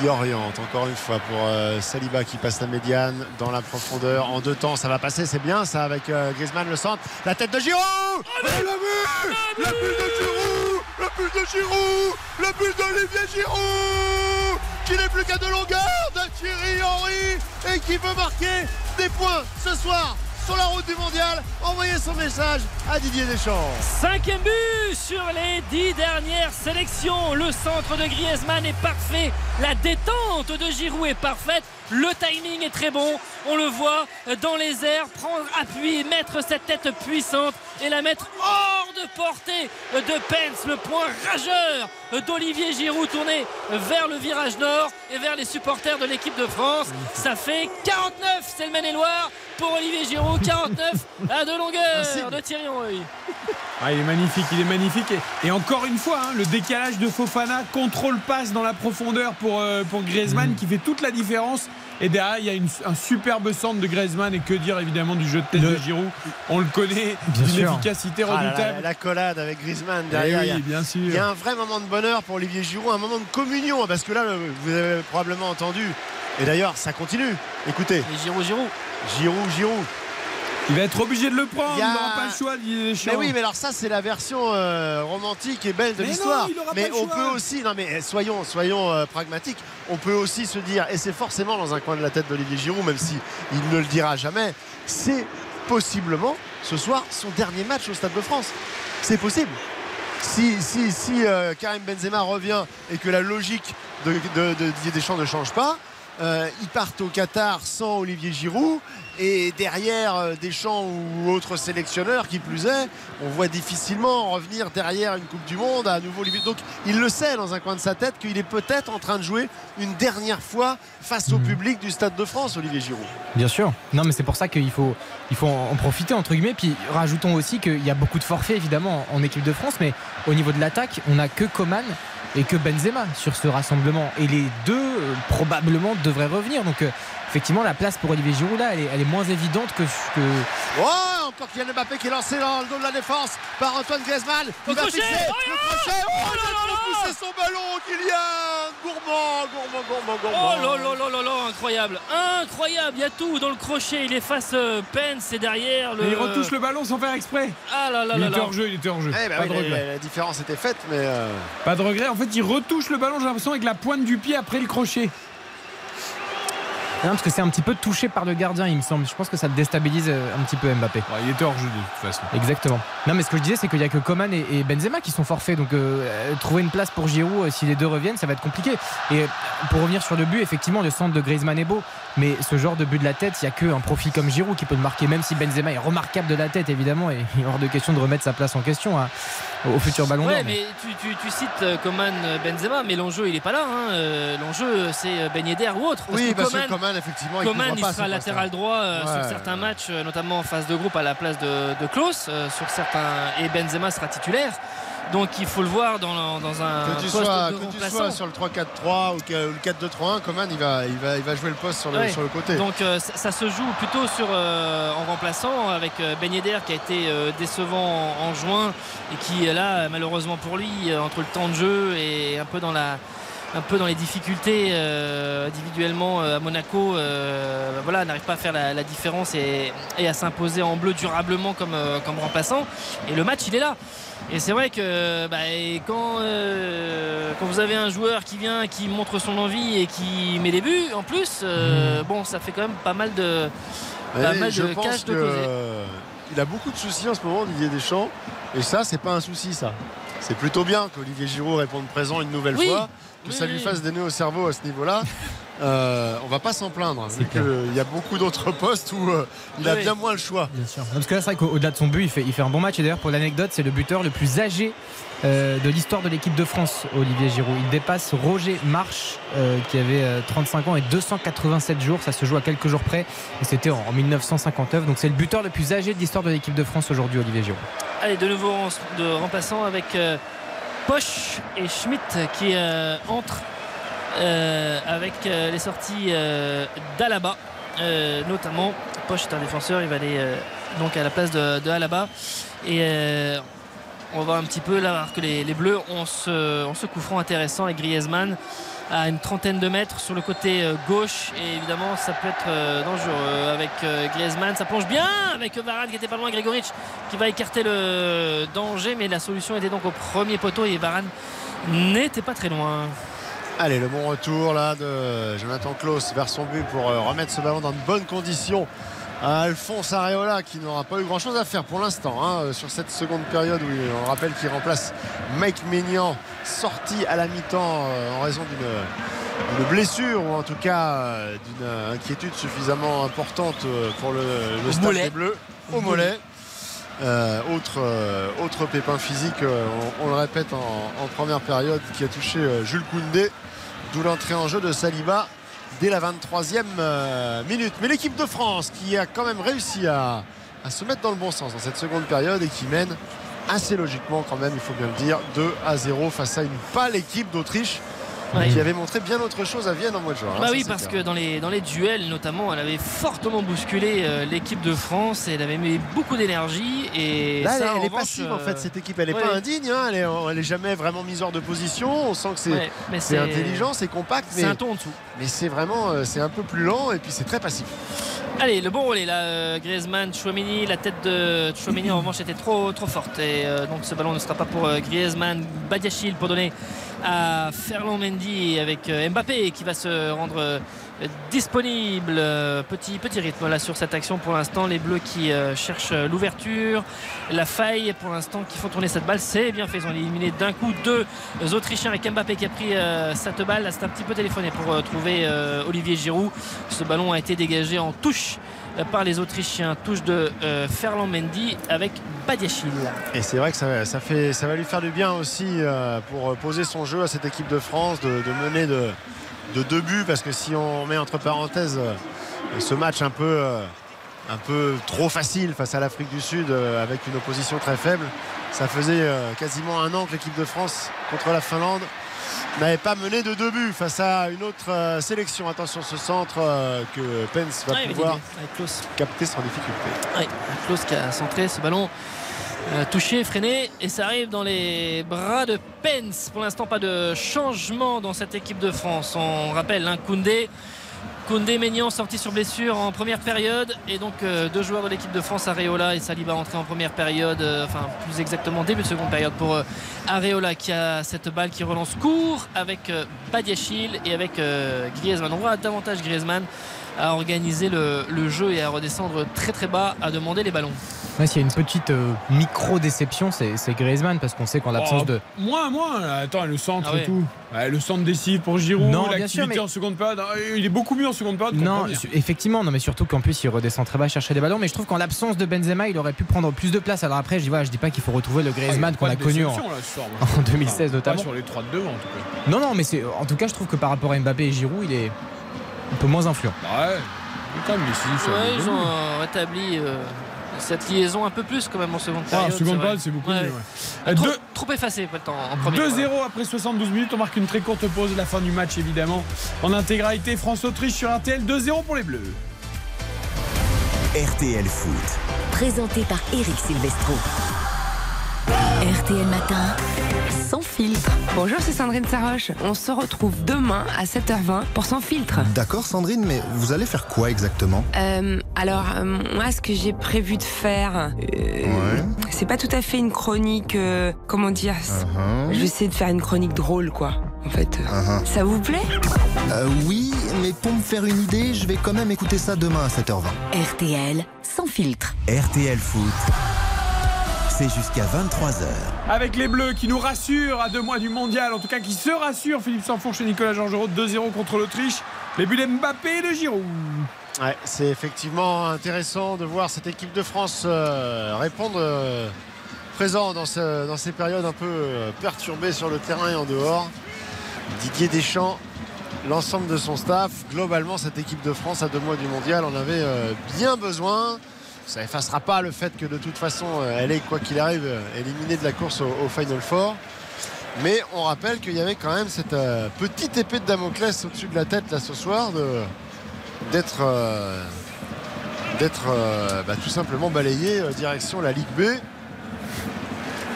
qui oriente encore une fois pour euh, Saliba qui passe la médiane dans la profondeur en deux temps ça va passer c'est bien ça avec euh, Griezmann le centre la tête de Giroud Oh, On l'a vu la bulle de Giroud la bulle de Giroud la bulle d'Olivier Giroud qui n'est plus qu'à de longueur de Thierry Henry et qui veut marquer des points ce soir sur la route du mondial envoyer son message à Didier Deschamps Cinquième but sur les dix dernières sélections. Le centre de Griezmann est parfait. La détente de Giroud est parfaite. Le timing est très bon. On le voit dans les airs prendre appui, mettre cette tête puissante et la mettre hors de portée de Pence. Le point rageur d'Olivier Giroud tourné vers le virage nord et vers les supporters de l'équipe de France. Ça fait 49, c'est le Maine-et-Loire pour Olivier Giroud. 49 à de longueur de Thierry Henry. Ah, il est magnifique, il est magnifique. Et, et encore une fois, hein, le décalage de Fofana, contrôle passe dans la profondeur pour, euh, pour Griezmann Mm. qui fait toute la différence. Et derrière, il y a une- un superbe centre de Griezmann et que dire évidemment du jeu de tête de Giroud? On le connaît, d'une efficacité Ah là là, redoutable. l'accolade avec Griezmann Eh derrière. oui, il, y a, bien sûr. il y a un vrai moment de bonheur pour Olivier Giroud, un moment de communion, parce que là, vous avez probablement entendu. Et d'ailleurs, ça continue. Écoutez. Et Giroud, Giroud. Giroud, Giroud. Il va être obligé de le prendre, Il n'aura pas le choix, Didier Deschamps. Mais oui, mais alors ça, c'est la version euh, romantique et belle de l'histoire. Mais on choix. peut aussi, non mais eh, soyons, soyons euh, pragmatiques, on peut aussi se dire, et c'est forcément dans un coin de la tête d'Olivier Giroud, même si il ne le dira jamais, c'est possiblement ce soir son dernier match au Stade de France. C'est possible. Si, si, si euh, Karim Benzema revient et que la logique de, de- de Didier Deschamps ne change pas, euh, ils partent au Qatar sans Olivier Giroud et derrière euh, Deschamps ou autres sélectionneurs qui plus est, on voit difficilement revenir derrière une Coupe du Monde à nouveau Olivier. Donc il le sait dans un coin de sa tête qu'il est peut-être en train de jouer une dernière fois face au public du Stade de France, Olivier Giroud. Bien sûr. Non, mais c'est pour ça qu'il faut, il faut en en profiter, entre guillemets. Puis rajoutons aussi qu'il y a beaucoup de forfaits, évidemment, en équipe de France. Mais au niveau de l'attaque, on n'a que Coman et que Benzema sur ce rassemblement. Et les deux, euh, probablement, devraient revenir. Donc, euh, effectivement, la place pour Olivier Giroud, là, elle est, elle est moins évidente que. que... Oh, encore Kylian Mbappé qui est lancé dans le dos de la défense par Antoine Griezmann. Le Il va crochet fixer Oh le là crochet. là Oh, Oh là là pousser son ballon, Kylian. Gourmand, gourmand, gourmand, Oh gourmand. là là là là là, incroyable, incroyable, il y a tout dans le crochet, il efface euh, Pence et derrière le. Et il retouche le ballon sans faire exprès. Ah là là il là était là. hors jeu, il était hors jeu. Eh ben pas oui, de la- regret. la, la différence était faite, mais euh, Pas de regret. En fait, il retouche le ballon, j'ai l'impression, avec la pointe du pied après le crochet. Non, parce que c'est un petit peu touché par le gardien, il me semble. Je pense que ça déstabilise euh, un petit peu Mbappé. il était hors jeu de toute façon. Exactement. Non, mais ce que je disais, c'est qu'il n'y a que Coman et, et Benzema qui sont forfaits. Donc, euh, euh, trouver une place pour Giroud, euh, si les deux reviennent, ça va être compliqué. Et pour revenir sur le but, effectivement, le centre de Griezmann est beau. Mais ce genre de but de la tête, il n'y a qu'un profil comme Giroud qui peut le marquer, même si Benzema est remarquable de la tête, évidemment. Et il est hors de question de remettre sa place en question hein, au futur ballon d'or. Ouais, mais- mais tu, tu- tu cites Coman Benzema, mais l'enjeu il est pas là. hein. L'enjeu c'est Ben Yedder ou autre. oui, parce Coman, que Coman, effectivement, Coman, couvre il sera latéral poste-là. droit euh, Ouais. sur certains matchs, euh, notamment en phase de groupe à la place de, de Klaus. euh, sur certains et Benzema sera titulaire. Donc il faut le voir dans, dans un Que tu, poste sois, de que tu sois sur le 3-4-3 ou le 4-2-3-1, Coman, il va, il, va, il va jouer le poste sur le, Ouais. sur le côté. Donc euh, ça, ça se joue plutôt sur euh, en remplaçant avec Ben Yedder qui a été euh, décevant en, en juin et qui là malheureusement pour lui entre le temps de jeu et un peu dans la un peu dans les difficultés euh, individuellement euh, à Monaco euh, voilà n'arrive pas à faire la, la différence et, et à s'imposer en bleu durablement comme, comme remplaçant et le match il est là et c'est vrai que bah, et quand, euh, quand vous avez un joueur qui vient, qui montre son envie et qui met des buts en plus, euh, bon, ça fait quand même pas mal de, pas mal je de pense cash de que, euh, il a beaucoup de soucis en ce moment, Didier Deschamps. Et ça, c'est pas un souci, ça. C'est plutôt bien qu'Olivier Giroud réponde présent une nouvelle Oui. fois, que Oui, ça lui fasse des nœuds au cerveau à ce niveau-là. (laughs) Euh, on va pas s'en plaindre, vu clair. qu'il y a beaucoup d'autres postes où euh, il a Oui. bien moins le choix. Bien sûr. Parce que là, c'est vrai qu'au-delà de son but, il fait, il fait un bon match. Et d'ailleurs, pour l'anecdote, c'est le buteur le plus âgé euh, de l'histoire de l'équipe de France, Olivier Giroud. Il dépasse Roger March, euh, qui avait euh, 35 ans et 287 jours. Ça se joue à quelques jours près. Et c'était en, en 1959. Donc, c'est le buteur le plus âgé de l'histoire de l'équipe de France aujourd'hui, Olivier Giroud. Allez, de nouveau en- de remplaçant avec euh, Poch et Schmidt qui euh, entrent euh, avec euh, les sorties d'Alaba notamment. Poche est un défenseur, il va aller donc à la place de, Alaba. Et on va un petit peu là que les, les Bleus ont ce, ont ce coup franc intéressant avec Griezmann à une trentaine de mètres sur le côté euh, gauche. Et évidemment ça peut être euh, dangereux avec euh, Griezmann. Ça plonge bien avec Varane qui était pas loin Grégoric qui va écarter le danger. Mais la solution était donc au premier poteau et Varane n'était pas très loin. Allez, le bon retour là de Jonathan Klaus vers son but pour remettre ce ballon dans de bonnes conditions à Alphonse Areola qui n'aura pas eu grand chose à faire pour l'instant hein, sur cette seconde période où on rappelle qu'il remplace Mike Maignan sorti à la mi-temps euh, en raison d'une blessure ou en tout cas euh, d'une euh, inquiétude suffisamment importante pour le, mollet. des Bleus au mollet. Euh, autre, euh, autre pépin physique, euh, on, on le répète en, en première période, qui a touché Jules Koundé, d'où l'entrée en jeu de Saliba dès la 23e euh, minute. Mais l'équipe de France qui a quand même réussi à, à se mettre dans le bon sens dans cette seconde période et qui mène assez logiquement quand même, il faut bien le dire, 2 à 0 face à une pâle équipe d'Autriche Ouais. qui avait montré bien autre chose à Vienne en mois de juin. hein, Bah oui, parce clair. que dans les, dans les duels, notamment, elle avait fortement bousculé euh, l'équipe de France. Elle avait mis beaucoup d'énergie. Et Là, ça, elle, elle est passive en fait, euh, cette équipe. Elle n'est ouais. pas indigne, hein, elle, est, elle est jamais vraiment mise hors de position. On sent que c'est intelligent, c'est compact. c'est un ton en dessous. Mais c'est vraiment, euh, c'est un peu plus lent et puis c'est très passif. Allez, le bon relais là, euh, Griezmann, Chouameni, la tête de Chouameni en revanche était trop trop forte et euh, donc ce ballon ne sera pas pour euh, Griezmann, Badiachil pour donner à Ferland Mendy avec euh, Mbappé qui va se rendre euh, disponible. Euh, Petit petit rythme là sur cette action pour l'instant, les Bleus qui cherchent l'ouverture, la faille pour l'instant qui font tourner cette balle, c'est bien fait, ils ont éliminé d'un coup deux Autrichiens avec Mbappé qui a pris cette balle, c'est un petit peu téléphoné pour trouver Olivier Giroud. Ce ballon a été dégagé en touche par les Autrichiens, touche de euh, Ferland Mendy avec Badiachil. Et c'est vrai que ça, fait, ça va lui faire du bien aussi euh, pour poser son jeu à cette équipe de France, de, mener de, de deux buts, parce que si on met entre parenthèses euh, ce match un peu, euh, trop facile face à l'Afrique du Sud, euh, avec une opposition très faible, ça faisait euh, quasiment un an que l'équipe de France contre la Finlande n'avait pas mené de deux buts face à une autre euh, sélection. Attention, ce centre euh, que Pence va Ouais, pouvoir capter sans difficulté. Oui, Klaus qui a centré ce ballon. euh, touché, freiné et ça arrive dans les bras de Pence. Pour l'instant, pas de changement dans cette équipe de France. On rappelle, hein, Koundé, Koundé Maignan sorti sur blessure en première période et donc euh, deux joueurs de l'équipe de France, Areola et Saliba entrés en première période, euh, enfin plus exactement début de seconde période pour euh, Areola qui a cette balle qui relance court avec Badiachil et avec Griezmann. On voit davantage Griezmann à organiser le, le jeu et à redescendre très très bas à demander les ballons. Ouais, S'il y a une petite euh, micro-déception, c'est c'est Griezmann, parce qu'on sait qu'en l'absence Oh, de. Moins, moins. Attends, le centre Ah et tout. Ouais, le centre décide pour Giroud, Non, bien l'activité sûr, mais- en seconde période. Ah, Il est beaucoup mieux en seconde période. Non, effectivement, non, mais surtout qu'en plus il redescend très bas chercher des ballons. Mais je trouve qu'en l'absence de Benzema, il aurait pu prendre plus de place. Alors après, je dis, voilà, je dis pas qu'il faut retrouver le Griezmann Ah, qu'on pas a connu en, déception, là, ce soir, moi. (laughs) en 2016 Pas notamment. sur les trois de devant, en tout cas. Non, non, mais c'est en tout cas, je trouve que par rapport à Mbappé et Giroud, il est un peu moins influent. Ouais, il est quand même Ouais, ils ont euh, rétabli euh, cette liaison un peu plus quand même en seconde Ah, en période. seconde vrai. période, c'est beaucoup mieux, ouais. Euh, Trop, deux- trop effacé peut-être en, en première. 2-0 après 72 minutes, on marque une très courte pause, la fin du match évidemment. En intégralité, France-Autriche sur RTL, 2-0 pour les Bleus. RTL Foot. Présenté par Eric Silvestro. RTL Matin, sans filtre. Bonjour, c'est Sandrine Saroche. On se retrouve demain à 7h20 pour Sans filtre. D'accord Sandrine, mais vous allez faire quoi exactement? Euh, alors, euh, moi, ce que j'ai prévu de faire, euh, c'est pas tout à fait une chronique, euh, comment dire, Uh-huh. je vais essayer de faire une chronique drôle, quoi, en fait. Uh-huh. Ça vous plaît? Euh, Oui, mais pour me faire une idée, je vais quand même écouter ça demain à 7h20. RTL, sans filtre. RTL Foot. Jusqu'à 23h. Avec les Bleus qui nous rassurent à deux mois du mondial, en tout cas qui se rassurent, Philippe Sanfourche et Nicolas Georgerot, 2-0 contre l'Autriche. Les buts d'Mbappé et de Giroud. Ouais, c'est effectivement intéressant de voir cette équipe de France euh, répondre euh, présent dans, ce- dans ces périodes un peu euh, perturbées sur le terrain et en dehors. Didier Deschamps, l'ensemble de son staff, globalement cette équipe de France à deux mois du mondial en avait bien besoin. Ça effacera pas le fait que de toute façon euh, elle est quoi qu'il arrive euh, éliminée de la course au, au Final Four. Mais on rappelle qu'il y avait quand même cette euh, petite épée de Damoclès au-dessus de la tête là ce soir de- d'être euh, d'être euh, bah, tout simplement balayé euh, direction la Ligue B.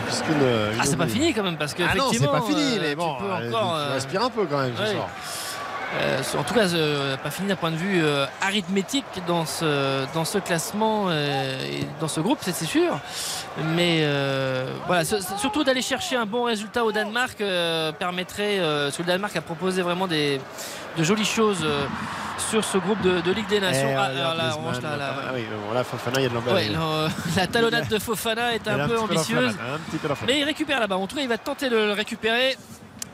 Puisqu'une- une- Ah, c'est pas fini quand même parce que Ah non, c'est pas fini, euh, mais tu bon, peux euh, encore, tu euh, respires un peu quand même ce ouais. soir. Euh, en tout cas, euh, pas fini d'un point de vue euh, arithmétique dans ce, dans ce classement euh, et dans ce groupe, c'est sûr. Mais euh, voilà, ce- surtout d'aller chercher un bon résultat au Danemark euh, permettrait, euh, parce que le Danemark a proposé vraiment des, de jolies choses euh, sur ce groupe de, de Ligue des Nations. Eh, Ah, regarde alors là, Griezmann, Ah oui, bon, là, Fofana, il y a de l'emballage. Ouais, la, (laughs) la talonnade (laughs) de Fofana est un un peu la ambitieuse. flamade, un petit peu la flamade. Mais il récupère là-bas. En tout cas, il va tenter de le récupérer.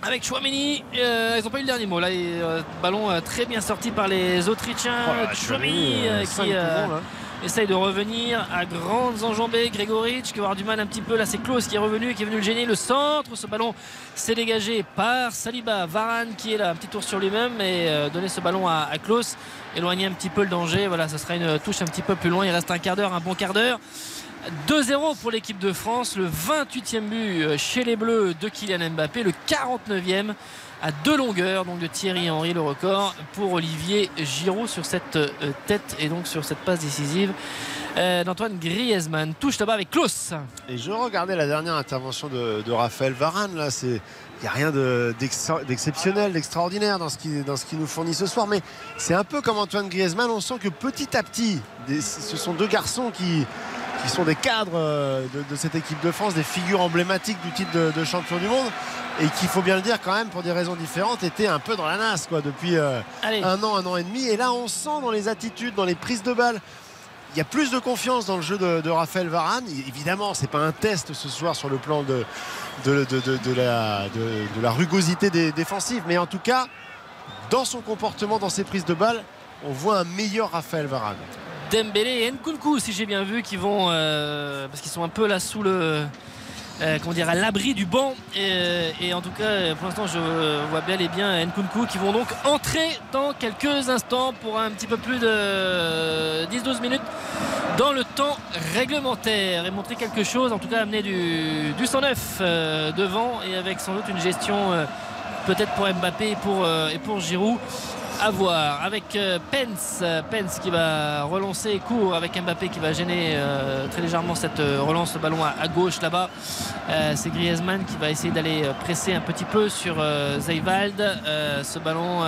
Avec Chouameni, euh, ils n'ont pas eu le dernier mot. Là, et, euh, ballon euh, très bien sorti par les Autrichiens. Oh là là, Chouameni Chouameni, euh, qui euh, essaye de revenir à grandes enjambées. Gregoric qui va avoir du mal un petit peu. Là, c'est Klaus qui est revenu qui est venu le gêner. Le centre, ce ballon s'est dégagé par Saliba. Varane qui est là, un petit tour sur lui-même et euh, donner ce ballon à, à Klaus. Éloigner un petit peu le danger. Voilà, ça sera une touche un petit peu plus loin. Il reste un quart d'heure, un bon quart d'heure. 2-0 pour l'équipe de France, le 28e but euh, chez les Bleus de Kylian Mbappé, le 49e à deux longueurs donc de Thierry Henry le record pour Olivier Giroud sur cette euh, tête et donc sur cette passe décisive euh, d'Antoine Griezmann. Touche là-bas avec Klaus. Et je regardais la dernière intervention de, Raphaël Varane. Là, c'est il n'y a rien de- d'ex- d'exceptionnel, d'extraordinaire dans ce qu'il nous fournit ce soir. Mais c'est un peu comme Antoine Griezmann. On sent que petit à petit, ce sont deux garçons qui, qui sont des cadres euh, de, de cette équipe de France, des figures emblématiques du titre de, de champion du monde. Et qu'il faut bien le dire quand même, pour des raisons différentes, étaient un peu dans la nasse quoi, depuis euh, un an, un an et demi. Et là, on sent dans les attitudes, dans les prises de balles, il y a plus de confiance dans le jeu de, de Raphaël Varane. Évidemment, c'est pas un test ce soir sur le plan de, la, rugosité des défensives, mais en tout cas, dans son comportement, dans ses prises de balles, on voit un meilleur Raphaël Varane. Dembélé et Nkunku si j'ai bien vu qui vont euh, parce qu'ils sont un peu là sous le euh, comment dire à l'abri du banc. Et, et en tout cas pour l'instant je vois bel et bien Nkunku qui vont donc entrer dans quelques instants pour un petit peu plus de 10-12 minutes dans le temps réglementaire et montrer quelque chose en tout cas amener du, du 109 euh, devant et avec sans doute une gestion euh, peut-être pour Mbappé et pour, euh, et pour Giroud à voir avec euh, Pence. Pence qui va relancer court avec Mbappé qui va gêner euh, très légèrement cette euh, relance le ballon à, gauche là-bas. C'est Griezmann qui va essayer d'aller presser un petit peu sur Euh, ce ballon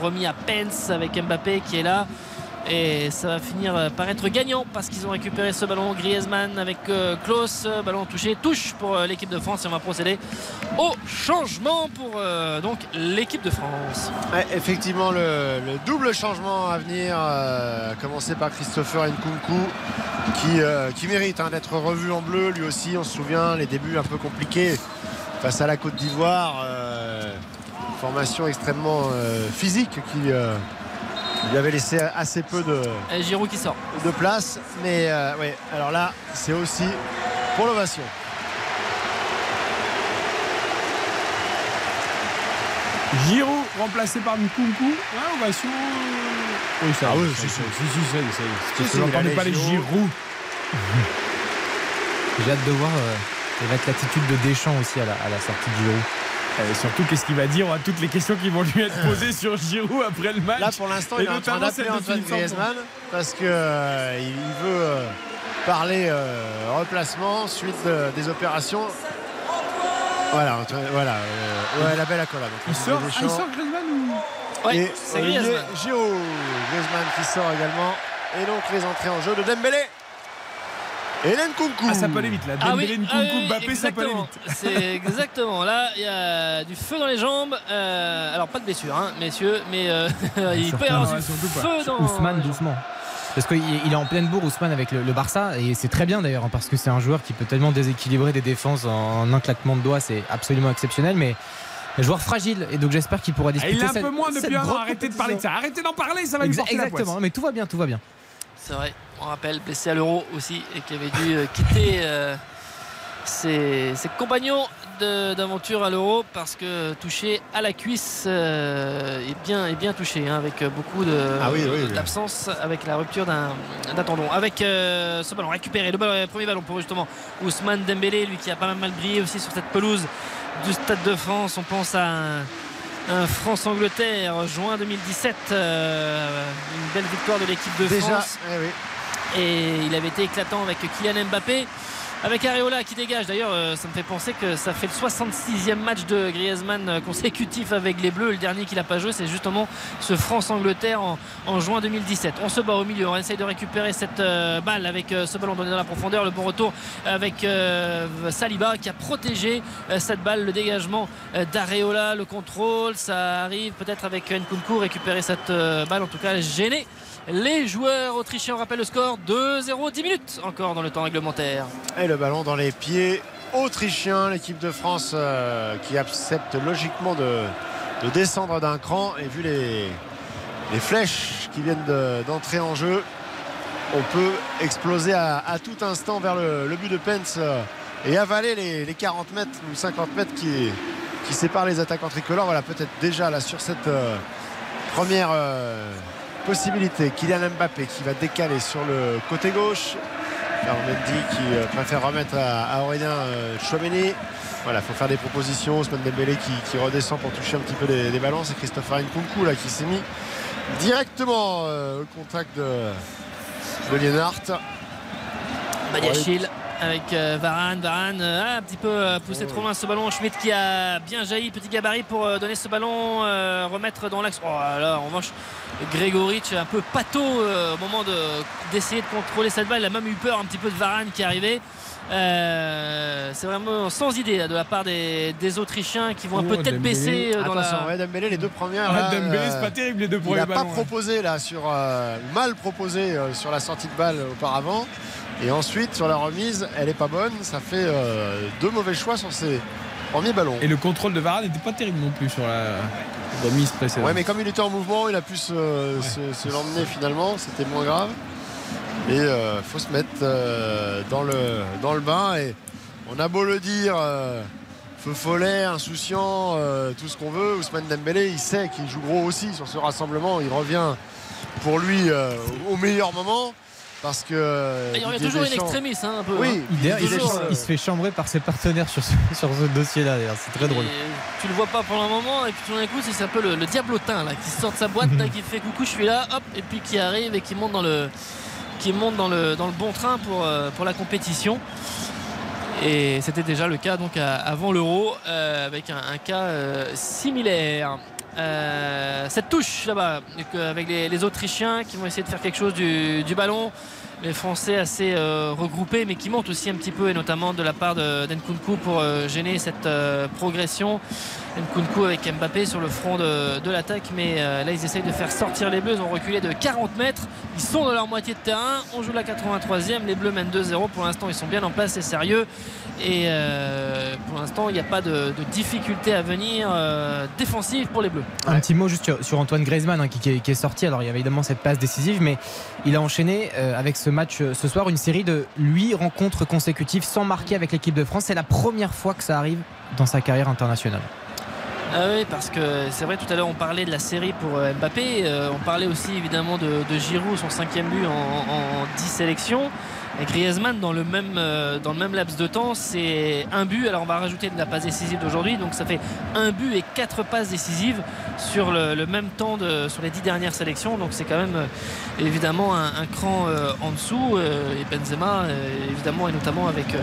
remis à Pence avec Mbappé qui est là et ça va finir par être gagnant parce qu'ils ont récupéré ce ballon Griezmann avec euh, Klaus ballon touché touche pour euh, l'équipe de France et on va procéder au changement pour euh, donc l'équipe de France effectivement, le, le double changement à venir, euh, à commencer par Christopher Nkunku, qui, mérite hein, d'être revu en bleu. Lui aussi, on se souvient, les débuts un peu compliqués face à la Côte d'Ivoire. formation extrêmement physique qui lui avait laissé assez peu de, Et Giroud qui sort de place. Mais euh, ouais, alors là, c'est aussi pour l'ovation. Giroud remplacé par Nkunku. Ouais, ovation. Oui, ça. Ah oui, si, ça, si. si, si, allez, pas les Giroud. Giroud. (laughs) J'ai hâte de voir euh, quelle va être l'attitude de Deschamps aussi à la, à la sortie de Giroud. Et surtout, qu'est-ce qu'il va dire à toutes les questions qui vont lui être posées sur Giroud après le match Là, pour l'instant, il est en train d'appeler Antoine. Griezmann parce qu'il il veut euh, parler euh, replacement suite de- des opérations. Voilà, voilà. euh, ouais, la belle accolade. Il sort, ah, il Deschamps sort Griezmann ou Ouais, c'est Olivier Griezmann. Giroud. Griezmann qui sort également. Et donc les entrées en jeu de Dembélé. Et Nkunku. Ah, ça peut aller vite là. Ah oui, Nkunku, ah oui, Mbappé, ça peut aller exactement. vite. (laughs) C'est exactement. Là, il y a du feu dans les jambes. Euh, alors, pas de blessure, hein, messieurs, mais euh, (laughs) il peut y avoir du pas. feu dans. Ousmane doucement. Parce qu'il il est en pleine bourre Ousmane avec le, le Barça et c'est très bien d'ailleurs hein, parce que c'est un joueur qui peut tellement déséquilibrer des défenses en un claquement de doigts, c'est absolument exceptionnel mais un joueur fragile et donc j'espère qu'il pourra Ah, disputer il est un cette- peu moins depuis un an. Arrêtez de parler de ça. Arrêtez d'en parler, ça va lui Exa- porter la Exactement, mais tout va bien, tout va bien. C'est vrai, on rappelle, blessé à l'euro aussi et qui avait dû euh, quitter euh, ses, ses compagnons d'aventure à l'Euro parce que touché à la cuisse euh, est, bien, est bien touché hein, avec beaucoup Ah oui, oui, oui. d'absence avec la rupture d'un tendon. Avec euh, ce ballon récupéré, le ballon- premier ballon pour justement Ousmane Dembélé, lui qui a pas mal brillé aussi sur cette pelouse du Stade de France. On pense à un, un France-Angleterre, juin 2017, euh, une belle victoire de l'équipe de Déjà, France. eh oui. Et il avait été éclatant avec Kylian Mbappé. Avec Areola qui dégage, d'ailleurs, euh, ça me fait penser que ça fait le 66e match de Griezmann euh, consécutif avec les Bleus. Le dernier qu'il n'a pas joué, c'est justement ce France-Angleterre en, juin 2017. On se bat au milieu, on essaye de récupérer cette euh, balle avec ce ballon donné dans la profondeur. Le bon retour avec Saliba qui a protégé cette balle, le dégagement d'Areola, le contrôle. Ça arrive peut-être avec Nkunku récupérer cette balle, en tout cas gêner les joueurs autrichiens. On rappelle le score 2-0, 10 minutes encore dans le temps réglementaire. Et le ballon dans les pieds autrichiens, l'équipe de France euh, qui accepte logiquement de, de descendre d'un cran. Et vu les, les flèches qui viennent de- d'entrer en jeu, on peut exploser à, tout instant vers le, but de Pence euh, et avaler les, les 40 mètres ou 50 mètres qui, qui séparent les attaquants tricolores. Voilà, peut-être déjà là sur cette euh, première possibilité. Kylian Mbappé qui va décaler sur le côté gauche. Mendy qui euh, préfère remettre à, Aurélien euh, Chouameni. Voilà, il faut faire des propositions. Ousmane Dembélé qui, qui redescend pour toucher un petit peu des, des ballons. C'est Christopher Nkunku là qui s'est mis directement euh, au contact de, de Lienhardt. Avec euh, Varane. Varane euh, a un petit peu euh, poussé trop loin ce ballon. Schmidt qui a bien jailli, petit gabarit pour euh, donner ce ballon, euh, remettre dans l'axe. Oh là, en revanche, Grégoric un peu pâteau euh, au moment de- d'essayer de, contrôler cette balle. Il a même eu peur un petit peu de Varane qui arrivait. Euh, c'est vraiment sans idée là, de la part des, des Autrichiens qui vont un Oh, peu tête Dembélé. baissée euh, dans Attention, la. ouais, Dembélé, les deux premières. Ah, c'est pas terrible, les deux Il premiers n'a pas ballons, proposé là sur euh, mal proposé euh, sur la sortie de balle auparavant. Et ensuite sur la remise, elle est pas bonne. Ça fait euh, deux mauvais choix sur ses premiers ballons. Et le contrôle de Varane n'était pas terrible non plus sur la remise précédente. Ouais, mais comme il était en mouvement, il a pu se, se- se l'emmener finalement. C'était moins grave. Et il faut se mettre euh, dans, le, dans le bain. Et on a beau le dire, euh, feu follet, insouciant, euh, tout ce qu'on veut. Ousmane Dembélé, il sait qu'il joue gros aussi sur ce rassemblement. Il revient pour lui euh, au meilleur moment. Parce que. euh, Il y a Didier toujours une Deschamps- extrémiste hein, un peu. Oui, hein. Il, il- il- Deschamps, il se fait chambrer par ses partenaires sur ce, (laughs) sur ce dossier-là, d'ailleurs. C'est très drôle. Tu le vois pas pendant un moment et puis tout d'un coup c'est un peu le, le diablotin là qui sort de sa boîte là, (laughs) qui fait coucou je suis là hop et puis qui arrive et qui monte dans le qui monte dans le, dans le bon train pour, euh, pour la compétition. Et c'était déjà le cas donc avant l'euro euh, avec un, cas euh, similaire. Cette touche là-bas avec les, Autrichiens qui vont essayer de faire quelque chose du, du ballon. Les Français assez regroupés mais qui montent aussi un petit peu et notamment de la part de d'Nkunku pour gêner cette progression Nkunku avec Mbappé sur le front de, l'attaque mais euh, là ils essayent de faire sortir les Bleus ils ont reculé de 40 mètres ils sont dans leur moitié de terrain on joue la 83e les Bleus mènent 2-0 pour l'instant ils sont bien en place c'est sérieux et euh, pour l'instant il n'y a pas de, difficulté à venir euh, défensive pour les Bleus Un petit mot juste sur, Antoine Griezmann hein, qui, est, qui est sorti. Alors il y avait évidemment cette passe décisive, mais il a enchaîné avec ce match ce soir une série de 8 rencontres consécutives sans marquer avec l'équipe de France. C'est la première fois que ça arrive dans sa carrière internationale. Ah oui, parce que c'est vrai, tout à l'heure on parlait de la série pour euh, Mbappé, euh, on parlait aussi évidemment de, de Giroud, son cinquième but en, en 10 sélections. Et Griezmann, dans le, même, euh, dans le même laps de temps, c'est un but. Alors on va rajouter de la passe décisive d'aujourd'hui, donc ça fait un but et quatre passes décisives sur le, le même temps de, sur les dix dernières sélections. Donc c'est quand même euh, évidemment un, un cran euh, en dessous. euh, et Benzema, euh, évidemment, et notamment avec euh,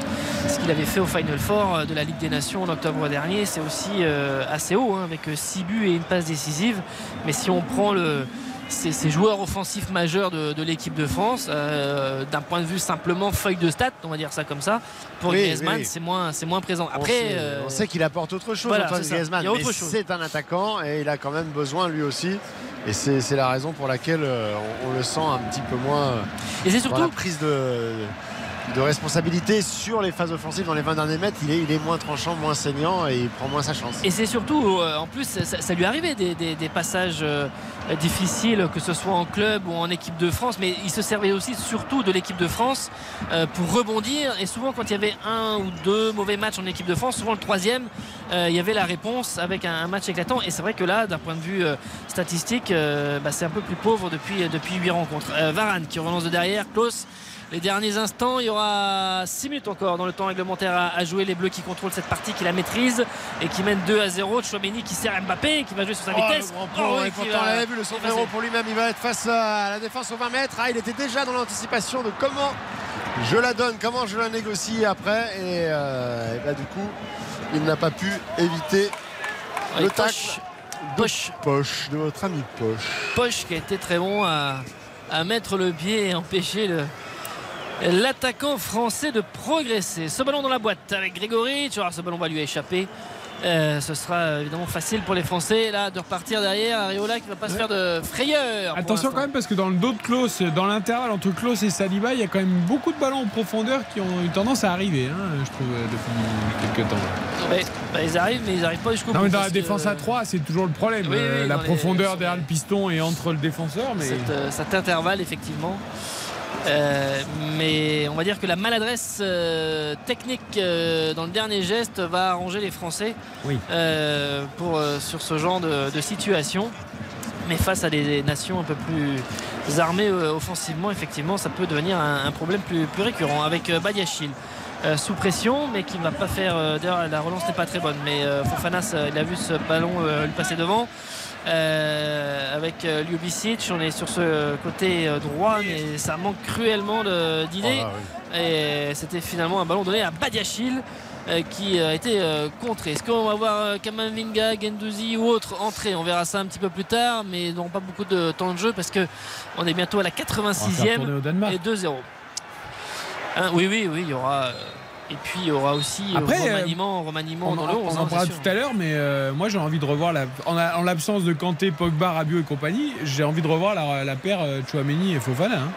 ce qu'il avait fait au Final Four de la Ligue des Nations en octobre dernier, c'est aussi assez haut, hein, avec 6 buts et une passe décisive. Mais si on prend le ces, ces joueurs offensifs majeurs de, de l'équipe de France, euh, d'un point de vue simplement feuille de stats, on va dire ça comme ça, pour Oui, Griezmann, oui. c'est moins, c'est moins présent. On Après, sait- euh, on sait qu'il apporte autre chose, voilà, Antoine. Griezmann. Mais c'est un attaquant et il a quand même besoin lui aussi. Et c'est la raison pour laquelle euh, on, on le sent un petit peu moins euh, Et c'est surtout- la prise de, de responsabilité sur les phases offensives dans les 20 derniers mètres, il est, moins tranchant, moins saignant et il prend moins sa chance. Et c'est surtout, euh, en plus, ça, lui arrivait des, passages euh, difficiles, que ce soit en club ou en équipe de France, mais il se servait aussi surtout de l'équipe de France euh, pour rebondir. Et souvent, quand il y avait un ou deux mauvais matchs en équipe de France, souvent le troisième, il y avait la réponse avec un, match éclatant. Et c'est vrai que là, d'un point de vue statistique, bah, c'est un peu plus pauvre depuis, depuis 8 rencontres. Varane qui relance de derrière, Klaus. Les derniers instants, il y aura 6 minutes encore dans le temps réglementaire à, à jouer. Les Bleus qui contrôlent cette partie, qui la maîtrisent et qui mènent 2 à 0. Chouameni qui sert Mbappé, qui va jouer sur sa Oh, vitesse. le grand Oh, oui, on avait vu le effacer. pour lui-même. Il va être face à la défense aux 20 mètres. Ah, il était déjà dans l'anticipation de comment je la donne, comment je la négocie après. Et, euh, et bah, du coup, il n'a pas pu éviter Ouais, le Poche. Poche, de votre ami Poche. Poche qui a été très bon à, à mettre le pied et empêcher le- l'attaquant français de progresser. Ce ballon dans la boîte avec Grégory. Tu vois, ce ballon va lui échapper. Euh, ce sera évidemment facile pour les Français là de repartir derrière Ariola qui va pas se faire de frayeur. Attention quand même parce que dans le dos de Klaus, dans l'intervalle entre Klaus et Saliba, il y a quand même beaucoup de ballons en profondeur qui ont eu tendance à arriver, hein, je trouve, euh, depuis quelques temps. Bah, ils arrivent mais ils arrivent pas jusqu'au Non bout. mais dans la que- défense à 3, c'est toujours le problème. Oui, oui, euh, la les- profondeur derrière le piston et entre le défenseur. Mais... Cet, euh, cet intervalle effectivement. Euh, mais on va dire que la maladresse euh, technique euh, dans le dernier geste va arranger les Français Oui. pour, sur ce genre de, de situation. Mais face à des nations un peu plus armées offensivement, effectivement, ça peut devenir un, un problème plus, plus récurrent avec Badiachil. euh, sous pression, mais qui ne va pas faire. euh, D'ailleurs, la relance n'est pas très bonne. Mais euh, Fofana, il a vu ce ballon lui passer devant. Euh, avec euh, Ljubicic, on est sur ce côté euh, droit, mais ça manque cruellement d'idées. Oh Et c'était finalement un ballon donné à Badiachil. euh, qui a été euh, contré. Est-ce qu'on va voir euh, Kamavinga, Gendouzi ou autre entrer? On verra ça un petit peu plus tard, mais ils n'auront pas beaucoup de temps de jeu parce que on est bientôt à la On va faire tourner au 86e Danemark. et 2-0. Hein, oui, oui, oui, il y aura. Euh, et puis il y aura aussi euh, Après, euh, remaniement, remaniement On, dans le 11. on hein, en parlera tout à l'heure, mais euh, moi j'ai envie de revoir, la, en, l'absence de Kanté, Pogba, Rabiot et compagnie, j'ai envie de revoir la, la paire euh, Chouameni et Fofana, hein,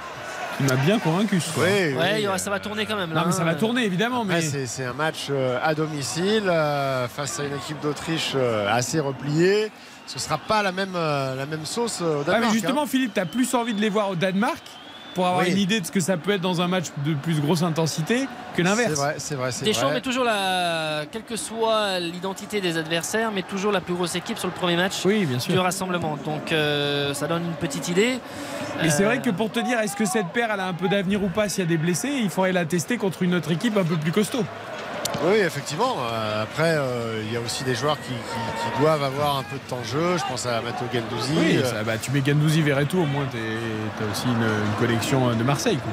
qui m'a bien convaincu. ce. Ouais, il aura- ça va tourner quand même. Non, mais ça hein. va tourner évidemment, Après, mais c'est- c'est un match euh, à domicile euh, face à une équipe d'Autriche euh, assez repliée. Ce sera pas la même, euh, la même sauce euh, au Ouais, Danemark. mais justement, hein. Philippe, tu as plus envie de les voir au Danemark pour avoir Oui. une idée de ce que ça peut être dans un match de plus grosse intensité que l'inverse. C'est vrai, c'est vrai, c'est Deschamps vrai. met toujours la, quelle que soit l'identité des adversaires, mais toujours la plus grosse équipe sur le premier match du rassemblement. Donc euh, ça donne une petite idée. Mais c'est Euh, vrai que pour te dire, est-ce que cette paire elle a un peu d'avenir ou pas s'il y a des blessés, il faudrait la tester contre une autre équipe un peu plus costaud. Oui, effectivement. Euh, après, euh, il y a aussi des joueurs qui, qui- qui doivent avoir un peu de temps de jeu. Je pense à Matteo Gendouzi. Oui, Euh, ça, bah, tu mets Gandouzi, Verretou, au moins tu as aussi une, euh, de Marseille. quoi.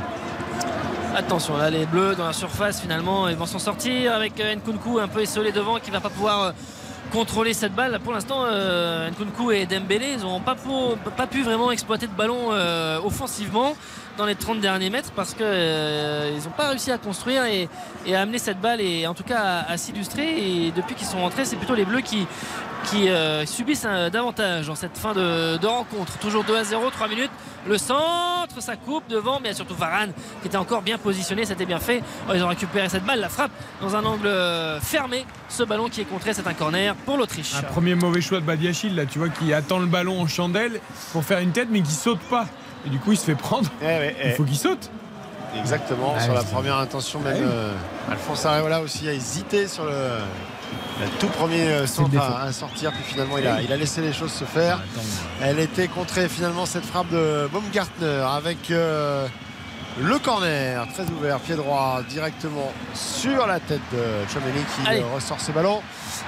Attention, là les Bleus dans la surface finalement ils vont s'en sortir avec Nkunku un peu esselé devant qui va pas pouvoir contrôler cette balle. Pour l'instant, euh, Nkunku et Dembélé ils n'ont pas, pu- pas pu vraiment exploiter de ballon euh, offensivement dans les 30 derniers mètres parce que euh, n'ont pas réussi à construire et, à amener cette balle et en tout cas à, s'illustrer. Et depuis qu'ils sont rentrés, c'est plutôt les Bleus qui euh, subissent un- davantage dans cette fin de, rencontre. Toujours 2 à 0, 3 minutes. Le centre, ça coupe devant, mais surtout Varane qui était encore bien positionné, c'était bien fait. Oh, ils ont récupéré cette balle, la frappe dans un angle euh, fermé. Ce ballon qui est contré, c'est un corner pour l'Autriche. Un premier mauvais choix de Badiachil, là, tu vois, qui attend le ballon en chandelle pour faire une tête, mais qui saute pas. Et du coup, il se fait prendre. ouais, il eh. faut qu'il saute. Exactement, Ah, sur la première intention, même Ah oui. euh, Alphonse Areola aussi a hésité sur le, le tout premier euh, centre à, à sortir, puis finalement il a, il a laissé les choses se faire. Elle était contrée finalement cette frappe de Baumgartner avec euh, le corner très ouvert, pied droit directement sur la tête de Chouameni qui Allez. ressort ce ballon.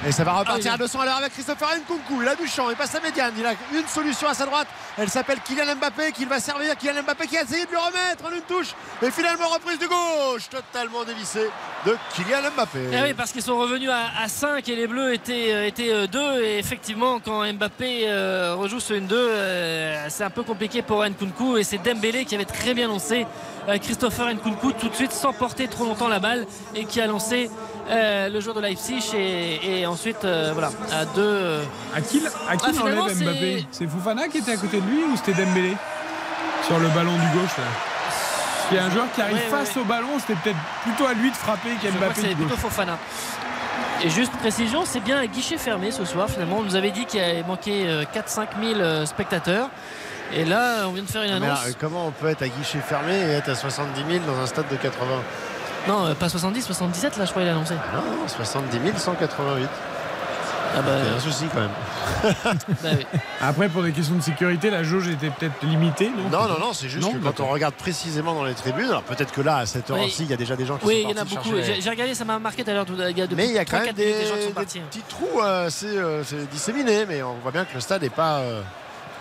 Et ça va Ah, repartir il à a- 200 à l'heure avec Christopher Nkunku. Il a du champ, il passe à médiane. Il a une solution à sa droite. Elle s'appelle Kylian Mbappé qu'il va servir. Kylian Mbappé qui a essayé de lui remettre en une touche. Et finalement reprise de gauche, totalement dévissée de Kylian Mbappé. Eh oui, parce qu'ils sont revenus à, 5 et les Bleus étaient, euh, étaient 2. Et effectivement, quand Mbappé euh, rejoue ce 1-2, euh, c'est un peu compliqué pour Nkunku. Et c'est Dembélé qui avait très bien lancé euh, Christopher Nkunku tout de suite sans porter trop longtemps la balle et qui a lancé euh, le joueur de Leipzig. Et, et ensuite, euh, voilà, à 2. À qui, à qui Ah, enlève Mbappé? C'est Fofana qui était à côté de lui ou c'était Dembélé? Sur le ballon du gauche là qu'il y a un joueur qui arrive Ouais, face ouais. au ballon, c'était peut-être plutôt à lui de frapper que qu'Mbappé. c'est plutôt. Fofana. Et juste précision, c'est bien un guichet fermé ce soir finalement. On nous avait dit qu'il avait manqué euh, 4-5 000 euh, spectateurs. Et là, on vient de faire une Mais annonce. euh, comment on peut être à guichet fermé et être à 70 000 dans un stade de 80 Non, euh, pas 70, 77 là, je crois qu'il a annoncé. Non, non, 70 188. Ah bah, Il y a un souci quand même. (laughs) (laughs) bah oui. Après, pour des questions de sécurité, la jauge était peut-être limitée. Non, Non, non, non, c'est juste Non, que? quand on regarde précisément dans les tribunes, alors peut-être que là, à cette Oui. heure-ci, il y a déjà des gens qui Oui, sont il y en a partis beaucoup. les- J'ai regardé, ça m'a marqué tout à l'heure. Mais il y a quand 3-4 même minutes des, des gens qui sont des partis. petits trous euh, assez euh, c'est disséminés, mais on voit bien que le stade n'est pas euh,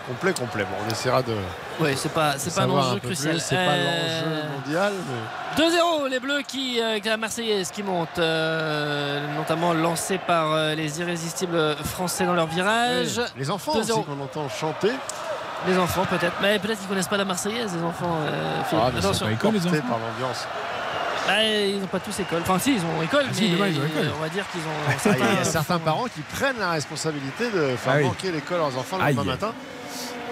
complet, complet. Bon, on essaiera de. Ouais, c'est pas, c'est pas un enjeu crucial. C'est pas Euh, l'enjeu mondial. mais- 2-0, les Bleus qui, euh, avec la Marseillaise qui monte, euh, notamment lancée par euh, les irrésistibles Français dans leur virage. Oui, Les enfants aussi 2-0. qu'on entend chanter. Les enfants peut-être, mais peut-être qu'ils connaissent pas la Marseillaise, les enfants. euh, Philippe. Ah, mais par l'ambiance. Bah, ils n'ont pas tous école. Enfin, si, ils ont école, Ah, si, mais demain, ils ont école. on va dire qu'ils ont. Ah, Il y a certains- parents qui prennent la responsabilité de faire Ah oui. manquer l'école à leurs enfants le lendemain matin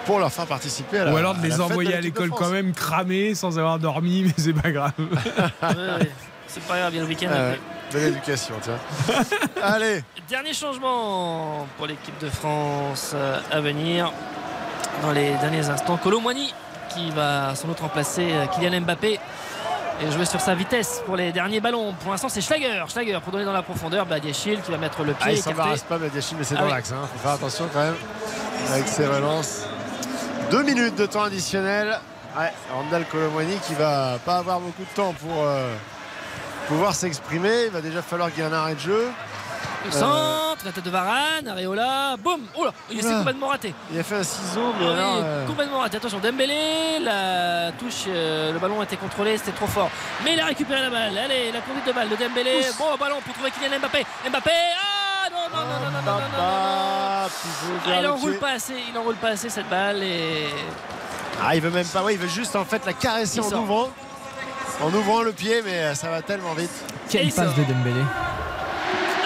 pour leur faire participer à la Ou alors de les envoyer de à de l'école quand même cramés sans avoir dormi, (laughs) mais c'est pas grave. Ouais, ouais. C'est pas grave, il y a le week-end. Ah après. ouais, Bonne éducation, tiens. (laughs) Allez, Dernier changement pour l'équipe de France euh, à venir dans les derniers instants. Colomboigny qui va sans doute remplacer euh, Kylian Mbappé et jouer sur sa vitesse pour les derniers ballons. Pour l'instant, c'est Schlager. Schlager pour donner dans la profondeur. Badiachil qui va mettre le ah, pied il écarté. s'embarrasse pas, Badiachil, mais c'est Ah dans oui. l'axe. Hein. Faut faire attention quand même avec ses relances. Deux minutes de temps additionnel. Ouais, Randall Colomwani qui va pas avoir beaucoup de temps pour euh, pouvoir s'exprimer. Il va déjà falloir qu'il y ait un arrêt de jeu. Euh, centre, la tête de Varane, Areola, boum Oh là, il s'est Oula. complètement raté. il a fait un ciseau, mais Ah alors, oui, euh, complètement raté. Attention, Dembélé, la touche, euh, le ballon a été contrôlé, c'était trop fort. Mais il a récupéré la balle. Allez, la conduite de balle de Dembélé. Bon ballon pour trouver Kylian Mbappé. Mbappé, ah non, non, non, non, non, non, non, Ah, vers il le enroule pas assez, il enroule pas assez cette balle et Ah, il veut même pas, ouais, il veut juste en fait la caresser Il en sort. ouvrant. En ouvrant le pied, mais euh, ça va tellement vite. Quelle il passe de Dembélé.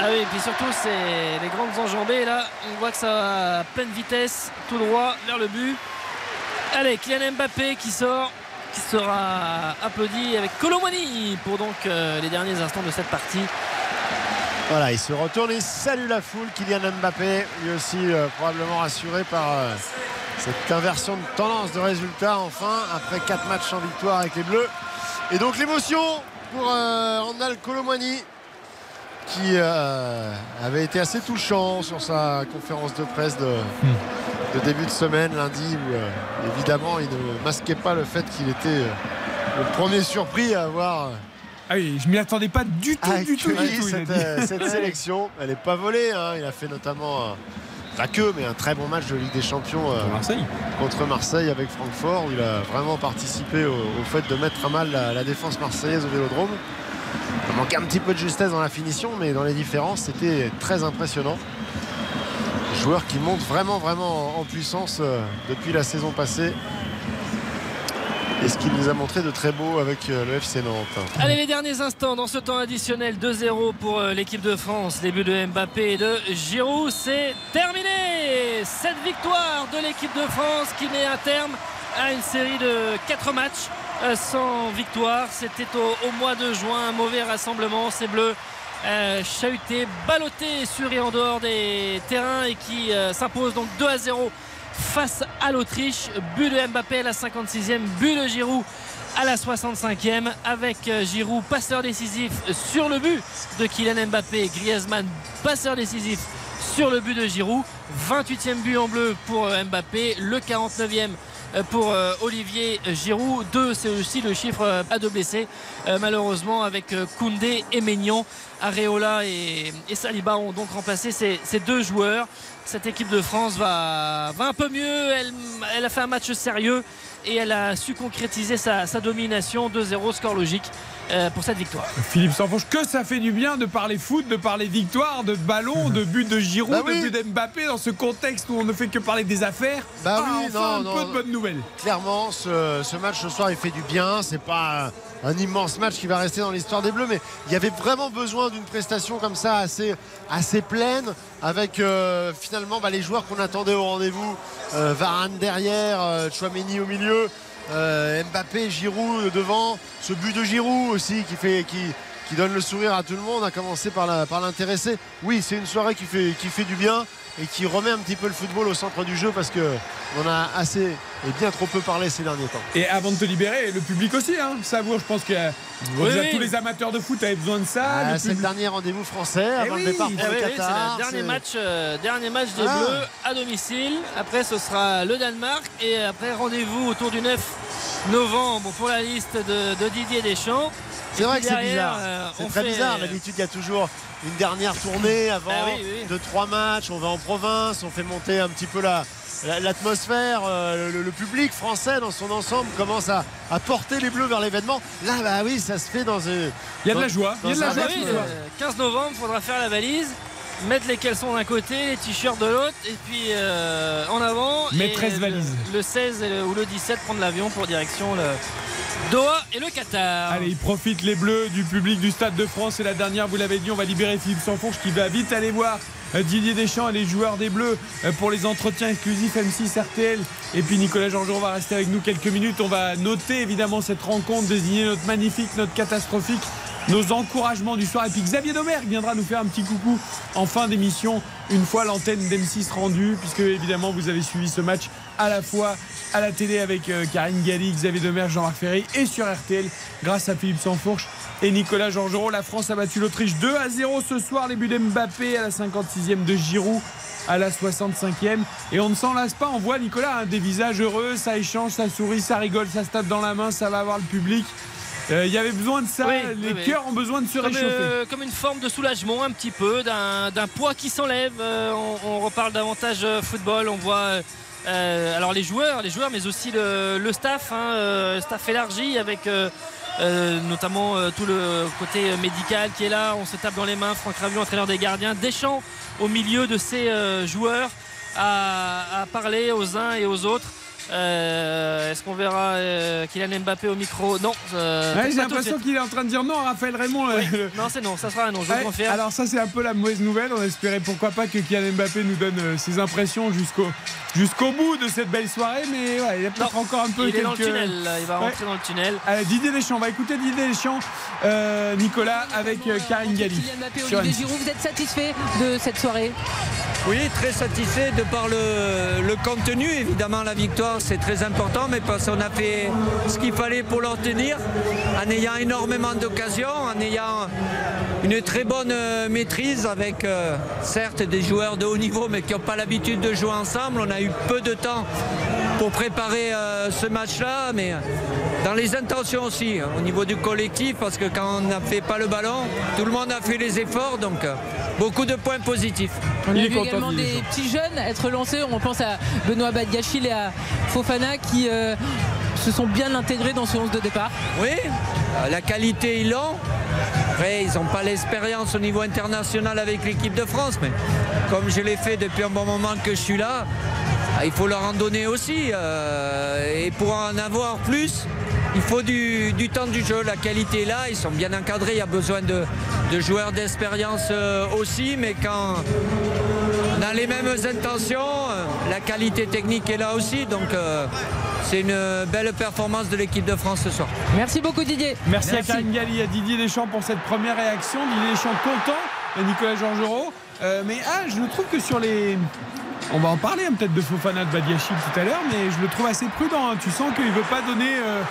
Ah oui, et puis surtout, c'est les grandes enjambées là. On voit que ça va à pleine vitesse, tout droit vers le but. Allez, Kylian Mbappé qui sort, qui sera applaudi avec Colomani pour donc euh, les derniers instants de cette partie. Voilà, il se retourne et salue la foule. Kylian Mbappé, lui aussi euh, probablement rassuré par euh, cette inversion de tendance de résultats enfin, après 4 matchs en victoire avec les Bleus. Et donc l'émotion pour Randall Colomwani qui euh, avait été assez touchant sur sa conférence de presse de, de début de semaine lundi où euh, évidemment il ne masquait pas le fait qu'il était euh, le premier surpris à avoir Ah oui, je m'y attendais pas du tout, du tout, du tout. cette, euh, cette (laughs) sélection. Elle n'est pas volée. hein. Il a fait notamment, pas que, mais un très bon match de Ligue des Champions euh, Marseille. contre Marseille avec Francfort, où il a vraiment participé au, au fait de mettre à mal la, la défense marseillaise au Vélodrome. Il manquait un petit peu de justesse dans la finition, mais dans les différences, c'était très impressionnant. Joueur qui monte vraiment, vraiment en- puissance euh, depuis la saison passée. Et ce qu'il nous a montré de très beau avec euh, le FC Nantes. Allez, les derniers instants dans ce temps additionnel 2-0 pour euh, l'équipe de France. Buts de Mbappé et de Giroud, c'est terminé. Cette victoire de l'équipe de France qui met un terme à une série de 4 matchs sans victoire. C'était au, mois de juin, un mauvais rassemblement. Ces bleus euh, chahutés, ballottés sur et en dehors des terrains et qui euh, s'imposent donc 2 à 0 face à l'Autriche. But de Mbappé à la 56e, but de Giroud à la 65e avec euh, Giroud passeur décisif sur le but de Kylian Mbappé, Griezmann passeur décisif sur le but de Giroud, 28e but en bleu pour euh, Mbappé, le 49e euh, pour euh, Olivier Giroud. 2, c'est aussi le chiffre euh, à deux blessés, euh, malheureusement, avec euh, Koundé et Maignan. Areola et, Saliba ont donc remplacé ces, deux joueurs. Cette équipe de France va, un peu mieux. Elle, a fait un match sérieux et elle a su concrétiser sa domination. 2-0, score logique euh, pour cette victoire. Philippe Sanfonche, que ça fait du bien de parler foot, de parler victoire, de ballon, de but de Giroud, Bah oui. de but d'Mbappé dans ce contexte où on ne fait que parler des affaires. Bah Ah, oui, enfin, non, un peu non. de bonnes nouvelles. Clairement, ce, ce match ce soir, il fait du bien. C'est pas un, un immense match qui va rester dans l'histoire des Bleus, mais il y avait vraiment besoin d'une prestation comme ça, assez, assez pleine, avec euh, finalement bah, les joueurs qu'on attendait au rendez-vous. Euh, Varane derrière, euh, Chouameni au milieu. Euh, Mbappé, Giroud devant. Ce but de Giroud aussi qui donne le sourire à tout le monde, à commencer par l'intéresser. oui, c'est une soirée qui fait du bien et qui remet un petit peu le football au centre du jeu parce que on a assez et bien trop peu parlé ces derniers temps. Et avant de te libérer, le public aussi, hein, Savour, je pense que Oui, déjà, oui. tous les amateurs de foot avaient besoin de ça. Ah, le c'est le dernier rendez-vous français Eh avant oui. le départ pour Eh le c'est Qatar. le dernier match, euh, dernier match des Ah. Bleus à domicile. Après, ce sera le Danemark. Et après, rendez-vous autour du 9 novembre pour la liste de, de Didier Deschamps. C'est vrai que c'est bizarre. euh, c'est on très fait- bizarre. D'habitude, il y a toujours une dernière tournée avant Ah oui, oui. de trois matchs. On va en province, on fait monter un petit peu la la- l'atmosphère, euh, le, le public français dans son ensemble commence à, à porter les bleus vers l'événement. Là, bah oui, ça se fait dans. euh, Il y a de la joie, il y a de la un joie Ah oui, rythme. euh, 15 novembre, il faudra faire la valise, mettre les caleçons d'un côté, les t-shirts de l'autre, et puis euh, en avant. Maîtresse et valise. Le, le 16 et le- ou le 17, prendre l'avion pour direction le Doha et le Qatar. Allez, ils profitent les bleus du public du Stade de France. Et la dernière, vous l'avez dit, on va libérer Philippe Sanfourche qui va vite aller voir euh, Didier Deschamps et les joueurs des bleus euh, pour les entretiens exclusifs M6 RTL. Et puis Nicolas Georgerot va rester avec nous quelques minutes. On va noter évidemment cette rencontre, désigner notre magnifique, notre catastrophique. Nos encouragements du soir. Et puis Xavier Domergue viendra nous faire un petit coucou en fin d'émission, une fois l'antenne d'M6 rendue, puisque évidemment vous avez suivi ce match à la fois à la télé avec euh, Karine Galli, Xavier Demergue, Jean-Marc Ferry et sur RTL grâce à Philippe Sansfourche et Nicolas Georgerot. La France a battu l'Autriche 2 à 0 ce soir. Les buts d'Mbappé à la 56e de Giroud à la 65e. Et on ne s'en lasse pas. On voit Nicolas hein, des visages heureux. Ça échange, ça sourit, ça rigole, ça se tape dans la main, ça va avoir le public. Euh, Il y avait besoin de ça. Oui, Les oui, cœurs ont besoin de se comme, réchauffer. euh, comme une forme de soulagement un petit peu, d'un poids qui s'enlève. Euh, on, on reparle davantage euh, football, on voit euh, alors les joueurs, les joueurs, mais aussi le, staff, hein, euh, staff élargi avec euh, notamment tout le côté médical qui est là. On se tape dans les mains. Franck Raviot, entraîneur des gardiens, Deschamps au milieu de ces joueurs à parler aux uns et aux autres. Euh, Est-ce qu'on verra euh, Kylian Mbappé au micro? Non. euh, Ouais, J'ai l'impression qu'il est en train de dire non à Raphaël Raymond. euh, Non, c'est non, ça sera un non, je vous Ouais, le confirme. alors ça c'est un peu la mauvaise nouvelle. On espérait pourquoi pas que Kylian Mbappé nous donne euh, ses impressions jusqu'au jusqu'au bout de cette belle soirée, mais ouais, il y a peut-être encore un peu il est dans le quelques- tunnel, là, il va Ouais. rentrer dans le tunnel. Allez, Didier Deschamps, on va écouter Didier Deschamps, euh, Nicolas avec euh, Karine Galli. Kylian Mbappé, Olivier M6. Giroud, vous êtes satisfait de cette soirée? Oui, très satisfait de par le, le contenu. Évidemment, la victoire, c'est très important, mais parce qu'on a fait ce qu'il fallait pour l'obtenir, en ayant énormément d'occasions, en ayant une très bonne euh, maîtrise avec, euh, certes, des joueurs de haut niveau, mais qui n'ont pas l'habitude de jouer ensemble. On a eu peu de temps pour préparer euh, ce match-là, mais dans les intentions aussi, au niveau du collectif, parce que quand on n'a fait pas le ballon, tout le monde a fait les efforts, donc euh, beaucoup de points positifs. On a vu également des petits jeunes être lancés. On pense à Benoît Badgachil et à Fofana qui euh, se sont bien intégrés dans ce 11 de départ. Oui, euh, la qualité, ils l'ont. Après, ils n'ont pas l'expérience au niveau international avec l'équipe de France, mais comme je l'ai fait depuis un bon moment que je suis là, il faut leur en donner aussi. euh, et pour en avoir plus, il faut du, du temps du jeu. La qualité est là, ils sont bien encadrés. Il y a besoin de, de joueurs d'expérience euh, aussi, mais quand on a les mêmes intentions, euh, la qualité technique est là aussi. Donc, euh, c'est une belle performance de l'équipe de France ce soir. Merci beaucoup Didier. Merci, à Karine Galli, à Didier Deschamps pour cette première réaction. Didier Deschamps content, et Nicolas Georgerot. Euh, mais ah, je trouve que sur les. On va en parler hein, peut-être de Fofana de Badiachil tout à l'heure, mais je le trouve assez prudent. hein. Tu sens qu'il ne veut pas donner euh,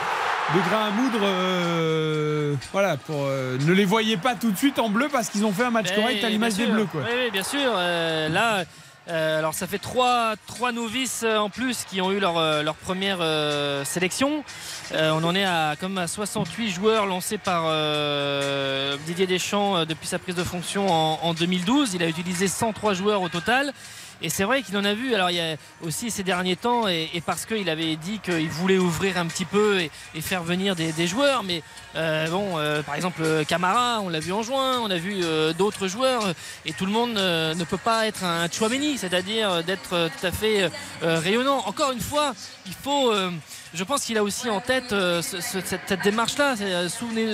de grain à moudre. euh, voilà, pour, euh, ne les voyez pas tout de suite en bleu parce qu'ils ont fait un match correct à l'image des bleus. Quoi. Oui, bien sûr. Là, euh, alors ça fait trois, trois novices en plus qui ont eu leur, leur première euh, sélection. Euh, on en est à, comme à 68 joueurs lancés par Didier Deschamps depuis sa prise de fonction en, en 2012. Il a utilisé 103 joueurs au total. Et c'est vrai qu'il en a vu. Alors il y a aussi ces derniers temps, et, parce qu'il avait dit qu'il voulait ouvrir un petit peu et, faire venir des, joueurs. Mais euh, bon, euh, par exemple Camara, on l'a vu en juin, on a vu euh, d'autres joueurs, et tout le monde ne peut pas être un Chouameni, c'est-à-dire d'être tout à fait rayonnant. Encore une fois, il faut je pense qu'il a aussi en tête euh, ce- ce- cette, cette démarche-là. Euh,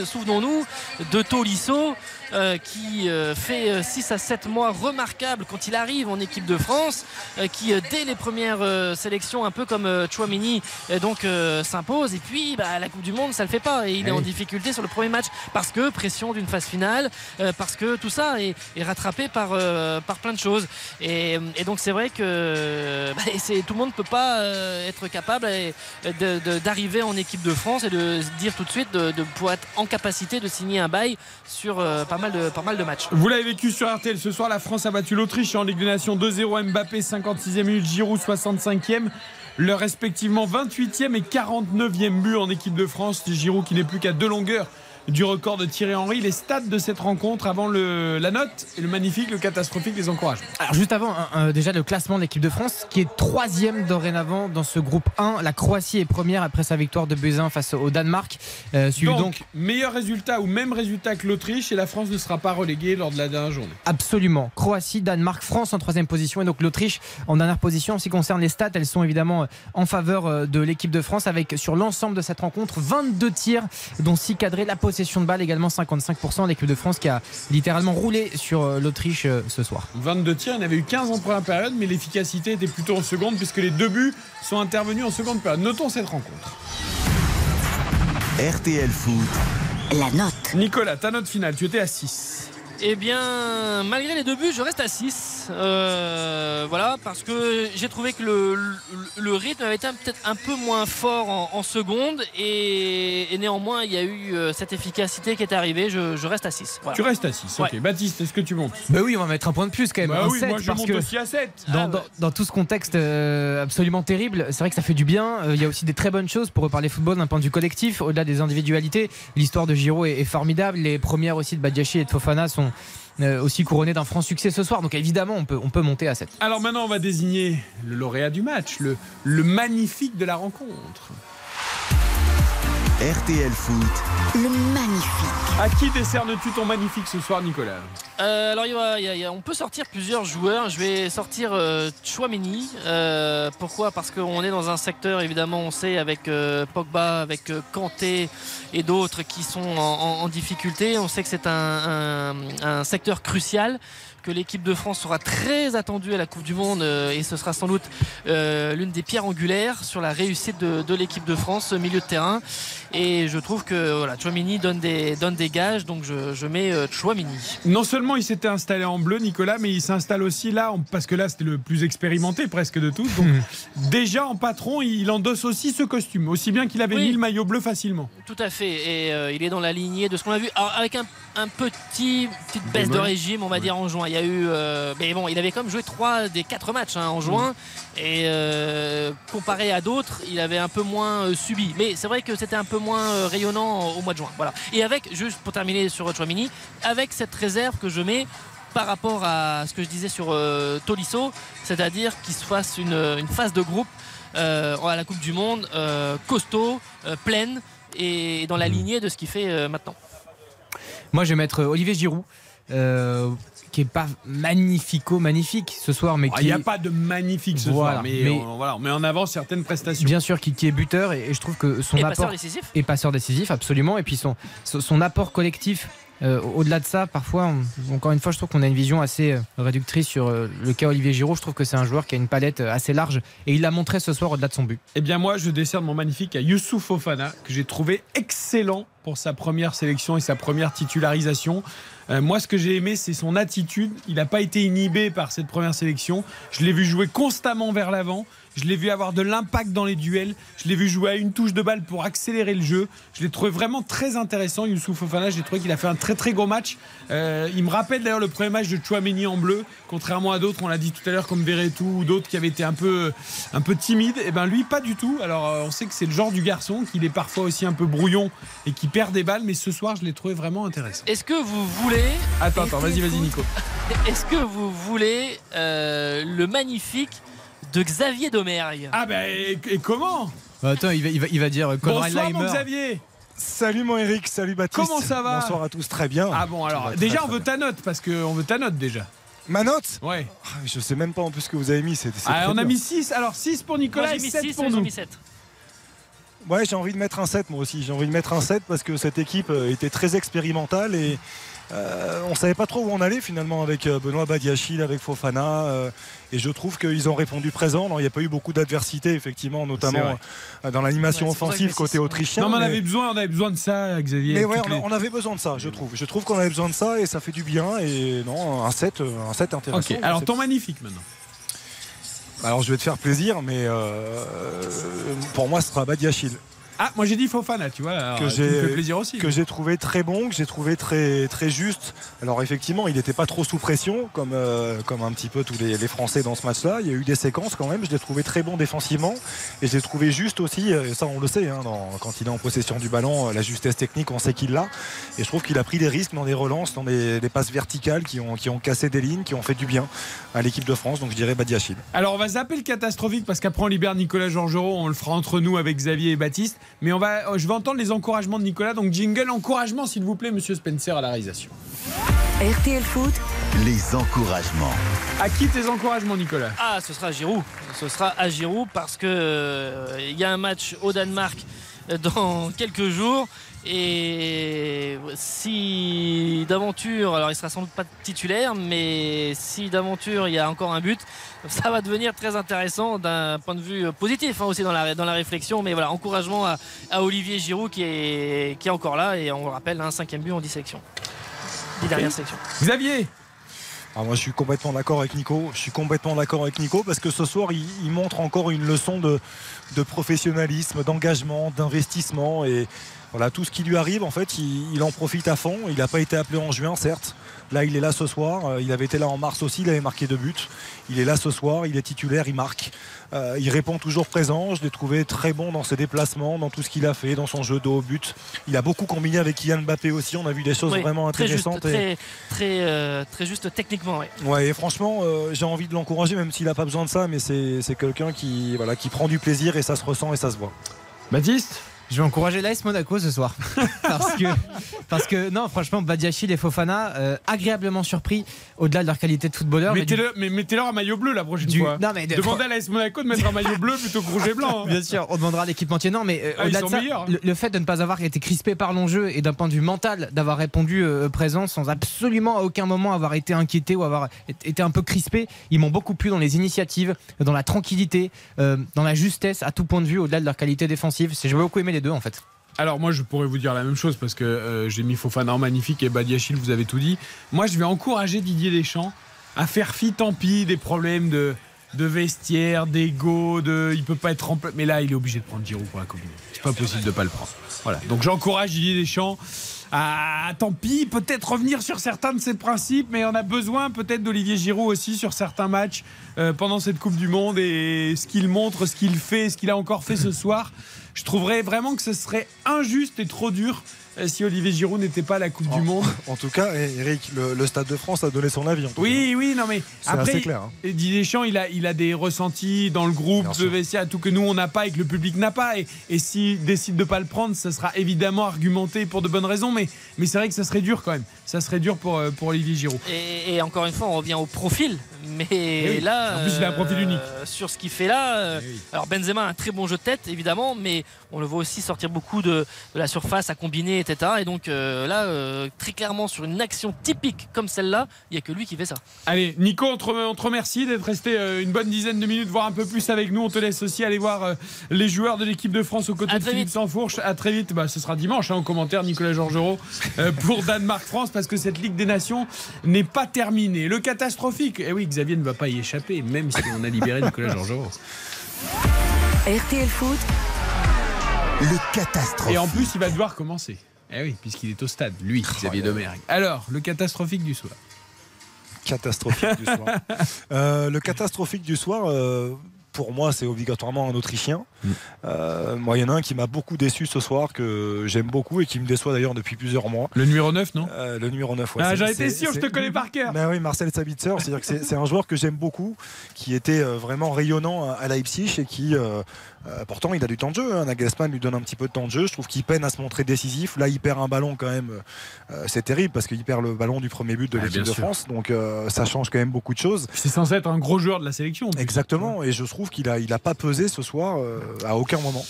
Souvenons-nous de Tolisso. euh, qui fait 6 à 7 mois remarquables quand il arrive en équipe de France, qui dès les premières sélections, un peu comme Chouameni, euh, donc s'impose. Et puis bah, la Coupe du Monde, ça le fait pas. Et il est Oui. en difficulté sur le premier match parce que pression d'une phase finale, parce que tout ça est, est rattrapé par, par plein de choses. Et, et donc c'est vrai que bah, tout le monde ne peut pas être capable de- d'arriver en équipe de France et de dire tout de suite de, pouvoir être en capacité de signer un bail sur euh, pas, mal de, pas mal de matchs. Vous l'avez vécu sur RTL ce soir, la France a battu l'Autriche en Ligue des Nations 2-0, Mbappé 56e minute, Giroud 65e. Leur respectivement 28e et 49e but en équipe de France. Giroud qui n'est plus qu'à deux longueurs du record de Thierry Henry. Les stats de cette rencontre avant le, la note et le magnifique, le catastrophique les encourage. Alors juste avant, déjà le classement de l'équipe de France qui est troisième dorénavant dans ce groupe 1. La Croatie est première après sa victoire de Buzyn face au Danemark. Euh, Donc, donc meilleur résultat ou même résultat que l'Autriche et la France ne sera pas reléguée lors de la dernière journée. Absolument. Croatie, Danemark, France en troisième position et donc l'Autriche en dernière position. En ce qui concerne les stats, elles sont évidemment en faveur euh, de l'équipe de France avec sur l'ensemble de cette rencontre 22 tirs dont 6 cadrés, la possession de balle également 55%. L'équipe de France qui a littéralement roulé sur euh, l'Autriche euh, ce soir. 22 tirs, il y en avait eu 15 en première période, mais l'efficacité était plutôt en seconde puisque les deux buts sont intervenus en seconde période. Notons cette rencontre. RTL Foot. La note. Nicolas, ta note finale, tu étais à 6. Eh bien, malgré les deux buts, je reste à 6. Euh, voilà, parce que j'ai trouvé que le, le- le rythme avait été peut-être un peu moins fort en, en seconde. Et, et néanmoins, il y a eu euh, cette efficacité qui est arrivée. Je, je reste à 6. Tu restes à 6. Ok. Baptiste, est-ce que tu montes? Bah oui, on va mettre un point de plus quand même. Bah oui, 7, moi je parce monte que aussi à 7. Dans, dans- dans tout ce contexte euh, absolument terrible, c'est vrai que ça fait du bien. Euh, Il y a aussi des très bonnes choses pour reparler football d'un point de vue collectif, au-delà des individualités. L'histoire de Giro est, est formidable. Les premières aussi de Badiachi et de Fofana sont euh, aussi couronnées d'un franc succès ce soir. Donc évidemment, on peut, on peut monter à 7. Alors maintenant, on va désigner le lauréat du match, le, le magnifique de la rencontre. RTL Foot. Le magnifique. À qui décernes-tu ton magnifique ce soir, Nicolas? Euh, alors il y a- il y a- il y a- on peut sortir plusieurs joueurs. Je vais sortir euh, Chouameni. Euh, pourquoi? Parce qu'on est dans un secteur évidemment on sait avec euh, Pogba, avec euh, Kanté et d'autres qui sont en, en- en difficulté. On sait que c'est un, un- un secteur crucial que l'équipe de France sera très attendue à la Coupe du Monde euh, et ce sera sans doute euh, l'une des pierres angulaires sur la réussite de, de l'équipe de France, ce milieu de terrain. Et je trouve que voilà, Chouameni donne des, donne des gages, donc je, je mets euh, Chouameni. Non seulement il s'était installé en bleu, Nicolas, mais il s'installe aussi là, en- parce que là c'était le plus expérimenté presque de tous. Donc déjà en patron, il endosse aussi ce costume, aussi bien qu'il avait Oui. mis le maillot bleu facilement. Tout à fait. Et euh, il est dans la lignée de ce qu'on a vu. Alors, avec un, un petit petite baisse de régime, on va dire en juin. Il y a eu, euh, mais bon, il avait quand même joué trois des quatre matchs hein, en juin. Et euh, comparé à d'autres, il avait un peu moins euh, subi. Mais c'est vrai que c'était un peu moins euh, rayonnant au mois de juin. Voilà. Et avec, juste pour terminer sur Chouamini, avec cette réserve que je mets par rapport à ce que je disais sur euh, Tolisso, c'est-à-dire qu'il se fasse une, une phase de groupe euh, à la Coupe du Monde euh, costaud, euh, pleine et dans la lignée de ce qu'il fait euh, maintenant. Moi, je vais mettre Olivier Giroud. Euh, qui est pas magnifico magnifique ce soir mais Ah, Il n'y a pas de magnifique ce Voilà, soir, mais, mais- on, voilà, on met en avant certaines prestations. Bien sûr, qui, qui est buteur et, et je trouve que son Et apport passeur décisif. et passeur décisif, absolument. Et puis son son, son apport collectif. Euh, Au-delà de ça, parfois, encore une fois, je trouve qu'on a une vision assez euh, réductrice sur euh, le cas Olivier Giroud. Je trouve que c'est un joueur qui a une palette assez large et il l'a montré ce soir au-delà de son but. Eh bien moi, je décerne mon magnifique à Youssouf Fofana, que j'ai trouvé excellent pour sa première sélection et sa première titularisation. Moi, ce que j'ai aimé, c'est son attitude. Il n'a pas été inhibé par cette première sélection. Je l'ai vu jouer constamment vers l'avant. Je l'ai vu avoir de l'impact dans les duels. Je l'ai vu jouer à une touche de balle pour accélérer le jeu. Je l'ai trouvé vraiment très intéressant, Youssouf Fofana. J'ai trouvé qu'il a fait un très très gros match. Euh, il me rappelle d'ailleurs le premier match de Chouameni en bleu, contrairement à d'autres, on l'a dit tout à l'heure, comme Verretou ou d'autres qui avaient été un peu, un peu timides. Et ben lui, pas du tout. Alors euh, on sait que c'est le genre du garçon, qu'il est parfois aussi un peu brouillon et qui perd des balles, mais ce soir, je l'ai trouvé vraiment intéressant. Est-ce que vous voulez. Attends, attends, vas-y, vas-y, Nico. (laughs) Est-ce que vous voulez euh, le magnifique de Xavier Domergue Ah ben et, et comment Bah, attends, il va, il va, il va dire euh, Conrad Bonsoir mon. Xavier Salut mon Eric, salut Baptiste. Comment ça va Bonsoir à tous, très bien. Ah bon alors déjà très on veut ta note parce qu'on veut ta note déjà. Ma note Ouais. Ah, Je sais même pas en plus ce que vous avez mis. Ah, on a mis 6, alors 6 pour Nicolas Moi et j'ai mis 7 6, pour nous. mis 7. Ouais, j'ai envie de mettre un 7 moi aussi. J'ai envie de mettre un 7 parce que cette équipe euh, était très expérimentale et euh, on savait pas trop où on allait finalement avec euh, Benoît Badiachil, avec Fofana. euh, et je trouve qu'ils ont répondu présent. Alors, il n'y a pas eu beaucoup d'adversité, effectivement, notamment euh, dans l'animation Ouais, offensive côté autrichien. Non, mais on mais- avait besoin, on avait besoin de ça, Xavier. mais ouais, on, a- les- on avait besoin de ça, je trouve. Je trouve qu'on avait besoin de ça et ça fait du bien. Et non, un 7, euh, un 7 intéressant. Ok, alors ton magnifique maintenant. Alors je vais te faire plaisir, mais euh, pour moi, ce sera Badiachil. Ah, moi j'ai dit Fofana, tu vois. alors, que me j'ai plaisir aussi. que j'ai trouvé très bon, que j'ai trouvé très très juste. Alors effectivement, il n'était pas trop sous pression comme euh, comme un petit peu tous les, les Français dans ce match-là. Il y a eu des séquences quand même. Je l'ai trouvé très bon défensivement et je l'ai trouvé juste aussi. Et ça, on le sait. hein, dans- quand il est en possession du ballon, la justesse technique, on sait qu'il l'a. Et je trouve qu'il a pris des risques dans des relances, dans des, des passes verticales qui ont qui ont cassé des lignes, qui ont fait du bien à l'équipe de France. Donc je dirais Badiachil. Alors on va zapper le catastrophique parce qu'après on libère Nicolas Georgerot, on le fera entre nous avec Xavier et Baptiste. Mais on va, je vais entendre les encouragements de Nicolas. Donc jingle, encouragement s'il vous plaît, Monsieur Spencer à la réalisation. RTL Foot, Les encouragements. À qui tes encouragements, Nicolas? Ah, ce sera à Giroud. Ce sera à Giroud parce que euh, il y a un match au Danemark euh, dans (laughs) quelques jours. Et si d'aventure, alors il sera sans doute pas titulaire, mais si d'aventure il y a encore un but, ça va devenir très intéressant d'un point de vue positif hein, aussi dans la, dans la réflexion. Mais voilà, encouragement à, à Olivier Giroud qui est, qui est encore là et on le rappelle, un cinquième but en 10 sélections. 10 dernières sélections. Xavier? Alors moi je suis complètement d'accord avec Nico. Je suis complètement d'accord avec Nico parce que ce soir il, il montre encore une leçon de, de professionnalisme, d'engagement, d'investissement et voilà tout ce qui lui arrive en fait il, il en profite à fond. Il n'a pas été appelé en juin certes. Là il est là ce soir. Euh, Il avait été là en mars aussi. Il avait marqué deux buts. Il est là ce soir. Il est titulaire. Il marque. Euh, il répond toujours présent. Je l'ai trouvé très bon dans ses déplacements, dans tout ce qu'il a fait, dans son jeu de haut but. Il a beaucoup combiné avec Kylian Mbappé aussi. On a vu des choses Oui, vraiment très juste, intéressantes. et- très, très, euh, très juste techniquement. ouais. Ouais, et franchement, euh, j'ai envie de l'encourager, même s'il n'a pas besoin de ça, mais c'est c'est quelqu'un qui, voilà, qui prend du plaisir et ça se ressent et ça se voit. Baptiste? Je vais encourager l'AS Monaco ce soir. (laughs) parce, que, parce que, non, franchement, Badiachil et Fofana, euh, agréablement surpris au-delà de leur qualité de footballeur. mais du- Mettez-le, mais mettez-leur un maillot bleu la prochaine Du- fois. Non, mais de- Demandez à l'AS Monaco de mettre un maillot bleu plutôt que rouge et blanc. (laughs) hein. Bien sûr, on demandera à l'équipementier. Non, mais euh, Ah, au-delà sont de ça, meilleurs. le, le fait de ne pas avoir été crispé par l'enjeu et d'un point de vue mental, d'avoir répondu euh, présent sans absolument à aucun moment avoir été inquiété ou avoir été un peu crispé, ils m'ont beaucoup plu dans les initiatives, dans la tranquillité, euh, dans la justesse à tout point de vue, au-delà de leur qualité défensive. J'ai beaucoup aimé les deux en fait. Alors moi je pourrais vous dire la même chose parce que euh, j'ai mis Fofana en magnifique et Badiachil vous avez tout dit. Moi je vais encourager Didier Deschamps à faire fi tant pis des problèmes de, de vestiaire, d'ego, de il peut pas être remplacé. Mais là il est obligé de prendre Giroud pour la Coupe. C'est pas possible de pas le prendre. Voilà. Donc j'encourage Didier Deschamps à tant pis peut-être revenir sur certains de ses principes, mais on a besoin peut-être d'Olivier Giroud aussi sur certains matchs euh, pendant cette Coupe du Monde et ce qu'il montre, ce qu'il fait, ce qu'il a encore fait ce (clears throat) soir. Je trouverais vraiment que ce serait injuste et trop dur euh, si Olivier Giroud n'était pas à la Coupe du Monde. En tout cas, Eric, le, le Stade de France a donné son avis. en tout Oui, oui, non mais C'est après, assez clair, hein. et Didier Deschamps, il a, il a des ressentis dans le groupe, sûr. vestiaire, tout que nous on n'a pas et que le public n'a pas. Et, et s'il décide de pas le prendre, ça sera évidemment argumenté pour de bonnes raisons. Mais, mais c'est vrai que ça serait dur quand même. Ça serait dur pour, euh, pour Olivier Giroud. Et, et encore une fois, on revient au profil. Mais Eh oui. là, En plus, il a un profil euh, unique. Sur ce qu'il fait là, euh, alors Benzema a un très bon jeu de tête, évidemment, mais on le voit aussi sortir beaucoup de, de la surface à combiner, etc. Et donc euh, là, euh, très clairement, sur une action typique comme celle-là, il n'y a que lui qui fait ça. Allez, Nico, on te, on te remercie d'être resté une bonne dizaine de minutes, voire un peu plus avec nous. On te laisse aussi aller voir les joueurs de l'équipe de France aux côtés À de Philippe vite. Sansfourche. À très vite. Bah, ce sera dimanche hein, en commentaire, Nicolas Georgerot, pour Danemark-France, parce que cette Ligue des Nations n'est pas terminée. Le catastrophique. Eh oui, Xavier ne va pas y échapper, même si on a libéré Nicolas Georgerot. RTL Foot, Le catastrophe. Et en plus, il va devoir commencer. Eh oui, puisqu'il est au stade, lui, Xavier Domergue. Alors, le catastrophique du soir. Catastrophique du soir. (laughs) Euh, le catastrophique du soir, euh, pour moi, c'est obligatoirement un Autrichien. Mm. Euh, moi, il y en a un qui m'a beaucoup déçu ce soir, que j'aime beaucoup et qui me déçoit d'ailleurs depuis plusieurs mois. Le numéro 9, non Euh, Le numéro 9, ouais. Ah, j'en étais sûr, je te connais par cœur. Ben oui, Marcel Sabitzer, c'est-à-dire que c'est un joueur que j'aime beaucoup, qui était euh, vraiment rayonnant à- à Leipzig et qui, euh, euh, pourtant, il a du temps de jeu. Hein. Nagelsmann lui donne un petit peu de temps de jeu. Je trouve qu'il peine à se montrer décisif. Là, il perd un ballon quand même. euh, c'est terrible parce qu'il perd le ballon du premier but de Ah, l'équipe de sûr. France. Donc, euh, ça change quand même beaucoup de choses. C'est censé être un gros joueur de la sélection. Exactement. Et je trouve qu'il a, il a pas pesé ce soir euh, à aucun moment.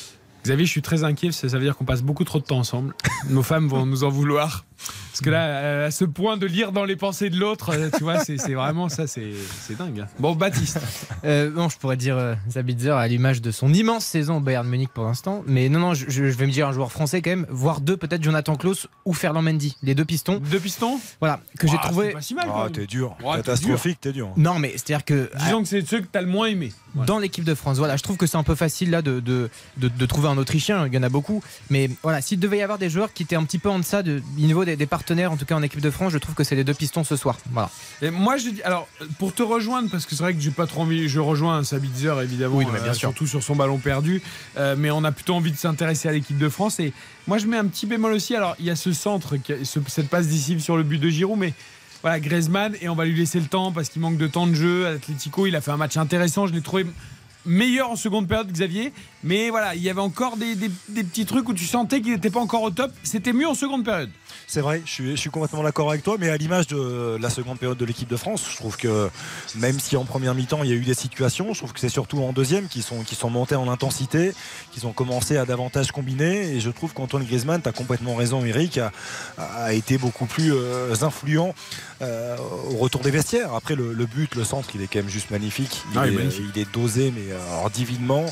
Xavier, je suis très inquiet, ça veut dire qu'on passe beaucoup trop de temps ensemble. Nos femmes vont nous en vouloir. Parce que là, à ce point de lire dans les pensées de l'autre, euh, tu vois, c'est vraiment ça, c'est dingue. hein. Bon, Baptiste. Euh, bon, je pourrais dire euh, Sabitzer à l'image de son immense saison au Bayern Munich pour l'instant. Mais non, non, je, je vais me dire un joueur français quand même, voire deux, peut-être Jonathan Klaus ou Ferland Mendy, les deux pistons. Deux pistons Voilà, que j'ai Ah, trouvé. pas si mal, quand Ah, même. t'es dur. T'es Catastrophique, t'es dur. Non, mais c'est-à-dire que. Disons que c'est ceux que t'as le moins aimé. Dans l'équipe de France, voilà, je trouve que c'est un peu facile là de, de, de- de trouver un Autrichien, il y en a beaucoup. Mais voilà, s'il devait y avoir des joueurs qui étaient un petit peu en deçà de, du niveau des, des partenaires, en tout cas en équipe de France, je trouve que c'est les deux pistons ce soir. Voilà. Et moi, je dis, alors, pour te rejoindre, parce que c'est vrai que j'ai pas trop envie, je rejoins Sabitzer évidemment, Oui, mais bien euh, sûr. surtout sur son ballon perdu, euh, mais on a plutôt envie de s'intéresser à l'équipe de France. Et moi, je mets un petit bémol aussi. Alors, il y a ce centre, qui a- ce- cette passe décisive sur le but de Giroud, mais voilà, Griezmann, et on va lui laisser le temps parce qu'il manque de temps de jeu. Atletico, il a fait un match intéressant, je l'ai trouvé meilleur en seconde période, Xavier, mais voilà, il y avait encore des, des- des petits trucs où tu sentais qu'il n'était pas encore au top. C'était mieux en seconde période. C'est vrai, je suis, je suis complètement d'accord avec toi, mais à l'image de la seconde période de l'équipe de France, je trouve que même si en première mi-temps il y a eu des situations, je trouve que c'est surtout en deuxième qui sont, qui sont montés en intensité, qu'ils ont commencé à davantage combiner, et je trouve qu'Antoine Griezmann, tu as complètement raison Eric, a, a été beaucoup plus euh, influent euh, au retour des vestiaires. Après le, le but, le centre, il est quand même juste magnifique, il, Ah, est, il est magnifique. il est dosé, mais euh, alors, divinement.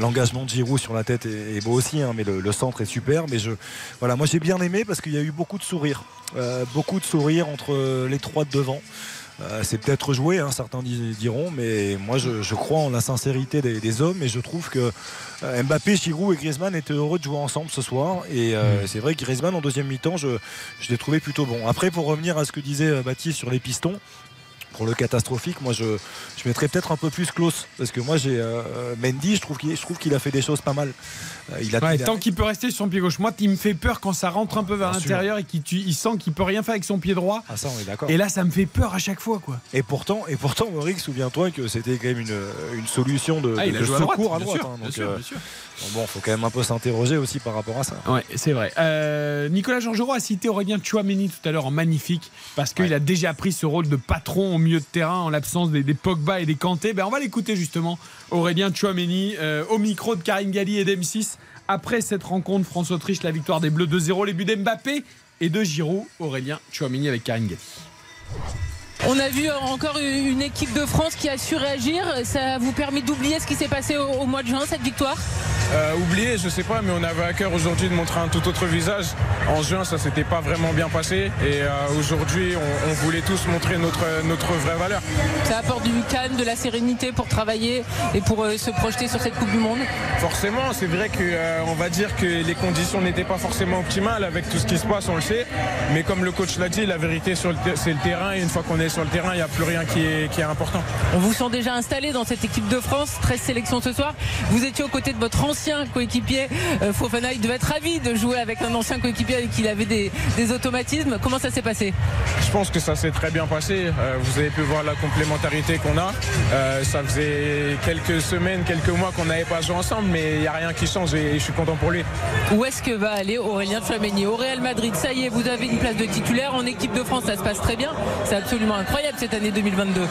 L'engagement de Giroud sur la tête est, est beau aussi, hein, mais le, le centre est super. Mais je, voilà, moi j'ai bien aimé parce qu'il y a eu beaucoup de sourires, Euh, beaucoup de sourires entre les trois de devant. Euh, c'est peut-être joué, hein, certains di- diront, mais moi je, je crois en la sincérité des, des hommes et je trouve que euh, Mbappé, Giroud et Griezmann étaient heureux de jouer ensemble ce soir. Et euh, c'est vrai que Griezmann en deuxième mi-temps, je, je l'ai trouvé plutôt bon. Après, pour revenir à ce que disait Baptiste sur les pistons. Pour le catastrophique, moi je, je mettrais peut-être un peu plus close parce que moi j'ai euh, Mendy, je trouve qu'il je trouve qu'il a fait des choses pas mal. Euh, il a, Ouais, il a- tant qu'il peut rester sur son pied gauche. Moi, il me fait peur quand ça rentre un peu vers l'intérieur et qu'il il sent qu'il peut rien faire avec son pied droit. Ah, ça, on est d'accord. Et là, ça me fait peur à chaque fois, quoi. Et pourtant, et pourtant, Maurice, souviens-toi que c'était quand même une, une solution de, Ah, de- de à droite, secours à droite. sûr, hein, bien donc, sûr, euh, bon, faut quand même un peu s'interroger aussi par rapport à ça. Ouais, c'est vrai. Euh, Nicolas Georgerot a cité Aurélien Chouameni tout à l'heure en magnifique parce qu'il a déjà pris ce rôle de patron au milieu de terrain en l'absence des, des Pogba et des Kanté. Ben, on va l'écouter justement, Aurélien Chouameni, euh, au micro de Karine Galli et d'M6 après cette rencontre France-Autriche, la victoire des Bleus 2-0, les buts d'Mbappé et de Giroud. Aurélien Chouameni avec Karine Galli. On a vu encore une équipe de France qui a su réagir. Ça vous permis d'oublier ce qui s'est passé au, au mois de juin, cette victoire? Euh, oublié, je sais pas, mais on avait à cœur aujourd'hui de montrer un tout autre visage. En juin, ça s'était pas vraiment bien passé. Et euh, aujourd'hui, on, on voulait tous montrer notre, notre vraie valeur. Ça apporte du calme, de la sérénité pour travailler et pour euh, se projeter sur cette Coupe du Monde? Forcément, c'est vrai qu'on va dire que les conditions n'étaient pas forcément optimales avec tout ce qui se passe, on le sait. Mais comme le coach l'a dit, la vérité, sur le ter- c'est le terrain. Et une fois qu'on est sur le terrain, il n'y a plus rien qui est, qui est important. On vous sent déjà installé dans cette équipe de France, 13 sélections ce soir. Vous étiez aux côtés de votre ancien coéquipier euh, Fofana. Il devait être ravi de jouer avec un ancien coéquipier avec qui il avait des, des automatismes. Comment ça s'est passé? Je pense que ça s'est très bien passé. Euh, vous avez pu voir la complémentarité qu'on a. Euh, ça faisait quelques semaines, quelques mois qu'on n'avait pas joué ensemble, mais il n'y a rien qui change et je suis content pour lui. Où est-ce que va aller Aurélien Tchouameni Au Real Madrid, ça y est, vous avez une place de titulaire. En équipe de France, ça se passe très bien. C'est absolument incroyable cette année 2022.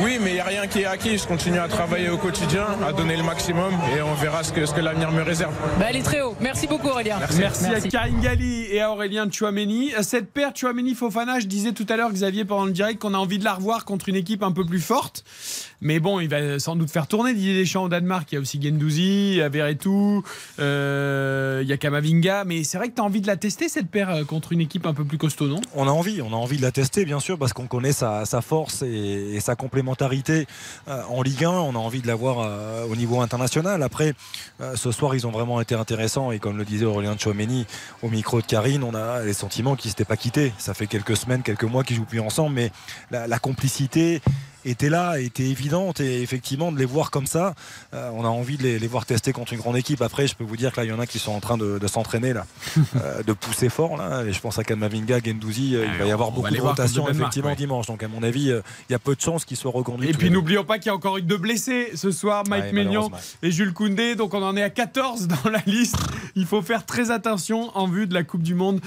Oui, mais il n'y a rien qui est acquis. Je continue à travailler au quotidien, à donner le maximum et on verra ce que, ce que l'avenir me réserve. Bah, elle est très haut. Merci beaucoup Aurélien. Merci, à Karine Galli et à Aurélien Chouameni. Cette paire Chouameni-Fofana, je disais tout à l'heure, Xavier, pendant le direct, qu'on a envie de la revoir contre une équipe un peu plus forte. Mais bon, il va sans doute faire tourner Didier Deschamps au Danemark. Il y a aussi Gendouzi, Verretou, euh, il y a Kamavinga. Mais c'est vrai que tu as envie de la tester, cette paire, euh, contre une équipe un peu plus costaud, non? On a envie, on a envie de la tester bien sûr parce qu'on connaît sa, force et, sa complémentarité euh, en Ligue 1. On a envie de la voir euh, au niveau international. Après, ce soir, ils ont vraiment été intéressants et comme le disait Aurélien Chouameni au micro de Karine, on a les sentiments qu'ils ne s'étaient pas quittés. Ça fait quelques semaines, quelques mois qu'ils jouent plus ensemble, mais la complicité était là, était évidente et effectivement de les voir comme ça, euh, on a envie de les, les voir tester contre une grande équipe. Après, je peux vous dire que là, il y en a qui sont en train de, de s'entraîner là, (laughs) euh, de pousser fort là. Et je pense à Kamavinga, Gendouzi, euh, il va y avoir on beaucoup de rotations effectivement ouais. dimanche. Donc à mon avis, il y a peu de chances qu'ils soient reconduits. Et puis n'oublions pas qu'il y a encore eu deux blessés ce soir, Mike Ouais, Maignan et Jules Koundé. Donc on en est à 14 dans la liste. Il faut faire très attention en vue de la Coupe du Monde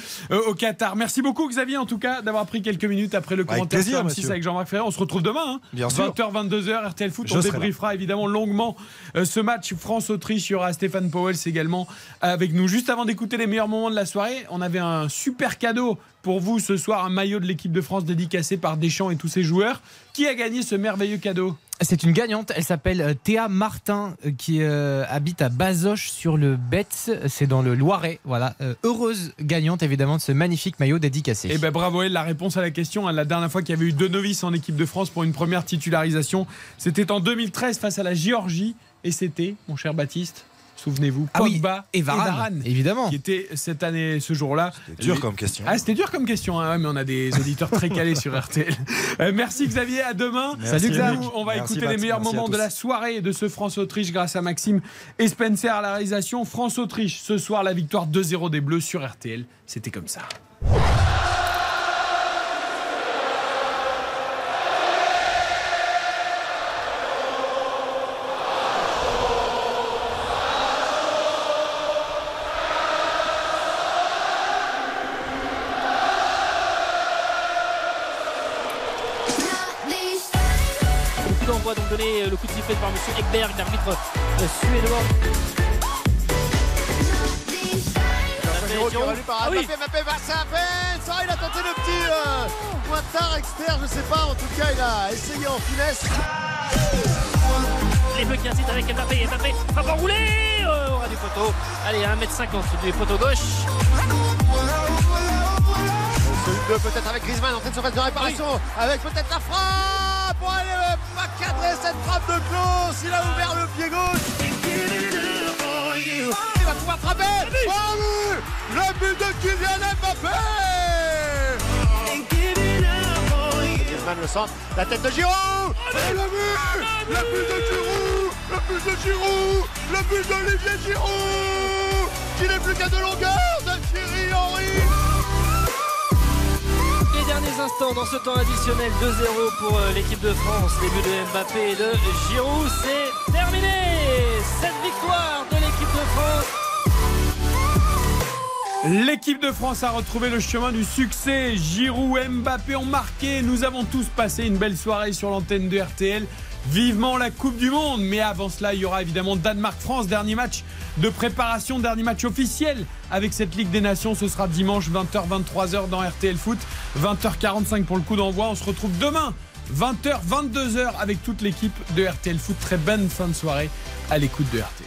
au Qatar. Merci beaucoup Xavier en tout cas d'avoir pris quelques minutes après le Avec commentaire plaisir, M6 monsieur. avec Jean-Marc Ferré. On se retrouve demain hein, Bien sûr. 20h, 22h, RTL Foot. Je on débriefera évidemment longuement euh, ce match France-Autriche. Il y aura Stéphane Powell également avec nous. Juste avant d'écouter les meilleurs moments de la soirée, on avait un super cadeau pour vous ce soir, un maillot de l'équipe de France dédicacé par Deschamps et tous ses joueurs. Qui a gagné ce merveilleux cadeau? C'est une gagnante, elle s'appelle euh, Théa Martin euh, qui euh, habite à Bazoches sur le Betz, c'est dans le Loiret. Voilà, heureuse gagnante évidemment de ce magnifique maillot dédicacé. Eh ben bravo elle, la réponse à la question. hein, la dernière fois qu'il y avait eu deux novices en équipe de France pour une première titularisation, c'était en 2013 face à la Géorgie. Et c'était, mon cher Baptiste, souvenez-vous, Ah oui, Pogba et Varane, évidemment. Qui était cette année, ce jour-là. dur Les- comme question. Ah, c'était dur comme question, hein, mais on a des (laughs) auditeurs très calés sur RTL. Euh, merci Xavier, à demain. Merci, Nous, Eric. on va Merci, écouter les meilleurs moments de la soirée de ce France-Autriche grâce à Maxime et Spencer à la réalisation. France-Autriche, ce soir, la victoire 2-0 des Bleus sur RTL. C'était comme ça. L'arbitre euh, suédois. Par Ah oui. Mbappé, Mbappé va ça à peine Ça, il a tenté le petit euh, pointard externe, je sais pas, en tout cas il a essayé en finesse. Les Bleus qui incitent avec Mbappé. Mbappé va pas rouler euh, au ras du poteau. Allez, 1m50 du poteau gauche. Celui de peut-être avec Griezmann en train de se faire de réparation, avec peut-être la frappe pour aller euh, pas cadrer cette frappe de Klaus, il a ouvert le pied gauche. Il va pouvoir frapper. Oh oui. Le but de Kylian Mbappé. Griezmann le centre, la tête de Giroud. Et le but. Le but de Giroud. Le but de Giroud. Le but d'Olivier Giroud Qui n'est plus qu'à de longueur Les derniers instants dans ce temps additionnel 2-0 pour euh, l'équipe de France. Début de Mbappé et de Giroud, c'est terminé. Cette victoire de l'équipe de France. L'équipe de France a retrouvé le chemin du succès. Giroud, Mbappé ont marqué. Nous avons tous passé une belle soirée sur l'antenne de RTL. Vivement la Coupe du Monde. Mais avant cela, il y aura évidemment Danemark-France. Dernier match de préparation, dernier match officiel avec cette Ligue des Nations. Ce sera dimanche 20h, 23h dans RTL Foot. 20h45 pour le coup d'envoi. On se retrouve demain 20h, 22h avec toute l'équipe de RTL Foot. Très bonne fin de soirée à l'écoute de RTL.